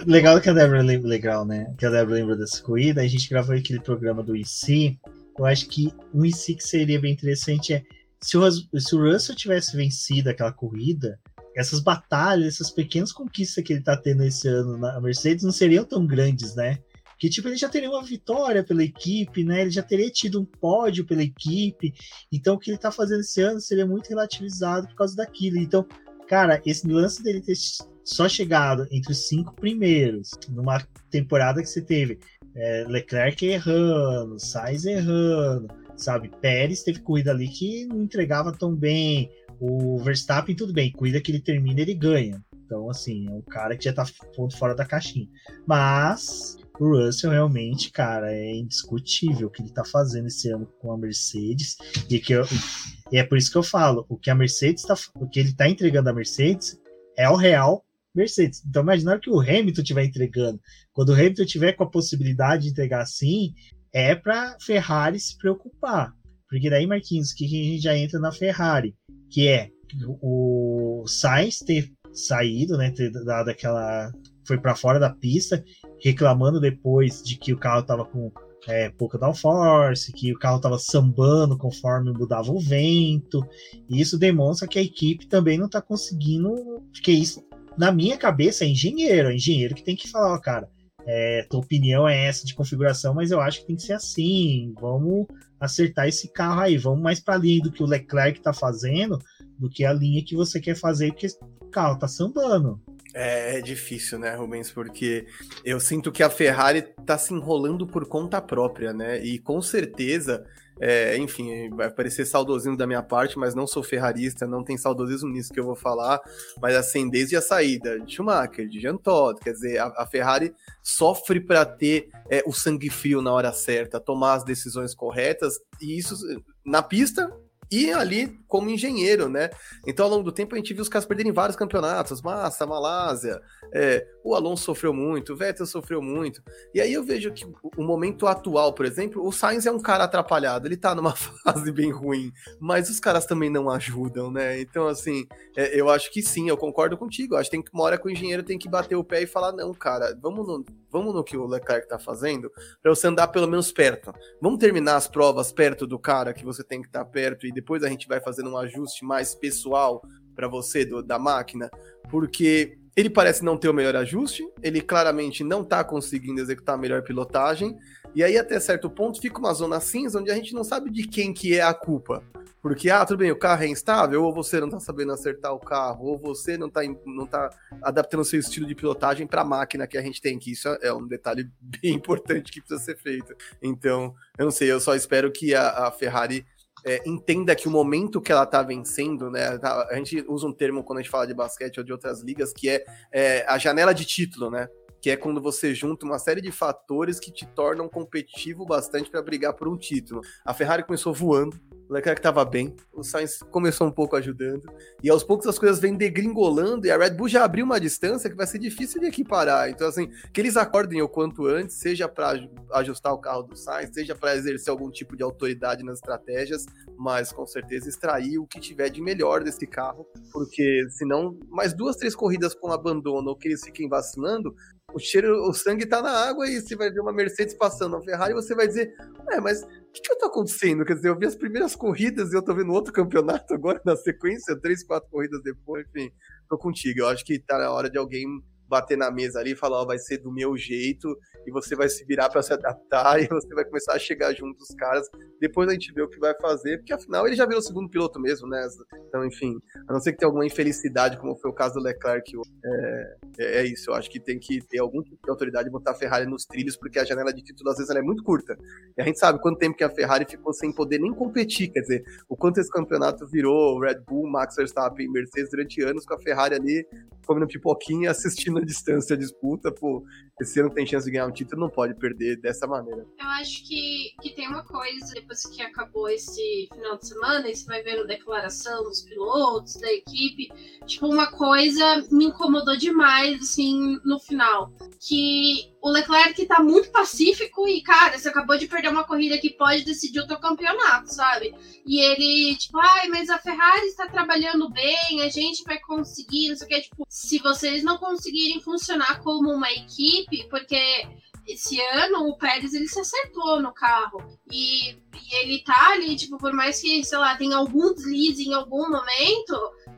legal que a Débora lembra, legal, né? Que a Débora lembra dessa corrida. A gente gravou aquele programa do IC. Eu acho que um IC que seria bem interessante é se o, se o Russell tivesse vencido aquela corrida, essas batalhas, essas pequenas conquistas que ele tá tendo esse ano na Mercedes não seriam tão grandes, né? Que tipo, ele já teria uma vitória pela equipe, né? Ele já teria tido um pódio pela equipe. Então o que ele tá fazendo esse ano seria muito relativizado por causa daquilo. Então, cara, esse lance dele ter só chegado entre os cinco primeiros numa temporada que você teve é, Leclerc errando, Sainz errando, sabe? Pérez teve corrida ali que não entregava tão bem. O Verstappen, tudo bem, corrida que ele termina, ele ganha. Então, assim, é um cara que já tá ponto fora da caixinha. Mas o Russell realmente, cara, é indiscutível o que ele tá fazendo esse ano com a Mercedes. E, que eu, e é por isso que eu falo, o que a Mercedes tá, o que ele tá entregando a Mercedes é o real Mercedes. Então imagina que o Hamilton estiver entregando. Quando o Hamilton tiver com a possibilidade de entregar assim, é para Ferrari se preocupar. Porque daí, Marquinhos, que a gente já entra na Ferrari, que é o Sainz ter saído, né, ter dado aquela foi para fora da pista, reclamando depois de que o carro estava com é, pouca downforce, que o carro estava sambando conforme mudava o vento. E isso demonstra que a equipe também não está conseguindo. Porque isso, na minha cabeça, é engenheiro. É engenheiro que tem que falar, ó, cara, é, tua opinião é essa de configuração, mas eu acho que tem que ser assim. Vamos acertar esse carro aí. Vamos mais para a linha do que o Leclerc está fazendo do que a linha que você quer fazer, porque o carro tá sambando. É, é, difícil, né, Rubens? Porque eu sinto que a Ferrari tá se enrolando por conta própria, né? E com certeza, é, enfim, vai parecer saudosinho da minha parte, mas não sou ferrarista, não tem saudosismo nisso que eu vou falar. Mas assim, desde a saída de Schumacher, de Jean Todt, quer dizer, a, a Ferrari sofre para ter é, o sangue frio na hora certa, tomar as decisões corretas, e isso na pista e ali como engenheiro, né? Então, ao longo do tempo, a gente viu os caras perderem vários campeonatos, Massa, Malásia, é, o Alonso sofreu muito, o Vettel sofreu muito. E aí eu vejo que o momento atual, por exemplo, o Sainz é um cara atrapalhado, ele tá numa *laughs* fase bem ruim, mas os caras também não ajudam, né? Então, assim, é, eu acho que sim, eu concordo contigo. Acho que tem que, uma hora que o engenheiro tem que bater o pé e falar: não, cara, vamos no, vamos no que o Leclerc tá fazendo, para você andar pelo menos perto. Vamos terminar as provas perto do cara que você tem que estar tá perto e depois a gente vai fazendo um ajuste mais pessoal para você do, da máquina, porque ele parece não ter o melhor ajuste, ele claramente não está conseguindo executar a melhor pilotagem, e aí até certo ponto fica uma zona cinza onde a gente não sabe de quem que é a culpa. Porque, ah, tudo bem, o carro é instável, ou você não tá sabendo acertar o carro, ou você não tá, não tá adaptando seu estilo de pilotagem para a máquina que a gente tem, que isso é um detalhe *laughs* bem importante que precisa ser feito. Então, eu não sei, eu só espero que a, a Ferrari é, entenda que o momento que ela tá vencendo, né? A gente usa um termo quando a gente fala de basquete ou de outras ligas, que é, é a janela de título, né? Que é quando você junta uma série de fatores que te tornam competitivo bastante para brigar por um título. A Ferrari começou voando, o Leclerc estava bem, o Sainz começou um pouco ajudando, e aos poucos as coisas vêm degringolando, e a Red Bull já abriu uma distância que vai ser difícil de equiparar. Então, assim, que eles acordem o quanto antes, seja para ajustar o carro do Sainz, seja para exercer algum tipo de autoridade nas estratégias, mas com certeza extrair o que tiver de melhor desse carro, porque senão, mais duas, três corridas com abandono ou que eles fiquem vacilando, o cheiro, o sangue tá na água e você vai ver uma Mercedes passando, uma Ferrari, e você vai dizer, mas o que, que tá acontecendo? Quer dizer, eu vi as primeiras corridas e eu tô vendo outro *laughs* campeonato agora na sequência, três, quatro corridas depois, enfim, tô contigo. Eu acho que tá na hora de alguém bater na mesa ali e falar, ó, vai ser do meu jeito, e você vai se virar para se adaptar, *laughs* e você vai começar a chegar junto dos caras. Depois a gente vê o que vai fazer, porque afinal ele já virou segundo piloto mesmo, né? Então, enfim, a não ser que tenha alguma infelicidade, como foi o caso do Leclerc, é, é, é isso. Eu acho que tem que ter algum tipo de autoridade e botar a Ferrari nos trilhos, porque a janela de título às vezes é muito curta. E a gente sabe quanto tempo que a Ferrari ficou sem poder nem competir, quer dizer, o quanto esse campeonato virou Red Bull, Max Verstappen Mercedes durante anos com a Ferrari ali comendo pipoquinha *laughs* assistindo a *laughs* distância a disputa, pô, esse ano tem chance de ganhar um título, não pode perder dessa maneira. Eu acho que, que tem uma coisa, depois que acabou esse final de semana, e você vai vendo declaração dos pilotos, da equipe, tipo, uma coisa me incomodou demais, assim, no final, que o Leclerc tá muito pacífico e, cara, você acabou de perder uma corrida que pode decidir o teu campeonato, sabe? E ele, tipo, ai, mas a Ferrari está trabalhando bem, a gente vai conseguir, não sei o que, tipo, se vocês não conseguirem funcionar como uma equipe, porque esse ano o Pérez ele se acertou no carro e, e, ele tá ali, tipo, por mais que, sei lá, tenha algum deslize em algum momento,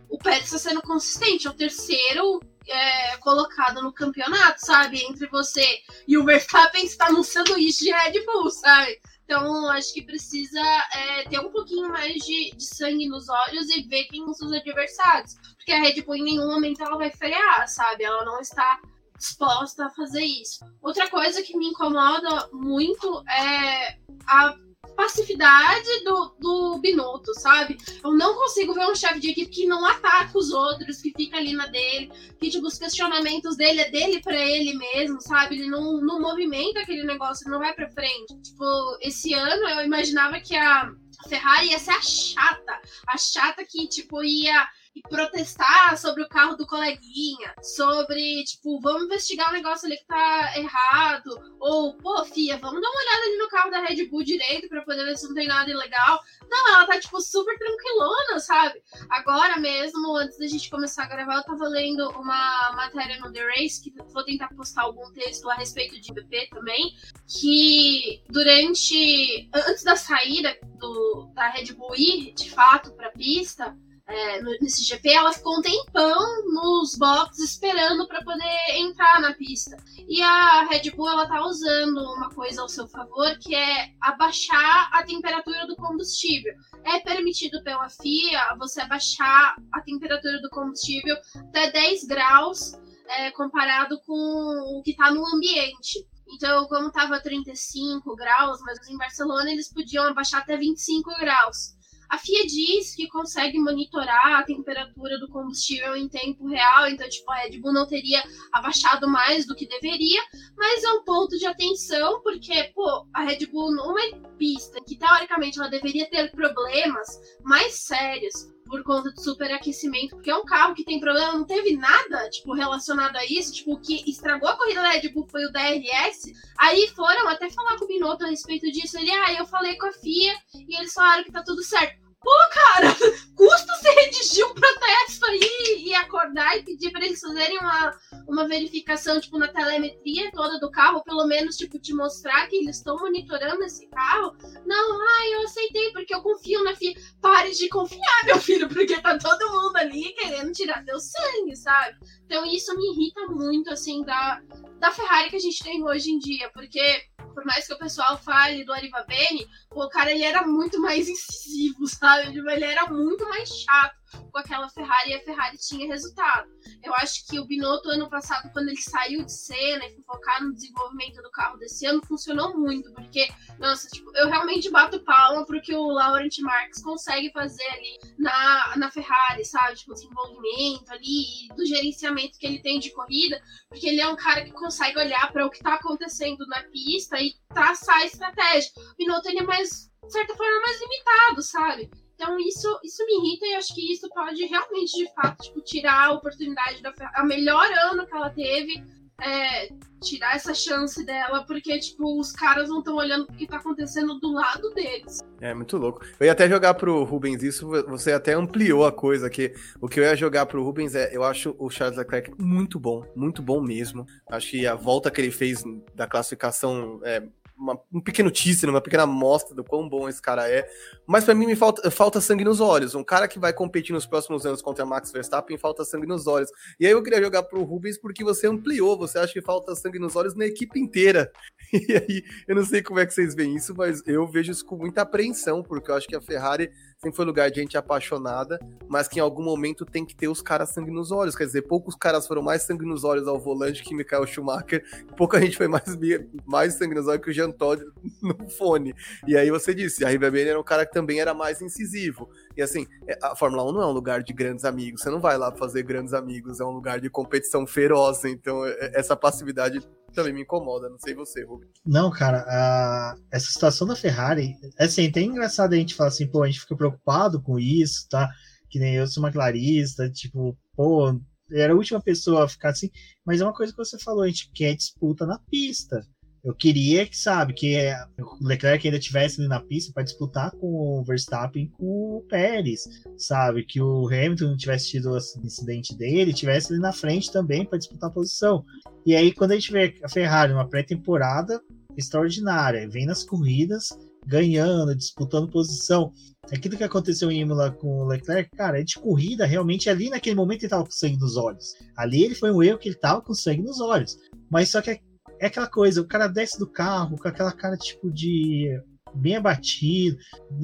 o Pérez está sendo consistente, é o terceiro é, colocado no campeonato, sabe? Entre você e o Verstappen está anunciando isso de Red Bull, sabe? Então, acho que precisa é, ter um pouquinho mais de, de, sangue nos olhos e ver quem são os adversários. Porque a Red Bull em nenhum momento ela vai frear, sabe? Ela não está disposta a fazer isso. Outra coisa que me incomoda muito é a passividade do, do Binotto, sabe? Eu não consigo ver um chefe de equipe que não ataca os outros, que fica ali na dele, que tipo, os questionamentos dele é dele para ele mesmo, sabe? Ele não, não movimenta aquele negócio, ele não vai pra frente. Tipo, esse ano eu imaginava que a Ferrari ia ser a chata, a chata que, tipo, ia e protestar sobre o carro do coleguinha, sobre, tipo, vamos investigar um negócio ali que tá errado, ou, pô, Fia, vamos dar uma olhada ali no carro da Red Bull direito para poder ver se não tem nada ilegal. Não, ela tá, tipo, super tranquilona, sabe? Agora mesmo, antes da gente começar a gravar, eu tava lendo uma matéria no The Race, que vou tentar postar algum texto a respeito de BP também, que durante, antes da saída do, da Red Bull ir, de fato, pra pista, é, nesse GP, ela ficou um tempão nos boxes esperando para poder entrar na pista. E a Red Bull ela tá usando uma coisa ao seu favor, que é abaixar a temperatura do combustível. É permitido pela FIA você abaixar a temperatura do combustível até 10 graus é, comparado com o que está no ambiente. Então, como estava 35 graus, mas em Barcelona eles podiam abaixar até 25 graus. A FIA diz que consegue monitorar a temperatura do combustível em tempo real, então, tipo, a Red Bull não teria abaixado mais do que deveria, mas é um ponto de atenção, porque, pô, a Red Bull numa pista que teoricamente ela deveria ter problemas mais sérios, por conta do superaquecimento, porque é um carro que tem problema, não teve nada, tipo, relacionado a isso, tipo, o que estragou a corrida da Red Bull foi o DRS, aí foram até falar com o Binotto a respeito disso, ele, ah, eu falei com a FIA, e eles falaram que tá tudo certo. Pô, cara, *laughs* custa você redigir um protesto aí e acordar e pedir para eles fazerem uma, uma verificação, tipo, na telemetria toda do carro, pelo menos, tipo, te mostrar que eles estão monitorando esse carro. Não, ah, eu aceitei, porque eu confio na FIA. Pare de confiar, meu filho, porque tá todo mundo ali querendo tirar teu sangue, sabe? Então isso me irrita muito, assim, da, da Ferrari que a gente tem hoje em dia, porque por mais que o pessoal fale do Ariva Bene, o cara ele era muito mais incisivo, *laughs* sabe? Tipo, ele era muito mais chato com aquela Ferrari e a Ferrari tinha resultado. Eu acho que o Binotto, ano passado, quando ele saiu de cena e foi focar no desenvolvimento do carro desse ano, funcionou muito, porque, nossa, tipo, eu realmente bato palma pro que o Laurent Marques consegue fazer ali na, na Ferrari, sabe? Tipo, desenvolvimento ali, do gerenciamento que ele tem de corrida, porque ele é um cara que consegue olhar para o que tá acontecendo na pista e traçar a estratégia. O Binotto, ele é mais, de certa forma, mais limitado, sabe? Então isso, isso me irrita e acho que isso pode realmente, de fato, tipo, tirar a oportunidade da a melhor ano que ela teve, é, tirar essa chance dela, porque, tipo, os caras não estão olhando o que tá acontecendo do lado deles. É, muito louco. Eu ia até jogar pro Rubens isso, você até ampliou a coisa, que o que eu ia jogar pro Rubens é, eu acho o Charles Leclerc muito bom, muito bom mesmo. Acho que a volta que ele fez da classificação é uma, um pequeno teaser, uma pequena amostra do quão bom esse cara é. Mas para mim me falta, falta sangue nos olhos. Um cara que vai competir nos próximos anos contra Max Verstappen falta sangue nos olhos. E aí eu queria jogar pro Rubens porque você ampliou, você acha que falta sangue nos olhos na equipe inteira. *laughs* E aí eu não sei como é que vocês veem isso, mas eu vejo isso com muita apreensão, porque eu acho que a Ferrari sempre foi lugar de gente apaixonada, mas que em algum momento tem que ter os caras sangue nos olhos. Quer dizer, poucos caras foram mais sangue nos olhos ao volante que Michael Schumacher, pouca gente foi mais, mais sangue nos olhos que o Jean Todt no fone. E aí você disse, a Ribabene era um cara que também era mais incisivo. E assim, é, a Fórmula 1 não é um lugar de grandes amigos, você não vai lá fazer grandes amigos, é um lugar de competição feroz, então é, essa passividade também me incomoda, não sei você, Rubens. Não, cara, a... essa situação da Ferrari, é assim, tem engraçado a gente falar assim, pô, a gente fica preocupado com isso, tá? Que nem eu sou uma clarista, tipo, pô, era a última pessoa a ficar assim, mas é uma coisa que você falou, a gente quer disputa na pista. Eu queria que, sabe, que o Leclerc ainda tivesse na pista para disputar com o Verstappen com o Pérez, sabe? Que o Hamilton não tivesse tido o incidente dele, tivesse ali na frente também para disputar a posição. E aí, quando a gente vê a Ferrari uma pré-temporada extraordinária, vem nas corridas, ganhando, disputando posição. Aquilo que aconteceu em Imola com o Leclerc, cara, é de corrida, realmente ali naquele momento ele estava com sangue nos olhos. Ali ele foi um erro que ele estava com sangue nos olhos. Mas só que é aquela coisa, o cara desce do carro com aquela cara tipo de bem abatido,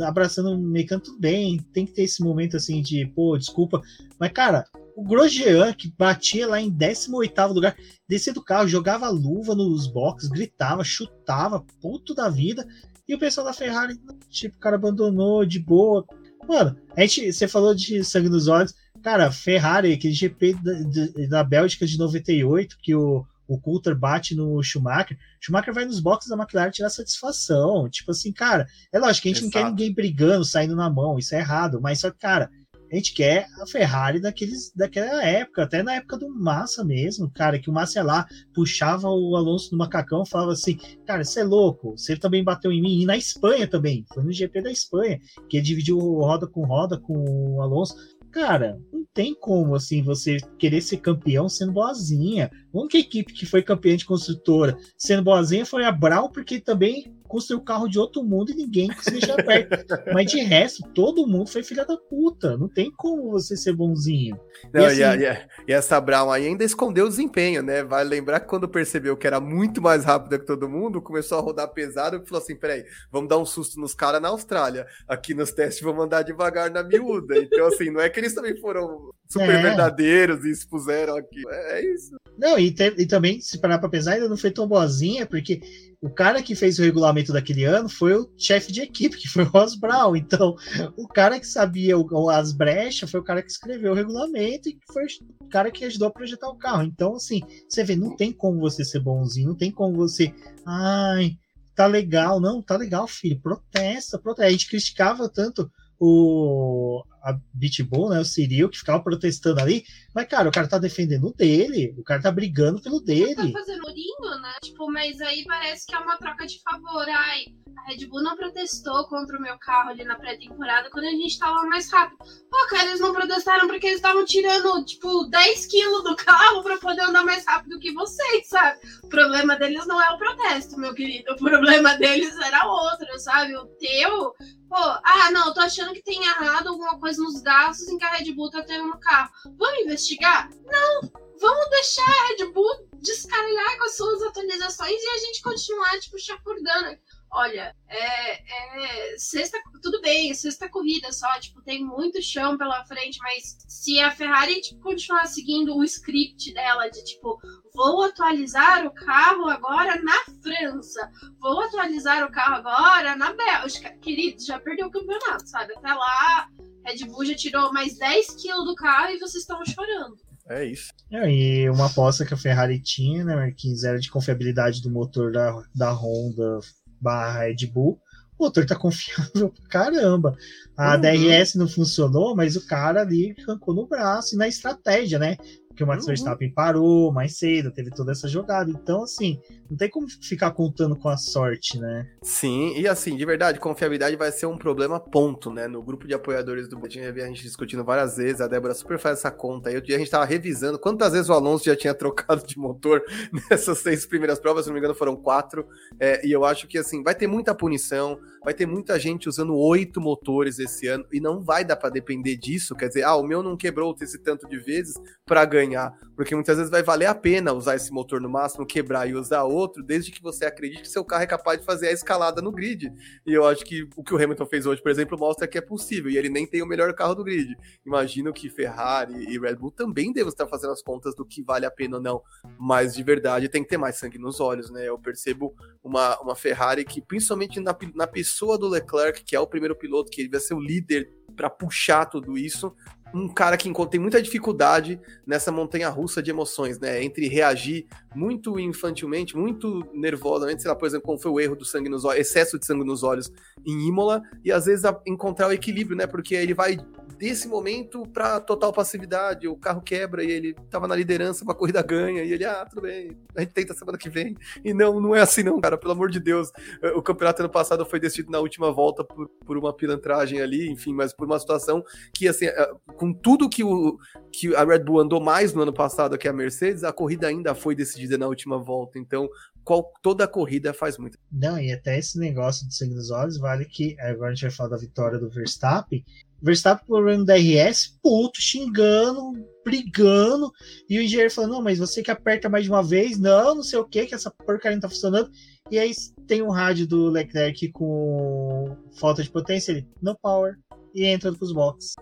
abraçando o mecânico, tudo bem, tem que ter esse momento assim de, pô, desculpa, mas cara, o Grosjean, que batia lá em 18º lugar, descia do carro, jogava luva nos boxes, gritava, chutava, puto da vida, E o pessoal da Ferrari, tipo, o cara abandonou de boa. Mano, a gente, você falou de sangue nos olhos. Cara, Ferrari, aquele GP da, da Bélgica de 98, que o, o Coulter bate no Schumacher. Schumacher vai nos boxes da McLaren tirar satisfação. Tipo assim, cara, é lógico que a gente Exato. não quer ninguém brigando, saindo na mão, isso é errado, mas só que, cara, a gente quer a Ferrari daqueles, daquela época, até na época do Massa mesmo, cara, que o Massa ia lá, puxava o Alonso no macacão falava assim, cara, você é louco, você também bateu em mim, e na Espanha também, foi no GP da Espanha, que ele dividiu roda com roda com o Alonso, cara, não tem como assim você querer ser campeão sendo boazinha. A única equipe que foi campeã de construtora sendo boazinha foi a Brau, porque também construiu o carro de outro mundo e ninguém conseguiu chegar perto. *laughs* Mas de resto, todo mundo foi filha da puta. Não tem como você ser bonzinho. Não, e, assim, e, a, e, a, e, essa Brown aí ainda escondeu o desempenho, né? Vale lembrar que quando percebeu que era muito mais rápida que todo mundo, começou a rodar pesado e falou assim: peraí, vamos dar um susto nos caras na Austrália. Aqui nos testes vamos andar devagar na miúda. Então, assim, não é que eles também foram super é. verdadeiros e expuseram aqui. É, é isso. Não, e, te, e também, se parar pra pesar, ainda não foi tão boazinha, porque o cara que fez o regulamento daquele ano foi o chefe de equipe, que foi o Ross Brown. Então, o cara que sabia as brechas foi o cara que escreveu o regulamento e foi o cara que ajudou a projetar o carro. Então, assim, você vê, não tem como você ser bonzinho, não tem como você. Ai, tá legal. Não, tá legal, filho. Protesta, protesta. A gente criticava tanto o a Bitbull, né, o Cyril, que ficava protestando ali, mas, cara, o cara tá defendendo o dele, o cara tá brigando pelo dele. Tá fazendo urinho, né? Tipo, mas aí parece que é uma troca de favor. Ai, a Red Bull não protestou contra o meu carro ali na pré-temporada quando a gente tava mais rápido. Pô, cara, eles não protestaram porque eles estavam tirando, tipo, 10 quilos do carro pra poder andar mais rápido que vocês, sabe? O problema deles não é o protesto, meu querido. O problema deles era outro, sabe? O teu Pô, ah, não, eu tô achando que tem errado alguma coisa nos gastos em que a Red Bull tá tendo no carro. Vamos investigar? Não! Vamos deixar a Red Bull descarregar com as suas atualizações e a gente continuar, tipo, chapurdando olha, é, é, sexta, tudo bem, sexta corrida só, tipo, tem muito chão pela frente, mas se a Ferrari tipo, continuar seguindo o script dela de tipo, vou atualizar o carro agora na França, vou atualizar o carro agora na Bélgica, querido, já perdeu o campeonato, sabe? Até lá, Red Bull já tirou mais 10 quilos do carro e vocês estão chorando. É isso. É, e uma aposta que a Ferrari tinha, né, Marquinhos, era de confiabilidade do motor da, da Honda barra Red Bull, o motor tá *laughs* confiável pra caramba. A uhum. DRS não funcionou, mas o cara ali arrancou no braço e na estratégia, né? Porque o Max uhum. Verstappen parou mais cedo, teve toda essa jogada. Então, assim, não tem como ficar contando com a sorte, né? Sim, e assim, de verdade, confiabilidade vai ser um problema, ponto, né? No grupo de apoiadores do Betinho a gente discutindo várias vezes, a Débora super faz essa conta aí. A gente tava revisando quantas vezes o Alonso já tinha *laughs* trocado de motor nessas seis primeiras provas, se não me engano, foram quatro. É, e eu acho que, assim, vai ter muita punição, vai ter muita gente usando oito motores esse ano, e não vai dar para depender disso. Quer dizer, ah, o meu não quebrou esse tanto de vezes para ganhar, porque muitas vezes vai valer a pena usar esse motor no máximo, quebrar e usar outro outro, desde que você acredite que seu carro é capaz de fazer a escalada no grid. E eu acho que o que o Hamilton fez hoje, por exemplo, mostra que é possível. E ele nem tem o melhor carro do grid. Imagino que Ferrari e Red Bull também devem estar fazendo as contas do que vale a pena ou não. Mas de verdade tem que ter mais sangue nos olhos, né? Eu percebo uma, uma Ferrari que, principalmente na, na pessoa do Leclerc, que é o primeiro piloto, que ele vai ser o líder para puxar tudo isso, um cara que tem muita dificuldade nessa montanha russa de emoções, né? Entre reagir muito infantilmente, muito nervosamente, sei lá, por exemplo, como foi o erro do sangue nos olhos, excesso de sangue nos olhos em Imola, e às vezes encontrar o equilíbrio, né? Porque ele vai desse momento para total passividade, o carro quebra e ele tava na liderança, uma corrida ganha, e ele, ah, tudo bem, a gente tenta semana que vem. E não, não é assim não, cara, pelo amor de Deus. O campeonato ano passado foi decidido na última volta por, por uma pilantragem ali, enfim, mas por uma situação que, assim, é, com tudo que, o, que a Red Bull andou mais no ano passado que a Mercedes, a corrida ainda foi decidida na última volta. Então, qual, toda a corrida faz muito. Não, e até esse negócio de sangue nos olhos, vale que agora a gente vai falar da vitória do Verstappen. Verstappen problema da RS, puto, xingando, brigando, e o engenheiro falando, não, mas você que aperta mais de uma vez, não, não sei o que, que essa porcaria não tá funcionando. E aí tem um rádio do Leclerc com falta de potência, ele, no power, e entra pros boxes.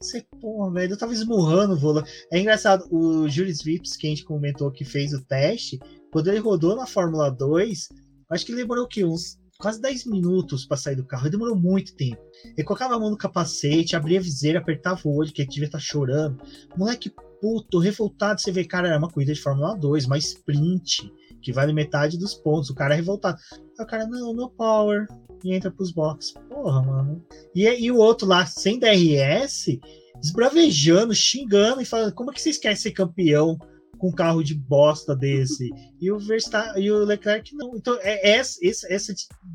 Você, porra, velho, eu tava esmurrando o vôlei. É engraçado, o Julius Vips, que a gente comentou que fez o teste, quando ele rodou na Fórmula 2, acho que ele demorou que uns quase 10 minutos para sair do carro. Ele demorou muito tempo. Ele colocava a mão no capacete, abria a viseira, apertava o olho, que ele devia estar tá chorando. Moleque puto, revoltado. Você vê, cara, era uma corrida de Fórmula 2, uma sprint, que vale metade dos pontos. O cara é revoltado. Aí o cara, não, no power. E entra pros boxes. Porra, mano. E, e o outro lá, sem DRS, esbravejando, xingando e falando: como é que vocês querem ser campeão? Com um carro de bosta desse. E o Verstappen e o Leclerc não. Então, é, é essa, essa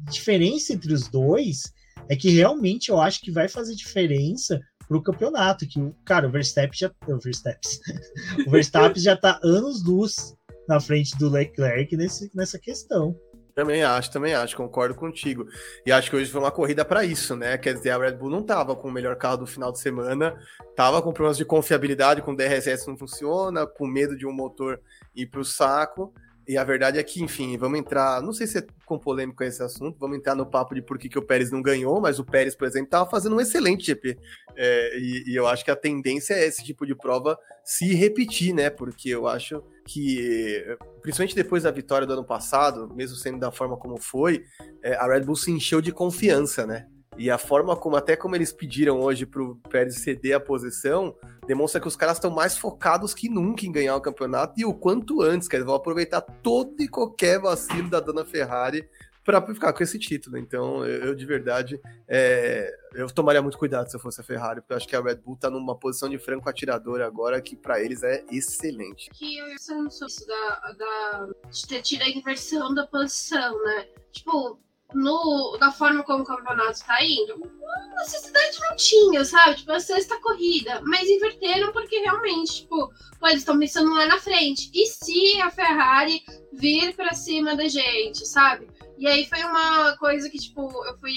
diferença entre os dois é que realmente eu acho que vai fazer diferença pro campeonato. Que o cara, o Verstappen já. O Verstappen, *laughs* o Verstappen já tá anos luz na frente do Leclerc nesse, nessa questão. Também acho, também acho, concordo contigo. E acho que hoje foi uma corrida para isso, né? Quer dizer, a Red Bull não estava com o melhor carro do final de semana, estava com problemas de confiabilidade, com o DRS não funciona, com medo de um motor ir para o saco. E a verdade é que, enfim, vamos entrar. Não sei se é com polêmico esse assunto, vamos entrar no papo de por que, que o Pérez não ganhou, mas o Pérez, por exemplo, estava fazendo um excelente GP. É, e, e, eu acho que a tendência é esse tipo de prova se repetir, né? Porque eu acho que, principalmente depois da vitória do ano passado, mesmo sendo da forma como foi, é, a Red Bull se encheu de confiança, né? E a forma como, até como eles pediram hoje para o Pérez ceder a posição, demonstra que os caras estão mais focados que nunca em ganhar o campeonato e o quanto antes, que eles vão aproveitar todo e qualquer vacilo da dona Ferrari para ficar com esse título. Então, eu, eu de verdade, é, eu tomaria muito cuidado se eu fosse a Ferrari, porque eu acho que a Red Bull está numa posição de franco atirador agora que para eles é excelente. Que eu sou isso da, da, de ter tido a inversão da posição, né? Tipo, no, da forma como o campeonato está indo, necessidade não tinha, sabe? Tipo, a sexta corrida. Mas inverteram porque realmente, tipo, pô, eles estão pensando lá na frente. E se a Ferrari vir para cima da gente, sabe? E aí foi uma coisa que, tipo, eu fui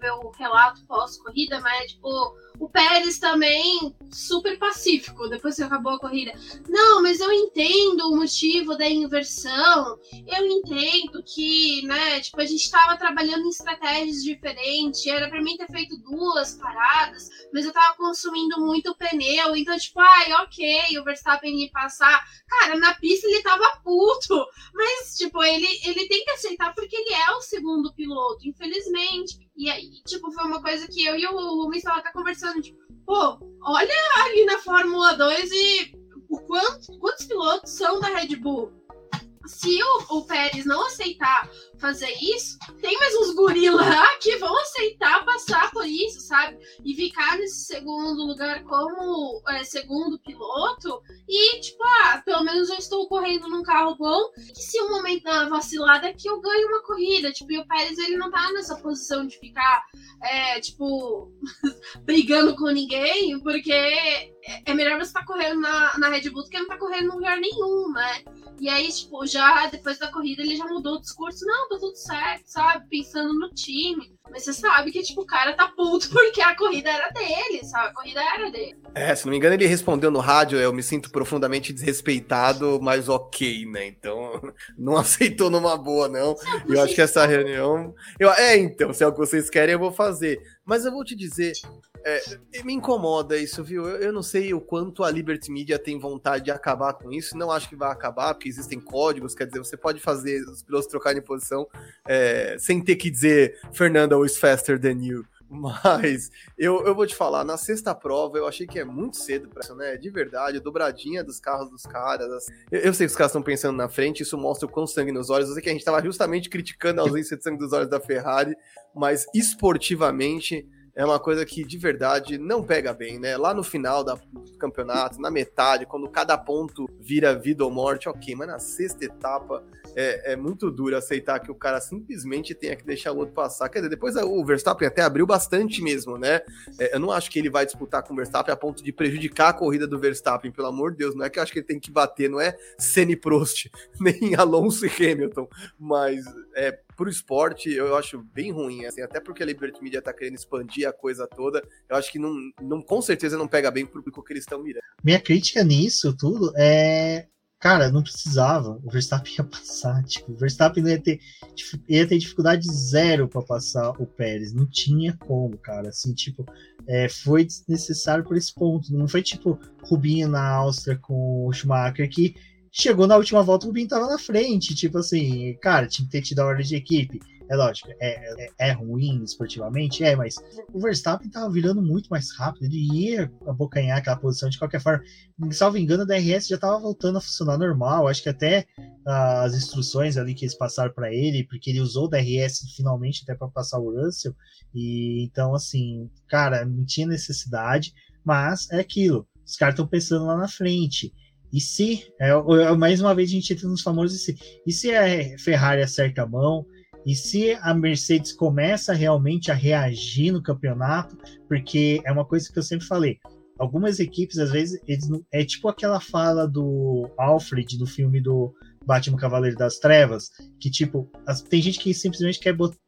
ver o relato pós-corrida, mas, tipo, o Pérez também super pacífico depois que acabou a corrida. Não, mas eu entendo o motivo da inversão. Eu entendo que, né, tipo, a gente tava trabalhando em estratégias diferentes. Era para mim ter feito duas paradas, mas eu tava consumindo muito pneu. Então, tipo, ai, ok, o Verstappen ia passar. Cara, na pista ele tava puto. Mas, tipo, ele, ele tem que aceitar porque ele é o segundo piloto, infelizmente. E aí, tipo, foi uma coisa que eu e o Rubens estavam até conversando, tipo, pô, olha ali na Fórmula 2 e o quanto, quantos pilotos são da Red Bull? Se o, o Pérez não aceitar fazer isso, tem mais uns gorilas lá *laughs* que vão aceitar passar por isso, sabe? E ficar nesse segundo lugar como é, segundo piloto. E, tipo, ah, pelo menos eu estou correndo num carro bom. Que se um momento da vacilada é que eu ganho uma corrida. Tipo, e o Pérez ele não tá nessa posição de ficar, é, tipo, *laughs* brigando com ninguém, porque é, é melhor você estar tá correndo na, na Red Bull do que não estar tá correndo em lugar nenhum, né? E aí, tipo, já depois da corrida ele já mudou o discurso. Não, tá tudo certo, sabe? Pensando no time. Mas você sabe que, tipo, o cara tá puto *laughs* porque a corrida era dele, sabe? A corrida era dele. É, se não me engano, ele respondeu no rádio, eu me sinto profundamente desrespeitado, mas ok, né? Então, *laughs* não aceitou numa boa, não. Eu acho que essa reunião. Eu... É, então, se é o que vocês querem, eu vou fazer. Mas eu vou te dizer, é, me incomoda isso, viu? Eu, eu, não sei o quanto a Liberty Media tem vontade de acabar com isso. Não acho que vai acabar, porque existem códigos, quer dizer, você pode fazer os pilotos trocarem posição é, sem ter que dizer Fernanda is faster than you. *laughs* Mas eu, eu vou te falar, na sexta prova eu achei que é muito cedo para isso, né? De verdade, dobradinha dos carros dos caras. Assim. Eu, eu, sei que os caras estão pensando na frente, isso mostra o quão sangue nos olhos. Eu sei que a gente estava justamente criticando a ausência de sangue dos olhos da Ferrari, mas esportivamente é uma coisa que de verdade não pega bem, né? Lá no final do campeonato, na metade, quando cada ponto vira vida ou morte, ok, mas na sexta etapa é, é muito duro aceitar que o cara simplesmente tenha que deixar o outro passar. Quer dizer, depois o Verstappen até abriu bastante mesmo, né? É, eu não acho que ele vai disputar com o Verstappen a ponto de prejudicar a corrida do Verstappen, pelo amor de Deus, não é que eu acho que ele tem que bater, não é Senna Prost, *laughs* nem Alonso e Hamilton, mas é, pro esporte eu acho bem ruim, assim, até porque a Liberty Media tá querendo expandir a coisa toda, eu acho que não, não com certeza não pega bem pro público que eles estão mirando. Minha crítica nisso tudo é cara, não precisava. O Verstappen ia passar. Tipo, o Verstappen ia ter, ia ter dificuldade zero para passar o Pérez. Não tinha como, cara. Assim, tipo, é, foi desnecessário por esse ponto. Não foi tipo Rubinho na Áustria com o Schumacher que chegou na última volta, o Rubinho tava na frente. Tipo assim, cara, tinha que ter tido a ordem de equipe. é lógico, é, é, é, ruim esportivamente, é, mas o Verstappen tava virando muito mais rápido, ele ia abocanhar aquela posição de qualquer forma. Salvo engano, o DRS já tava voltando a funcionar normal, acho que até uh, as instruções ali que eles passaram para ele, porque ele usou o DRS finalmente até para passar o Russell, e então, assim, cara, não tinha necessidade, mas é aquilo, os caras estão pensando lá na frente. E se, é, é, mais uma vez a gente entra nos famosos e se, e se a Ferrari acerta a mão, e se a Mercedes começa realmente a reagir no campeonato, porque é uma coisa que eu sempre falei, algumas equipes, às vezes, eles não, é tipo aquela fala do Alfred do filme do Batman Cavaleiro das Trevas, que tipo, as, tem gente que simplesmente quer botar,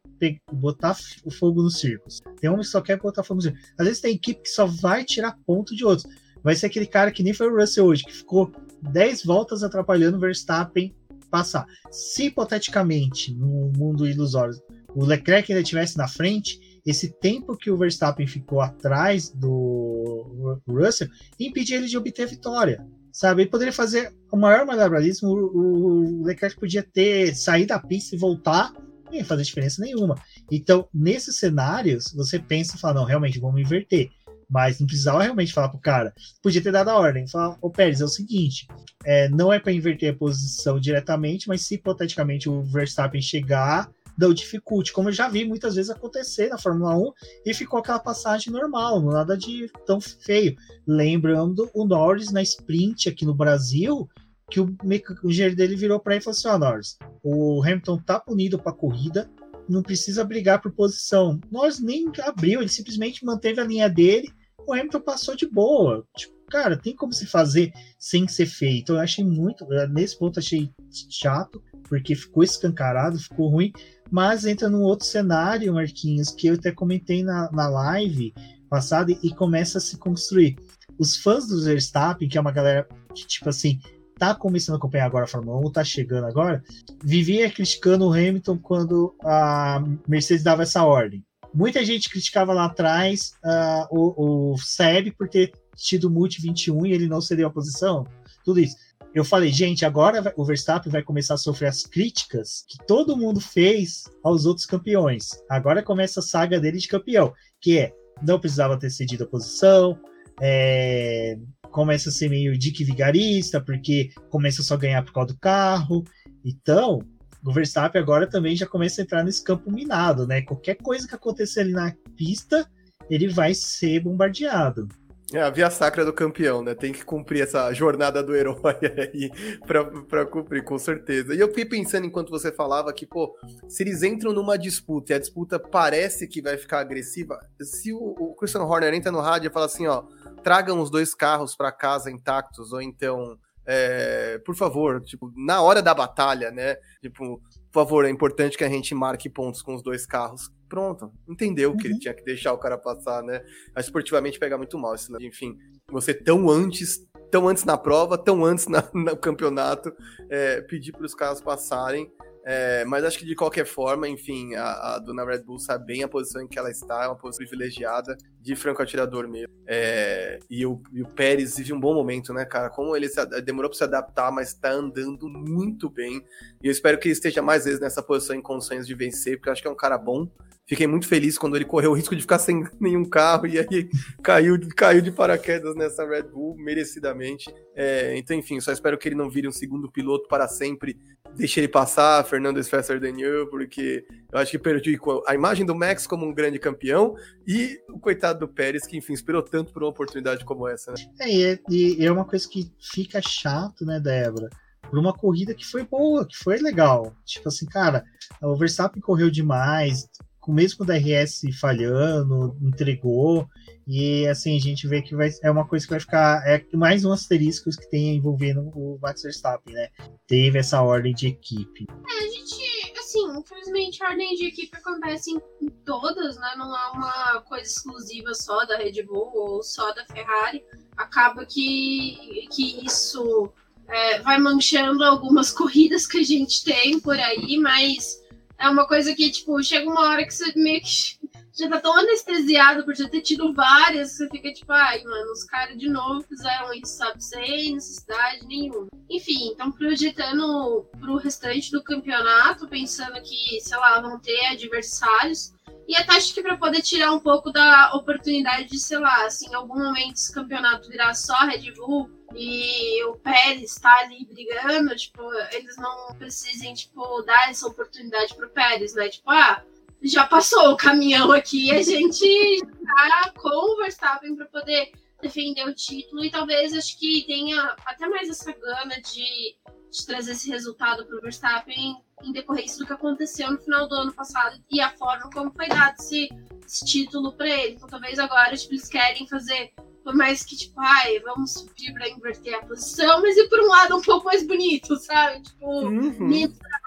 botar o fogo nos circos. Tem homens que só quer botar fogo nos circos. Às vezes tem equipe que só vai tirar ponto de outros vai ser aquele cara que nem foi o Russell hoje, que ficou 10 voltas atrapalhando o Verstappen passar. Se hipoteticamente, no mundo ilusório, o Leclerc ainda estivesse na frente, esse tempo que o Verstappen ficou atrás do Russell impedia ele de obter vitória. Sabe? Ele poderia fazer o maior malabarismo. O Leclerc podia ter saído da pista e voltar, não ia fazer diferença nenhuma. Então, nesses cenários, você pensa e fala: não, realmente, vamos inverter. Mas não precisava realmente falar pro cara. Podia ter dado a ordem. Falar, ô Pérez, é o seguinte: é, não é para inverter a posição diretamente, mas se hipoteticamente o Verstappen chegar, dá o dificulte, como eu já vi muitas vezes acontecer na Fórmula 1 e ficou aquela passagem normal, nada de tão feio. Lembrando o Norris na sprint aqui no Brasil, que o, o engenheiro dele virou para ele e falou assim: Ó, oh, Norris, o Hamilton tá punido para corrida, não precisa brigar por posição. Nós nem abriu, ele simplesmente manteve a linha dele, o Hamilton passou de boa. Tipo, cara, tem como se fazer sem ser feito. Eu achei muito, nesse ponto achei chato, porque ficou escancarado, ficou ruim, mas entra num outro cenário, Marquinhos, que eu até comentei na, na live passada e começa a se construir. Os fãs do Verstappen, que é uma galera que, tipo assim, tá começando a acompanhar agora a Fórmula 1, tá chegando agora, vivia criticando o Hamilton quando a Mercedes dava essa ordem. Muita gente criticava lá atrás uh, o, o Seb por ter tido multi 21 e ele não cedeu a posição, tudo isso. Eu falei, gente, agora o Verstappen vai começar a sofrer as críticas que todo mundo fez aos outros campeões. Agora começa a saga dele de campeão, que é não precisava ter cedido a posição, é, começa a ser meio dick vigarista, porque começa só a ganhar por causa do carro. Então, o Verstappen agora também já começa a entrar nesse campo minado, né? Qualquer coisa que acontecer ali na pista, ele vai ser bombardeado. É a via sacra do campeão, né? Tem que cumprir essa jornada do herói *laughs* aí pra cumprir, com certeza. E eu fiquei pensando enquanto você falava que, pô, se eles entram numa disputa e a disputa parece que vai ficar agressiva, se o, o Christian Horner entra no rádio e fala assim, ó, tragam os dois carros para casa intactos, ou então, é, por favor, tipo, na hora da batalha, né? Tipo, por favor, é importante que a gente marque pontos com os dois carros. Pronto, entendeu uhum. que ele uhum. tinha que deixar o cara passar, né? Mas esportivamente pega muito mal isso, enfim, você tão antes, tão antes na prova, tão antes na, *laughs* no campeonato, é, pedir para os carros passarem. É, mas acho que de qualquer forma, enfim, a, a, dona Red Bull sabe bem a posição em que ela está, é uma posição privilegiada de franco atirador mesmo. É, e, o, e o Pérez vive um bom momento, né, cara? Como ele se, demorou para se adaptar, mas está andando muito bem. E eu espero que ele esteja mais vezes nessa posição em condições de vencer, porque eu acho que é um cara bom. Fiquei muito feliz quando ele correu o risco de ficar sem *laughs* nenhum carro e aí caiu, caiu de paraquedas nessa Red Bull, merecidamente. É, então, enfim, só espero que ele não vire um segundo piloto para sempre. Deixe ele passar, Fernando is faster than you, porque eu acho que perdi a imagem do Max como um grande campeão e o coitado do Pérez, que, enfim, esperou tanto por uma oportunidade como essa. Né? É, e é, é uma coisa que fica chato, né, Débora? por uma corrida que foi boa, que foi legal. Tipo assim, cara, o Verstappen correu demais, com mesmo o DRS falhando, entregou. E assim, a gente vê que vai, é uma coisa que vai ficar. É mais um asterisco que tem envolvendo o Max Verstappen, né? Teve essa ordem de equipe. É, a gente, assim, infelizmente a ordem de equipe acontece em todas, né? Não é uma coisa exclusiva só da Red Bull ou só da Ferrari. Acaba que, que isso é, vai manchando algumas *laughs* corridas que a gente tem por aí, mas é uma coisa que, tipo, chega uma hora que você meio que já tá tão anestesiado por já ter tido várias, você fica tipo, ai, mano, os caras de novo fizeram isso, sabe? Sem necessidade nenhuma. Enfim, então projetando pro restante do campeonato, pensando que, sei lá, vão ter adversários. E até acho que para poder tirar um pouco da oportunidade de, sei lá, assim, em algum momento esse campeonato virar só Red Bull e o Pérez tá ali brigando, tipo, eles não precisem, tipo, dar essa oportunidade pro Pérez, né? Tipo, ah, já passou o caminhão aqui, a gente tá com o Verstappen para poder defender o título e talvez acho que tenha até mais essa gana de, de trazer esse resultado para o Verstappen em decorrência do que aconteceu no final do ano passado e a forma como foi dado esse, esse título para ele. Então talvez agora tipo, eles querem fazer por mais que, tipo, ai, vamos subir pra inverter a posição, mas e por um lado um pouco mais bonito, sabe? Tipo, uhum.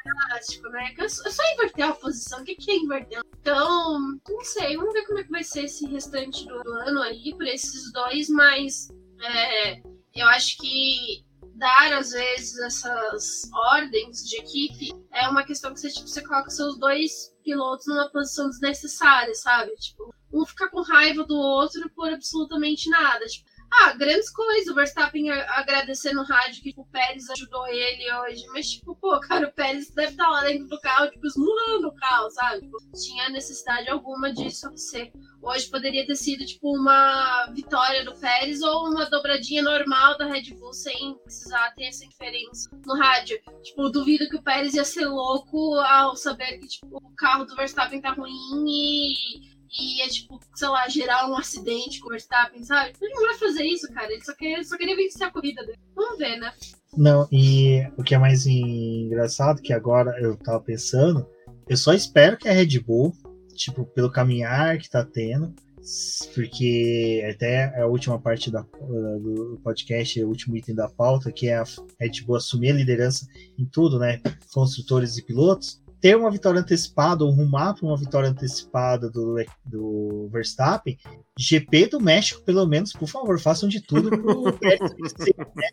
Dramático, né? É só inverter a posição. O que, que é inverter? Então, não sei, vamos ver como é que vai ser esse restante do ano aí por esses dois, mas é, eu acho que dar, às vezes, essas ordens de equipe é uma questão que você, tipo, você coloca seus dois pilotos numa posição desnecessária, sabe? Tipo, um fica com raiva do outro por absolutamente nada. Tipo, ah, grandes coisas. O Verstappen agradecendo no rádio que tipo, o Pérez ajudou ele hoje. Mas, tipo, pô, cara, o Pérez deve estar lá dentro do carro, tipo, esmurrando o carro, sabe? Tipo, tinha necessidade alguma disso acontecer. Hoje poderia ter sido, tipo, uma vitória do Pérez ou uma dobradinha normal da Red Bull sem precisar ter essa diferença no rádio. Tipo, duvido que o Pérez ia ser louco ao saber que, tipo, o carro do Verstappen tá ruim e e é tipo, sei lá, gerar um acidente com o Verstappen, sabe? Ele não vai fazer isso, cara. Ele só, quer, só queria vencer a corrida dele. Vamos ver, né? Não, e o que é mais engraçado, que agora eu tava pensando, eu só espero que a Red Bull, tipo, pelo caminhar que tá tendo, porque até a última parte da, do podcast, o último item da pauta, que é a Red Bull assumir a liderança em tudo, né? Construtores e pilotos ter uma vitória antecipada ou rumar para uma vitória antecipada do, do Verstappen, GP do México, pelo menos, por favor, façam de tudo pro *laughs* Pérez vencer. Né?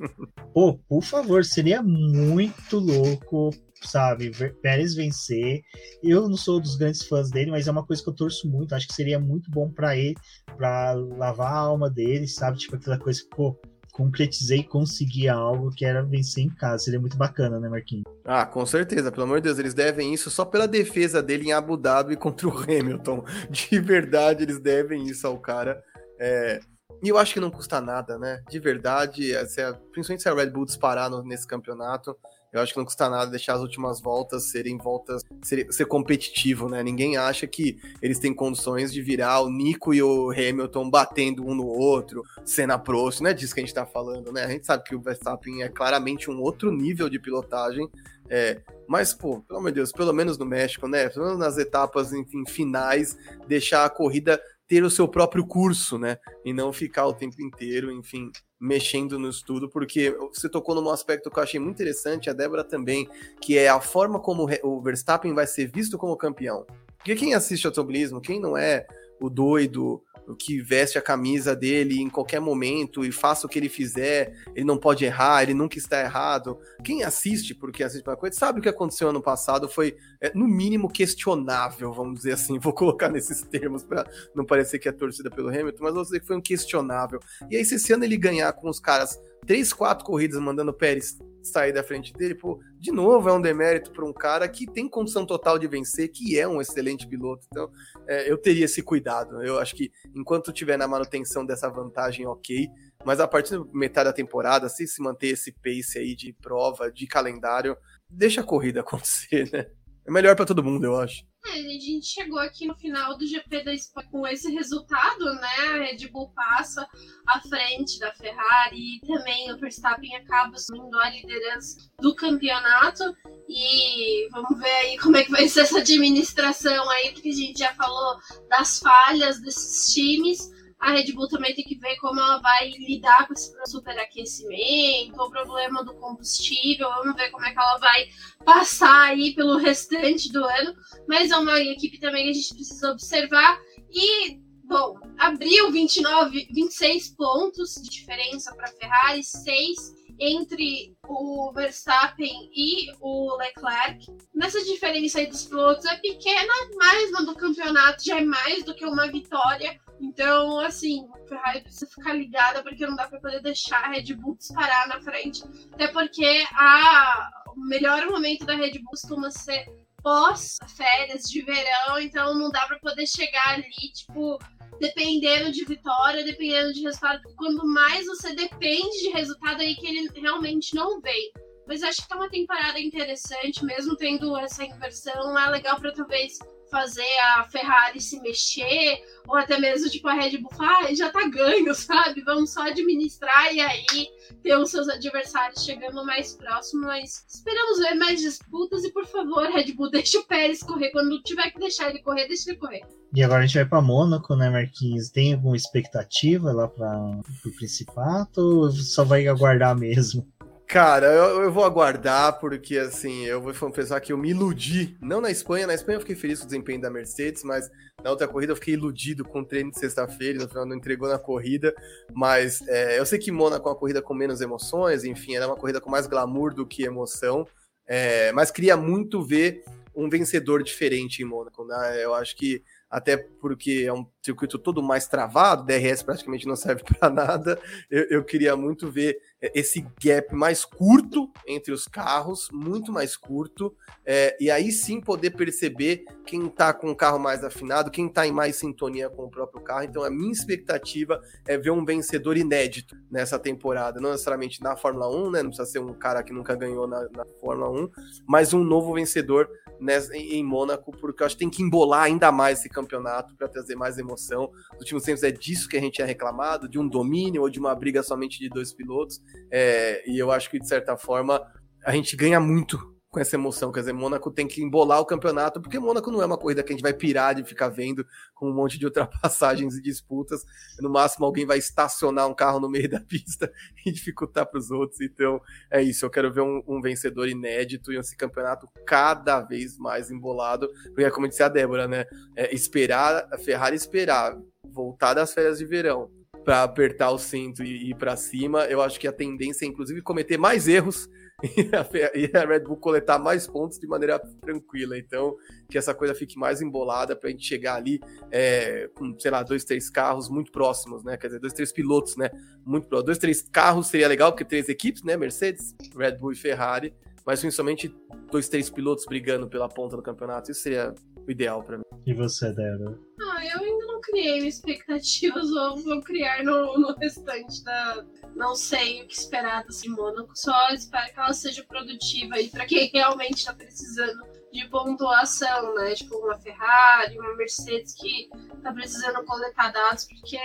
Pô, por favor, seria muito louco, sabe, Pérez vencer. Eu não sou dos grandes fãs dele, mas é uma coisa que eu torço muito. Acho que seria muito bom para ele, para lavar a alma dele, sabe? Tipo aquela coisa, pô, concretizei e consegui algo que era vencer em casa. Seria muito bacana, né, Marquinhos? Ah, com certeza. Pelo amor de Deus, eles devem isso só pela defesa dele em Abu Dhabi *laughs* contra o Hamilton. De verdade, eles devem isso ao cara. É... E eu acho que não custa nada, né? De verdade, se a... principalmente se a Red Bull disparar no... nesse campeonato, eu acho que não custa nada deixar as últimas voltas serem voltas. ser, ser competitivo, né? Ninguém acha que eles têm condições de virar o Nico e o Hamilton batendo um no outro, cena Prost, não é disso que a gente tá falando, né? A gente sabe que o Verstappen é claramente um outro nível de pilotagem. É, mas, pô, pelo amor de Deus, pelo menos no México, né? Pelo menos nas etapas, enfim, finais, deixar a corrida ter o seu próprio curso, né? E não ficar o tempo inteiro, enfim, mexendo no estudo, porque você tocou num aspecto que eu achei muito interessante, a Débora também, que é a forma como o Verstappen vai ser visto como campeão. Porque quem assiste automobilismo, quem não é o doido, que veste a camisa dele em qualquer momento e faça o que ele fizer, ele não pode errar, ele nunca está errado. Quem assiste, porque assiste uma coisa, sabe o que aconteceu ano passado foi, é, no mínimo, questionável, vamos dizer assim. *laughs* Vou colocar nesses termos para não parecer que é torcida pelo Hamilton, mas vou dizer que foi um questionável. E aí, se esse ano ele ganhar com os caras três, quatro corridas mandando o Pérez sair da frente dele, pô, de novo é um demérito para um cara que tem condição total de vencer, que é um excelente piloto. Então, é, eu teria esse cuidado. Eu acho que enquanto tiver na manutenção dessa vantagem, ok. Mas a partir da metade da temporada, se se manter esse pace aí de prova, de calendário, deixa a corrida *laughs* acontecer, né? É melhor para todo mundo, eu acho. É, a gente chegou aqui no final do GP da Espanha com esse resultado, né? A Red Bull passa à frente da Ferrari e também o Verstappen acaba assumindo a liderança do campeonato. E vamos ver aí como é que vai ser essa administração aí, porque a gente já falou das falhas desses times a Red Bull também tem que ver como ela vai lidar com esse superaquecimento, o problema do combustível, vamos ver como é que ela vai passar aí pelo restante do ano, mas é uma equipe também que a gente precisa observar e bom, abriu 29, 26 pontos de diferença para a Ferrari, 6 entre o Verstappen e o Leclerc. Nessa diferença aí dos pilotos é pequena, mas no do campeonato já é mais do que uma vitória. Então, assim, Ferrari precisa ficar ligada porque não dá para poder deixar a Red Bull disparar na frente. Até porque a... o melhor momento da Red Bull costuma ser pós férias de verão, então não dá para poder chegar ali, tipo, dependendo de vitória, dependendo de resultado. Quando mais você depende de resultado, aí que ele realmente não vem. Mas acho que tá uma temporada interessante, mesmo tendo essa inversão. É legal para talvez fazer a Ferrari se mexer, ou até mesmo tipo a Red Bull, ah, já tá ganho, *laughs* sabe? Vamos só administrar e aí ter os seus adversários chegando mais próximo, mas esperamos ver mais disputas e por favor, Red Bull, *laughs* deixa o Pérez correr quando tiver que deixar ele correr, deixa ele correr. E agora a gente vai para Mônaco, né, Marquinhos? Tem alguma expectativa lá para o Principato ou só vai aguardar mesmo? Cara, eu, eu, vou aguardar, porque assim, eu vou confessar que eu me iludi. Não na Espanha, na Espanha eu fiquei feliz com o desempenho da Mercedes, mas na outra corrida eu fiquei iludido com o treino de sexta-feira, no final não entregou na corrida. Mas é, eu sei que Mônaco é uma corrida com menos emoções, enfim, era uma corrida com mais glamour do que emoção. É, mas queria muito ver um vencedor diferente em Mônaco, né? Eu acho que até porque é um circuito todo mais travado, DRS praticamente não serve para nada. Eu, eu, queria muito ver é, esse gap mais curto entre os carros, muito mais curto, é, e aí sim poder perceber quem está com o carro mais afinado, quem está em mais sintonia com o próprio carro. Então a minha expectativa é ver um vencedor inédito nessa temporada, não necessariamente na Fórmula 1, né? Não precisa ser um cara que nunca ganhou na, na Fórmula 1, mas um novo vencedor nessa, em, Mônaco, porque eu acho que tem que embolar ainda mais esse campeonato para trazer mais emoção. Nos últimos tempos é disso que a gente tinha reclamado, de um domínio ou de uma briga somente de dois pilotos. É, e eu acho que, de certa forma, a gente ganha muito com essa emoção. Quer dizer, Mônaco tem que embolar o campeonato, porque Mônaco não é uma corrida que a gente vai pirar de ficar vendo com um monte de ultrapassagens e disputas. No máximo, alguém vai estacionar um carro no meio da pista *laughs* e dificultar para os outros. Então, é isso. Eu quero ver um, um, vencedor inédito e esse campeonato cada vez mais embolado. Porque, é como disse a Débora, né? É esperar, a Ferrari esperar voltar das férias de verão para apertar o cinto e ir para cima. Eu acho que a tendência é, inclusive, cometer mais erros *laughs* e a Red Bull coletar mais pontos de maneira tranquila. Então, que essa coisa fique mais embolada para a gente chegar ali é, com, sei lá, dois, três carros muito próximos, né? Quer dizer, dois, três pilotos, né? Muito próximos. Dois, três carros seria legal, porque três equipes, né? Mercedes, Red Bull e Ferrari. Mas principalmente dois, três pilotos brigando pela ponta do campeonato. Isso seria o ideal para mim. E você, Débora? Ah, eu ainda não criei expectativas, *laughs* ou vou criar no, no restante da. Não sei o que esperar desse Mônaco, só espero que ela seja produtiva aí para quem *laughs* realmente está precisando de pontuação, né? Tipo uma Ferrari, uma Mercedes que tá precisando coletar dados, porque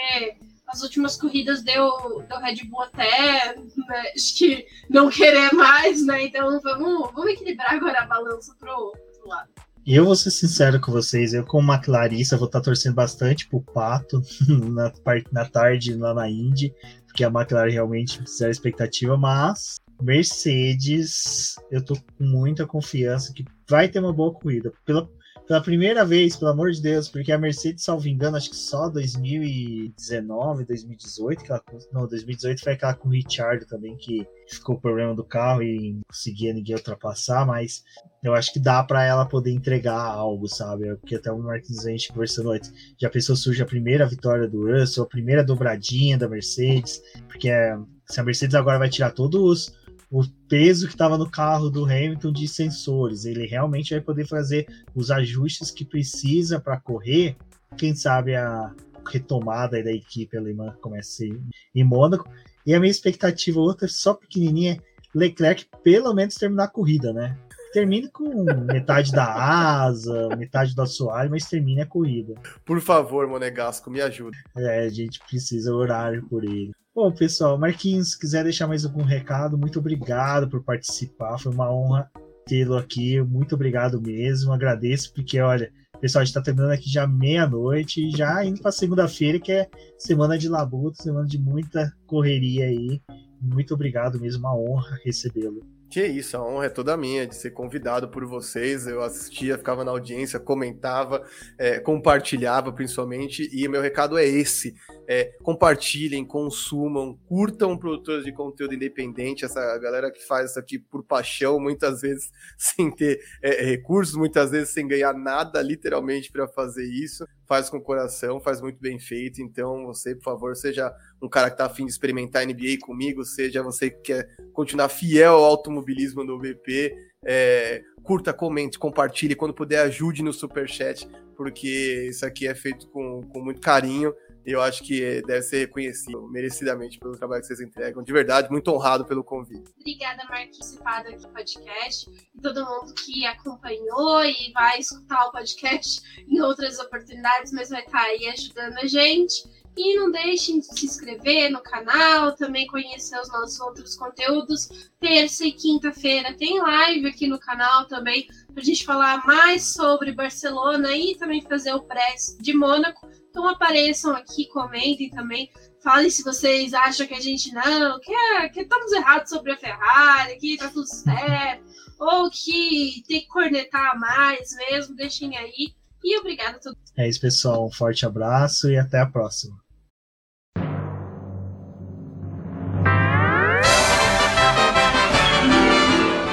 as últimas corridas deu, deu Red Bull até né, *laughs* acho que não querer mais, né? Então vamos, vamos equilibrar agora a balança pro outro lado. E eu vou ser sincero com vocês, eu como uma Clarissa vou estar torcendo bastante pro Pato *laughs* na, na tarde lá na Indy, porque a McLaren realmente fizeram expectativa, mas Mercedes, eu tô com muita confiança que vai ter uma boa corrida. Pela, pela primeira vez, pelo amor de Deus, porque a Mercedes, salvo engano, acho que só 2019, 2018, que ela, não, 2018 foi aquela com o Richard também, que ficou o problema do carro e não conseguia ninguém ultrapassar, mas eu acho que dá para ela poder entregar algo, sabe? Porque até o Marquinhos a gente conversando antes, já pensou surge a primeira vitória do Russell, a primeira dobradinha da Mercedes, porque se a Mercedes agora vai tirar todos o peso que estava no carro do Hamilton de sensores. Ele realmente vai poder fazer os ajustes que precisa para correr. Quem sabe a retomada da equipe alemã começa em Mônaco. E a minha expectativa, outra só pequenininha, Leclerc pelo menos terminar a corrida, né? Termine com metade da asa, metade do assoalho, mas termine a corrida. Por favor, Monegasco, me ajude. É, a gente precisa orar por ele. Bom, pessoal, Marquinhos, se quiser deixar mais algum recado, muito obrigado por participar. Foi uma honra tê-lo aqui. Muito obrigado mesmo. Agradeço, porque, olha, pessoal, a gente está terminando aqui já meia-noite e já indo para segunda-feira, que é semana de labuta, semana de muita correria aí. Muito obrigado mesmo, uma honra recebê-lo. Que isso, a honra é toda minha de ser convidado por vocês. Eu assistia, ficava na audiência, comentava, é, compartilhava principalmente. E meu recado é esse: é, compartilhem, consumam, curtam produtores de conteúdo independente. Essa galera que faz isso aqui por paixão, muitas vezes *laughs* sem ter é, recursos, muitas vezes sem ganhar nada, literalmente, para fazer isso. Faz com o coração, faz muito bem feito. Então, você, por favor, seja um cara que está afim de experimentar NBA comigo, seja você que quer continuar fiel ao automobilismo no BP, é, curta, comente, compartilhe, quando puder ajude no Superchat, porque isso aqui é feito com, com muito carinho eu acho que deve ser reconhecido merecidamente pelo trabalho que vocês entregam. De verdade, muito honrado pelo convite. Obrigada, Marquinhos, participado aqui do podcast, e todo mundo que acompanhou e vai escutar o podcast em outras oportunidades, mas vai estar aí ajudando a gente. E não deixem de se inscrever no canal, também conhecer os nossos outros conteúdos. Terça e quinta-feira tem live aqui no canal também, para a gente falar mais sobre Barcelona e também fazer o press de Mônaco. Então apareçam aqui, comentem também. Falem se vocês acham que a gente não, que, é, que estamos errados sobre a Ferrari, que tá tudo certo, ou que tem que cornetar mais mesmo, deixem aí. E obrigada a todos. É isso, pessoal. Um forte abraço e até a próxima.